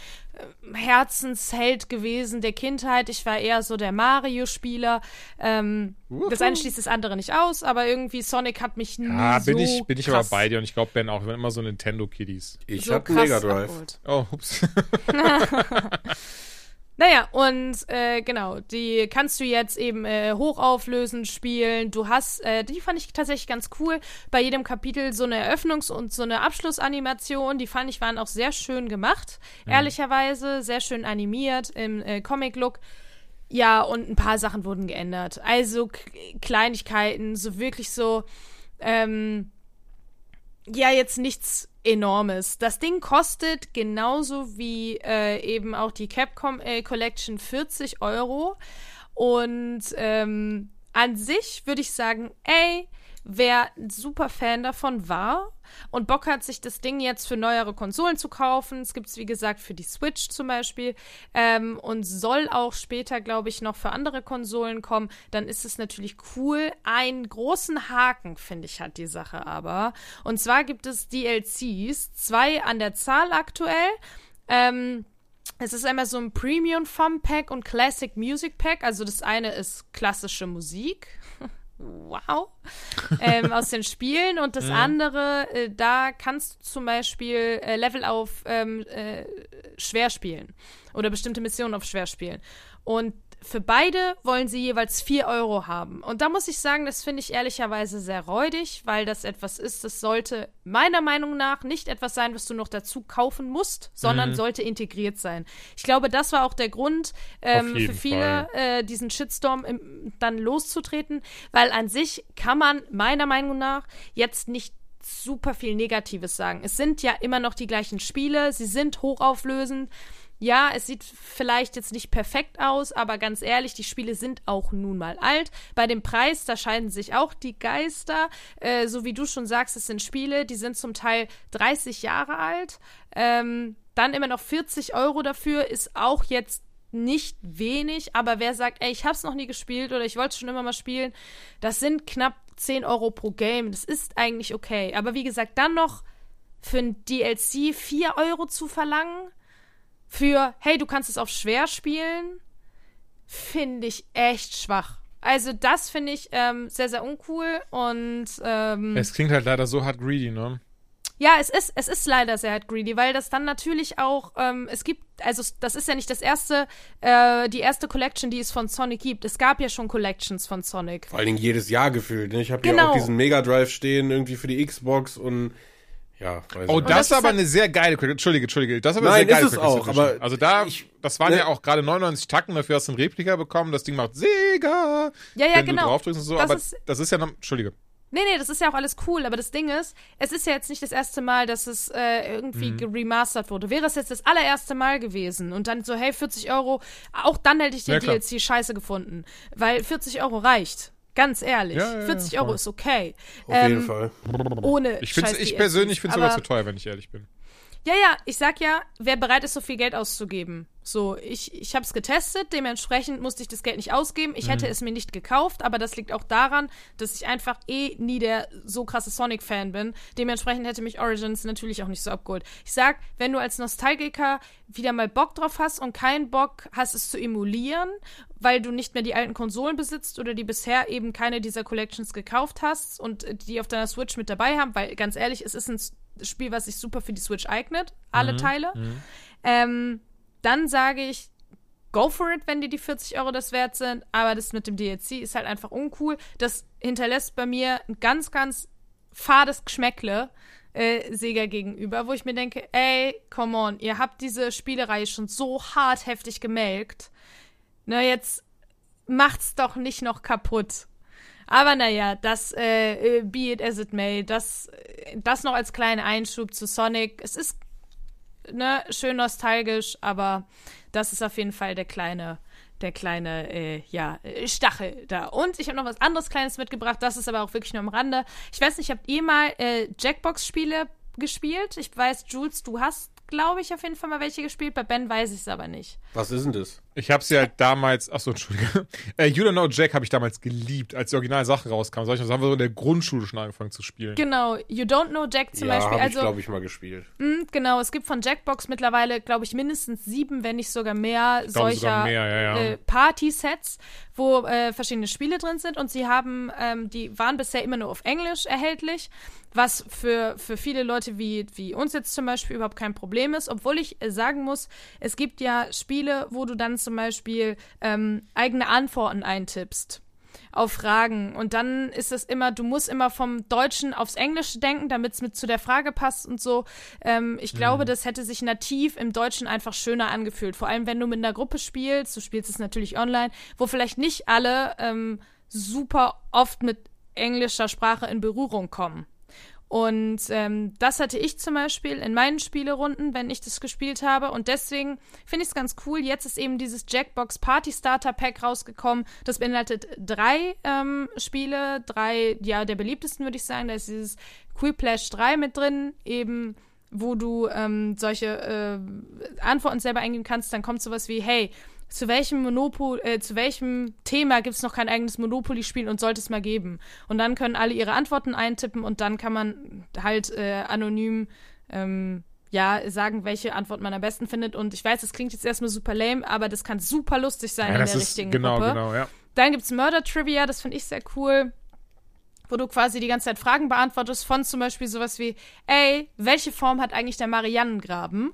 Speaker 2: Herzensheld gewesen der Kindheit. Ich war eher so der Mario-Spieler. Ähm, das eine schließt das andere nicht aus, aber irgendwie Sonic hat mich nie
Speaker 1: Ja, bin
Speaker 2: so
Speaker 1: ich, bin ich aber bei dir und ich glaube, Ben auch. Wir waren immer so Nintendo-Kiddies.
Speaker 3: Ich
Speaker 2: so
Speaker 3: hab einen
Speaker 2: krass
Speaker 3: Mega Drive.
Speaker 1: Oh, ups.
Speaker 2: Naja, und äh, genau, die kannst du jetzt eben äh, hochauflösend spielen. Du hast, äh, die fand ich tatsächlich ganz cool, bei jedem Kapitel so eine Eröffnungs- und so eine Abschlussanimation. Die fand ich waren auch sehr schön gemacht, ehrlicherweise, sehr schön animiert im äh, Comic-Look. Ja, und ein paar Sachen wurden geändert. Also Kleinigkeiten, so wirklich so, ähm, ja, jetzt nichts Enormes. Das Ding kostet genauso wie äh, eben auch die Capcom äh, Collection 40 Euro. Und ähm, an sich würde ich sagen, ey, wer ein super Fan davon war und Bock hat, sich das Ding jetzt für neuere Konsolen zu kaufen, es gibt es wie gesagt für die Switch zum Beispiel ähm, und soll auch später, glaube ich, noch für andere Konsolen kommen, dann ist es natürlich cool. Einen großen Haken, finde ich, hat die Sache aber. Und zwar gibt es DLCs, zwei an der Zahl aktuell. Ähm, es ist einmal so ein Premium Fun Pack und Classic Music Pack. Also das eine ist klassische Musik. Wow. ähm, aus den Spielen. Und das andere, äh, da kannst du zum Beispiel äh, Level auf ähm, äh, schwer spielen. Oder bestimmte Missionen auf schwer spielen. Und für beide wollen sie jeweils 4 Euro haben. Und da muss ich sagen, das finde ich ehrlicherweise sehr räudig, weil das etwas ist, das sollte meiner Meinung nach nicht etwas sein, was du noch dazu kaufen musst, sondern
Speaker 1: Mhm.
Speaker 2: sollte integriert sein. Ich glaube, das war auch der Grund ähm, für viele, äh, diesen Shitstorm im, dann loszutreten, weil an sich kann man meiner Meinung nach jetzt nicht super viel Negatives sagen. Es sind ja immer noch die gleichen Spiele, sie sind hochauflösend. Ja, es sieht vielleicht jetzt nicht perfekt aus, aber ganz ehrlich, die Spiele sind auch nun mal alt. Bei dem Preis, da scheiden sich auch die Geister. Äh, so wie du schon sagst, es sind Spiele, die sind zum Teil 30 Jahre alt. Ähm, dann immer noch 40 Euro dafür ist auch jetzt nicht wenig, aber wer sagt, ey, ich hab's noch nie gespielt oder ich wollte schon immer mal spielen, das sind knapp 10 Euro pro Game. Das ist eigentlich okay. Aber wie gesagt, dann noch für ein DLC 4 Euro zu verlangen, für, hey, du kannst es auf schwer spielen, finde ich echt schwach. Also das finde ich ähm, sehr, sehr uncool und ähm,
Speaker 1: Es klingt halt leider so hart greedy, ne?
Speaker 2: ja, es ist, es ist leider sehr hart greedy, weil das dann natürlich auch, ähm, es gibt, also das ist ja nicht das erste, äh, die erste Collection, die es von Sonic gibt. Es gab ja schon Collections von Sonic.
Speaker 3: Vor allen Dingen jedes Jahr gefühlt. Ne? Ich habe hier
Speaker 2: Genau.
Speaker 3: auch diesen Mega Drive stehen, irgendwie für die Xbox und ja, weiß
Speaker 1: Oh,
Speaker 3: nicht.
Speaker 1: das,
Speaker 2: das
Speaker 1: ist aber
Speaker 2: halt-
Speaker 1: eine sehr geile Quick Entschuldige, Entschuldige. Das ist aber
Speaker 3: Nein,
Speaker 1: eine sehr geile
Speaker 3: ist es
Speaker 1: Quick
Speaker 3: auch, aber
Speaker 1: Also da,
Speaker 3: ich-
Speaker 1: das waren
Speaker 3: ne?
Speaker 1: ja auch gerade 99 Tacken, dafür hast du ein Replika bekommen. Das Ding macht Sega.
Speaker 2: Ja, ja,
Speaker 1: wenn
Speaker 2: genau.
Speaker 1: du draufdrückst und so.
Speaker 2: Das
Speaker 1: aber
Speaker 2: ist-
Speaker 1: das ist ja noch, Entschuldige.
Speaker 2: Nee, nee, das ist ja auch alles cool, aber das Ding ist, es ist ja jetzt nicht das erste Mal, dass es äh, irgendwie geremastert wurde. Wäre es jetzt das allererste Mal gewesen und dann so, hey, 40 Euro, auch dann hätte ich den
Speaker 1: Ja.
Speaker 2: DLC scheiße gefunden. Weil 40 Euro reicht. Ganz ehrlich.
Speaker 1: Ja, ja, ja,
Speaker 2: 40 Euro ist okay.
Speaker 3: auf jeden
Speaker 2: Ähm,
Speaker 3: Fall.
Speaker 2: Ohne
Speaker 1: Ich, find's, ich persönlich finde es sogar zu teuer, wenn ich ehrlich bin.
Speaker 2: Ja, ja, ich sag ja, wer bereit ist, so viel Geld auszugeben. So, ich, ich habe es getestet, dementsprechend musste ich das Geld nicht ausgeben. Ich hätte es mir nicht gekauft, aber das liegt auch daran, dass ich einfach eh nie der so krasse Sonic-Fan bin. Dementsprechend hätte mich Origins natürlich auch nicht so abgeholt. Ich sag, wenn du als Nostalgiker wieder mal Bock drauf hast und keinen Bock hast, es zu emulieren, weil du nicht mehr die alten Konsolen besitzt oder die bisher eben keine dieser Collections gekauft hast und die auf deiner Switch mit dabei haben, weil ganz ehrlich, es ist ein Spiel, was sich super für die Switch eignet, alle Teile. Ähm, dann sage ich, go for it, wenn dir die 40 Euro das wert sind. Aber das mit dem DLC ist halt einfach uncool. Das hinterlässt bei mir ein ganz, ganz fades Geschmäckle äh, Sega gegenüber, wo ich mir denke, ey, come on, ihr habt diese Spielereihe schon so hart heftig gemelkt. Na, jetzt macht's doch nicht noch kaputt. Aber naja, das, äh, äh, be it as it may, das, äh, das noch als kleiner Einschub zu Sonic. Es ist ne, schön nostalgisch, aber das ist auf jeden Fall der kleine, der kleine, äh, ja, äh, Stachel da. Und ich habe noch was anderes Kleines mitgebracht, das ist aber auch wirklich nur am Rande. Ich weiß nicht, habt ihr mal äh, Jackbox-Spiele gespielt? Ich weiß, Jules, du hast, glaube ich, auf jeden Fall mal welche gespielt. Bei Ben weiß ich es aber nicht.
Speaker 3: Was ist denn das?
Speaker 1: Ich habe sie halt damals, achso, Entschuldige. Äh, you Don't Know Jack habe ich damals geliebt, als die originalen Sachen rauskamen. Sag ich mal, das haben wir so in der Grundschule schon angefangen zu spielen.
Speaker 2: Genau, You Don't Know Jack zum
Speaker 3: ja,
Speaker 2: Beispiel.
Speaker 3: habe ich,
Speaker 2: Also,
Speaker 3: glaube ich, mal gespielt.
Speaker 2: mh, genau, es gibt von Jackbox mittlerweile, glaube ich, mindestens sieben, wenn nicht sogar mehr
Speaker 1: glaube
Speaker 2: solcher
Speaker 1: sogar mehr, ja, ja.
Speaker 2: Äh, Party-Sets, wo äh, verschiedene Spiele drin sind. Und sie haben, ähm, die waren bisher immer nur auf Englisch erhältlich, was für, für viele Leute wie, wie uns jetzt zum Beispiel überhaupt kein Problem ist. Obwohl ich äh, sagen muss, es gibt ja Spiele, wo du dann zum Beispiel ähm, eigene Antworten eintippst auf Fragen. Und dann ist es immer, du musst immer vom Deutschen aufs Englische denken, damit es mit zu der Frage passt und so. Ähm, ich glaube, das hätte sich nativ im Deutschen einfach schöner angefühlt. Vor allem, wenn du mit einer Gruppe spielst, du spielst es natürlich online, wo vielleicht nicht alle ähm, super oft mit englischer Sprache in Berührung kommen. Und ähm, das hatte ich zum Beispiel in meinen Spielerunden, wenn ich das gespielt habe. Und deswegen finde ich es ganz cool. Jetzt ist eben dieses Jackbox Party Starter Pack rausgekommen. Das beinhaltet drei ähm, Spiele, drei, ja, der beliebtesten würde ich sagen. Da ist dieses Quiplash 3 mit drin, eben wo du ähm, solche äh, Antworten selber eingeben kannst. Dann kommt sowas wie, hey, zu welchem Monopol, äh, zu welchem Thema gibt es noch kein eigenes Monopoly-Spiel und sollte es mal geben. Und dann können alle ihre Antworten eintippen und dann kann man halt äh, anonym ähm, ja sagen, welche Antwort man am besten findet. Und ich weiß, das klingt jetzt erstmal super lame, aber das kann super lustig sein
Speaker 1: Ja,
Speaker 2: in der richtigen
Speaker 1: genau,
Speaker 2: Gruppe.
Speaker 1: genau, ja.
Speaker 2: Dann gibt's Murder Trivia, das finde ich sehr cool. Wo du quasi die ganze Zeit Fragen beantwortest von zum Beispiel sowas wie, ey, welche Form hat eigentlich der Mariannengraben?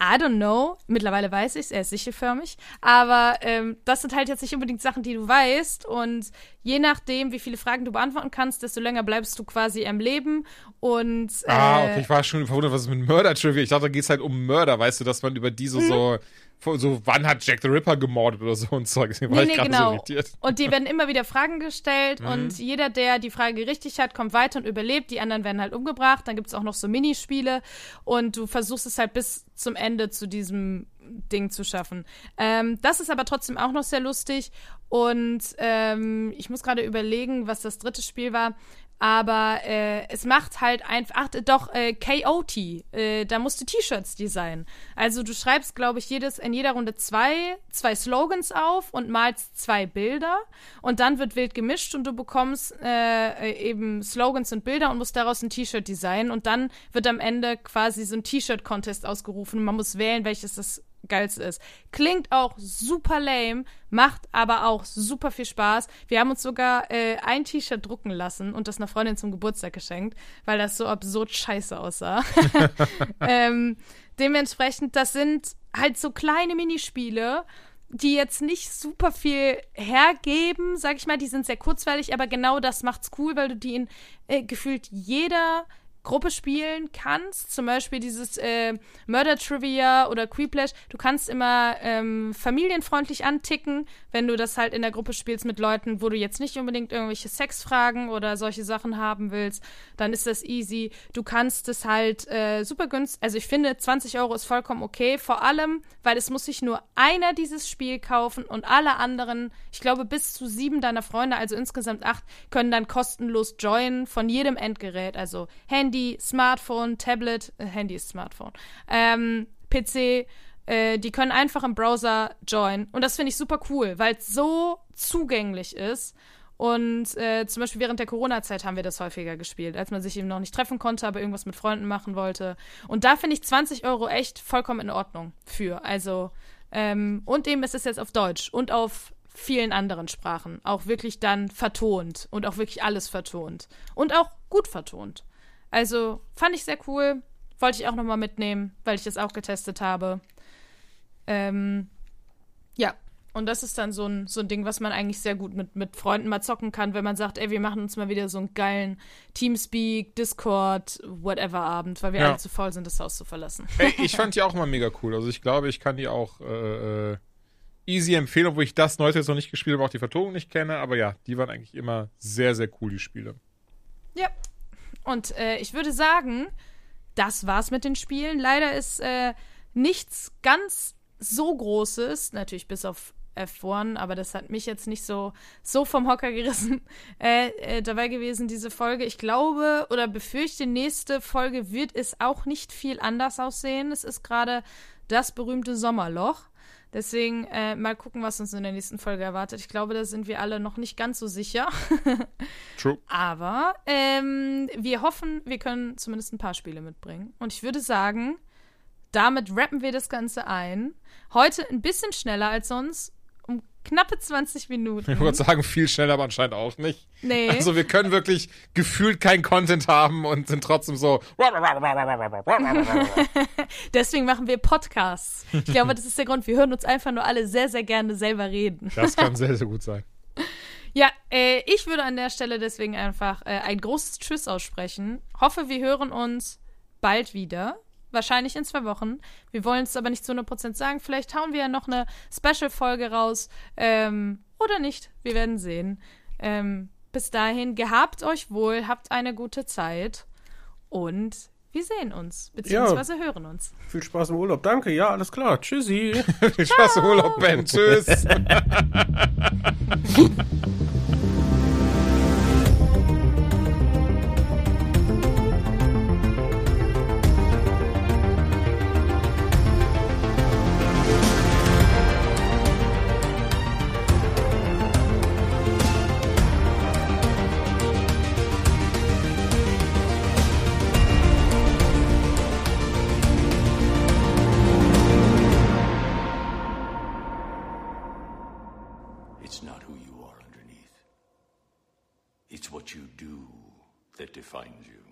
Speaker 2: I don't know. Mittlerweile weiß ich es, er ist sichelförmig. Aber ähm, das sind halt jetzt nicht unbedingt Sachen, die du weißt. Und je nachdem, wie viele Fragen du beantworten kannst, desto länger bleibst du quasi am Leben. Und äh,
Speaker 1: Ah, okay, ich war schon verwundert, was ist mit Mörder-Trivia. Ich dachte, da geht's halt um Mörder, weißt du, dass man über die so, so, so, wann hat Jack the Ripper gemordet oder so und Zeug. Deswegen war
Speaker 2: Nee,
Speaker 1: ich
Speaker 2: nee, genau.
Speaker 1: so irritiert.
Speaker 2: Und die werden immer wieder Fragen gestellt
Speaker 1: Mhm.
Speaker 2: und jeder, der die Frage richtig hat, kommt weiter und überlebt. Die anderen werden halt umgebracht. Dann gibt es auch noch so Minispiele und du versuchst es halt bis zum Ende zu diesem Ding zu schaffen. Ähm, das ist aber trotzdem auch noch sehr lustig und ähm, ich muss gerade überlegen, was das dritte Spiel war. Aber äh, es macht halt einfach, ach, doch, äh, KOT, äh, da musst du T-Shirts designen. Also du schreibst, glaube ich, jedes, in jeder Runde zwei, zwei Slogans auf und malst zwei Bilder. Und dann wird wild gemischt und du bekommst äh, eben Slogans und Bilder und musst daraus ein T-Shirt designen. Und dann wird am Ende quasi so ein T-Shirt-Contest ausgerufen. Man muss wählen, welches das geilste ist. Klingt auch super lame, macht aber auch super viel Spaß. Wir haben uns sogar äh, ein T-Shirt drucken lassen und das einer Freundin zum Geburtstag geschenkt, weil das so absurd scheiße aussah. ähm, dementsprechend, das sind halt so kleine Minispiele, die jetzt nicht super viel hergeben, sag ich mal. Die sind sehr kurzweilig, aber genau das macht's cool, weil du die in äh, gefühlt jeder Gruppe spielen kannst. Zum Beispiel dieses äh, Murder Trivia oder Creeplash. Du kannst immer ähm, familienfreundlich anticken, wenn du das halt in der Gruppe spielst mit Leuten, wo du jetzt nicht unbedingt irgendwelche Sexfragen oder solche Sachen haben willst. Dann ist das easy. Du kannst es halt äh, super günstig. Also ich finde, 20 Euro ist vollkommen okay. Vor allem, weil es muss sich nur einer dieses Spiel kaufen und alle anderen, ich glaube bis zu sieben deiner Freunde, also insgesamt acht, können dann kostenlos joinen von jedem Endgerät. Also Handy, Smartphone, Tablet, äh, Handy ist Smartphone, ähm, PC, äh, die können einfach im Browser joinen. Und das finde ich super cool, weil es so zugänglich ist. Und äh, zum Beispiel während der Corona-Zeit haben wir das häufiger gespielt, als man sich eben noch nicht treffen konnte, aber irgendwas mit Freunden machen wollte. Und da finde ich 20 Euro echt vollkommen in Ordnung für. Also, ähm, und eben ist es jetzt auf Deutsch und auf vielen anderen Sprachen. Auch wirklich dann vertont und auch wirklich alles vertont. Und auch gut vertont. Also fand ich sehr cool. Wollte ich auch nochmal mitnehmen, weil ich das auch getestet habe. Ähm, ja, und das ist dann so ein, so ein Ding, was man eigentlich sehr gut mit, mit Freunden mal zocken kann, wenn man sagt, ey, wir machen uns mal wieder so einen geilen Teamspeak, Discord, whatever Abend, weil wir
Speaker 1: Ja.
Speaker 2: alle zu faul sind, das Haus zu verlassen.
Speaker 1: Ey, ich fand die auch mal mega cool. Also ich glaube, ich kann die auch äh, äh, easy empfehlen, obwohl ich das Neues jetzt noch nicht gespielt habe, auch die Vertonung nicht kenne. Aber ja, die waren eigentlich immer sehr, sehr cool, die Spiele.
Speaker 2: Ja. Und äh, ich würde sagen, das war's mit den Spielen. Leider ist äh, nichts ganz so Großes, natürlich bis auf F1, aber das hat mich jetzt nicht so, so vom Hocker gerissen, äh, äh, dabei gewesen, diese Folge. Ich glaube oder befürchte, nächste Folge wird es auch nicht viel anders aussehen. Es ist gerade das berühmte Sommerloch. Deswegen äh, mal gucken, was uns in der nächsten Folge erwartet. Ich glaube, da sind wir alle noch nicht ganz so sicher.
Speaker 1: True.
Speaker 2: Aber ähm, wir hoffen, wir können zumindest ein paar Spiele mitbringen. Und ich würde sagen, damit rappen wir das Ganze ein. Heute ein bisschen schneller als sonst. Knappe 20 Minuten.
Speaker 1: Ich wollte sagen, viel schneller, aber anscheinend auch nicht.
Speaker 2: Nee.
Speaker 1: Also wir können wirklich gefühlt keinen Content haben und sind trotzdem so.
Speaker 2: Deswegen machen wir Podcasts. Ich glaube, das ist der Grund. Wir hören uns einfach nur alle sehr, sehr gerne selber reden.
Speaker 1: Das kann sehr, sehr gut sein.
Speaker 2: Ja, äh, ich würde an der Stelle deswegen einfach äh, ein großes Tschüss aussprechen. Hoffe, wir hören uns bald wieder. Wahrscheinlich in zwei Wochen. Wir wollen es aber nicht zu 100% sagen. Vielleicht hauen wir ja noch eine Special-Folge raus. Ähm, oder nicht. Wir werden sehen. Ähm, bis dahin, gehabt euch wohl, habt eine gute Zeit. Und wir sehen uns. Beziehungsweise hören uns.
Speaker 3: Viel Spaß im Urlaub. Danke. Ja, alles klar. Tschüssi.
Speaker 1: Viel Spaß im Urlaub, Ben. Tschüss.
Speaker 4: that defines you.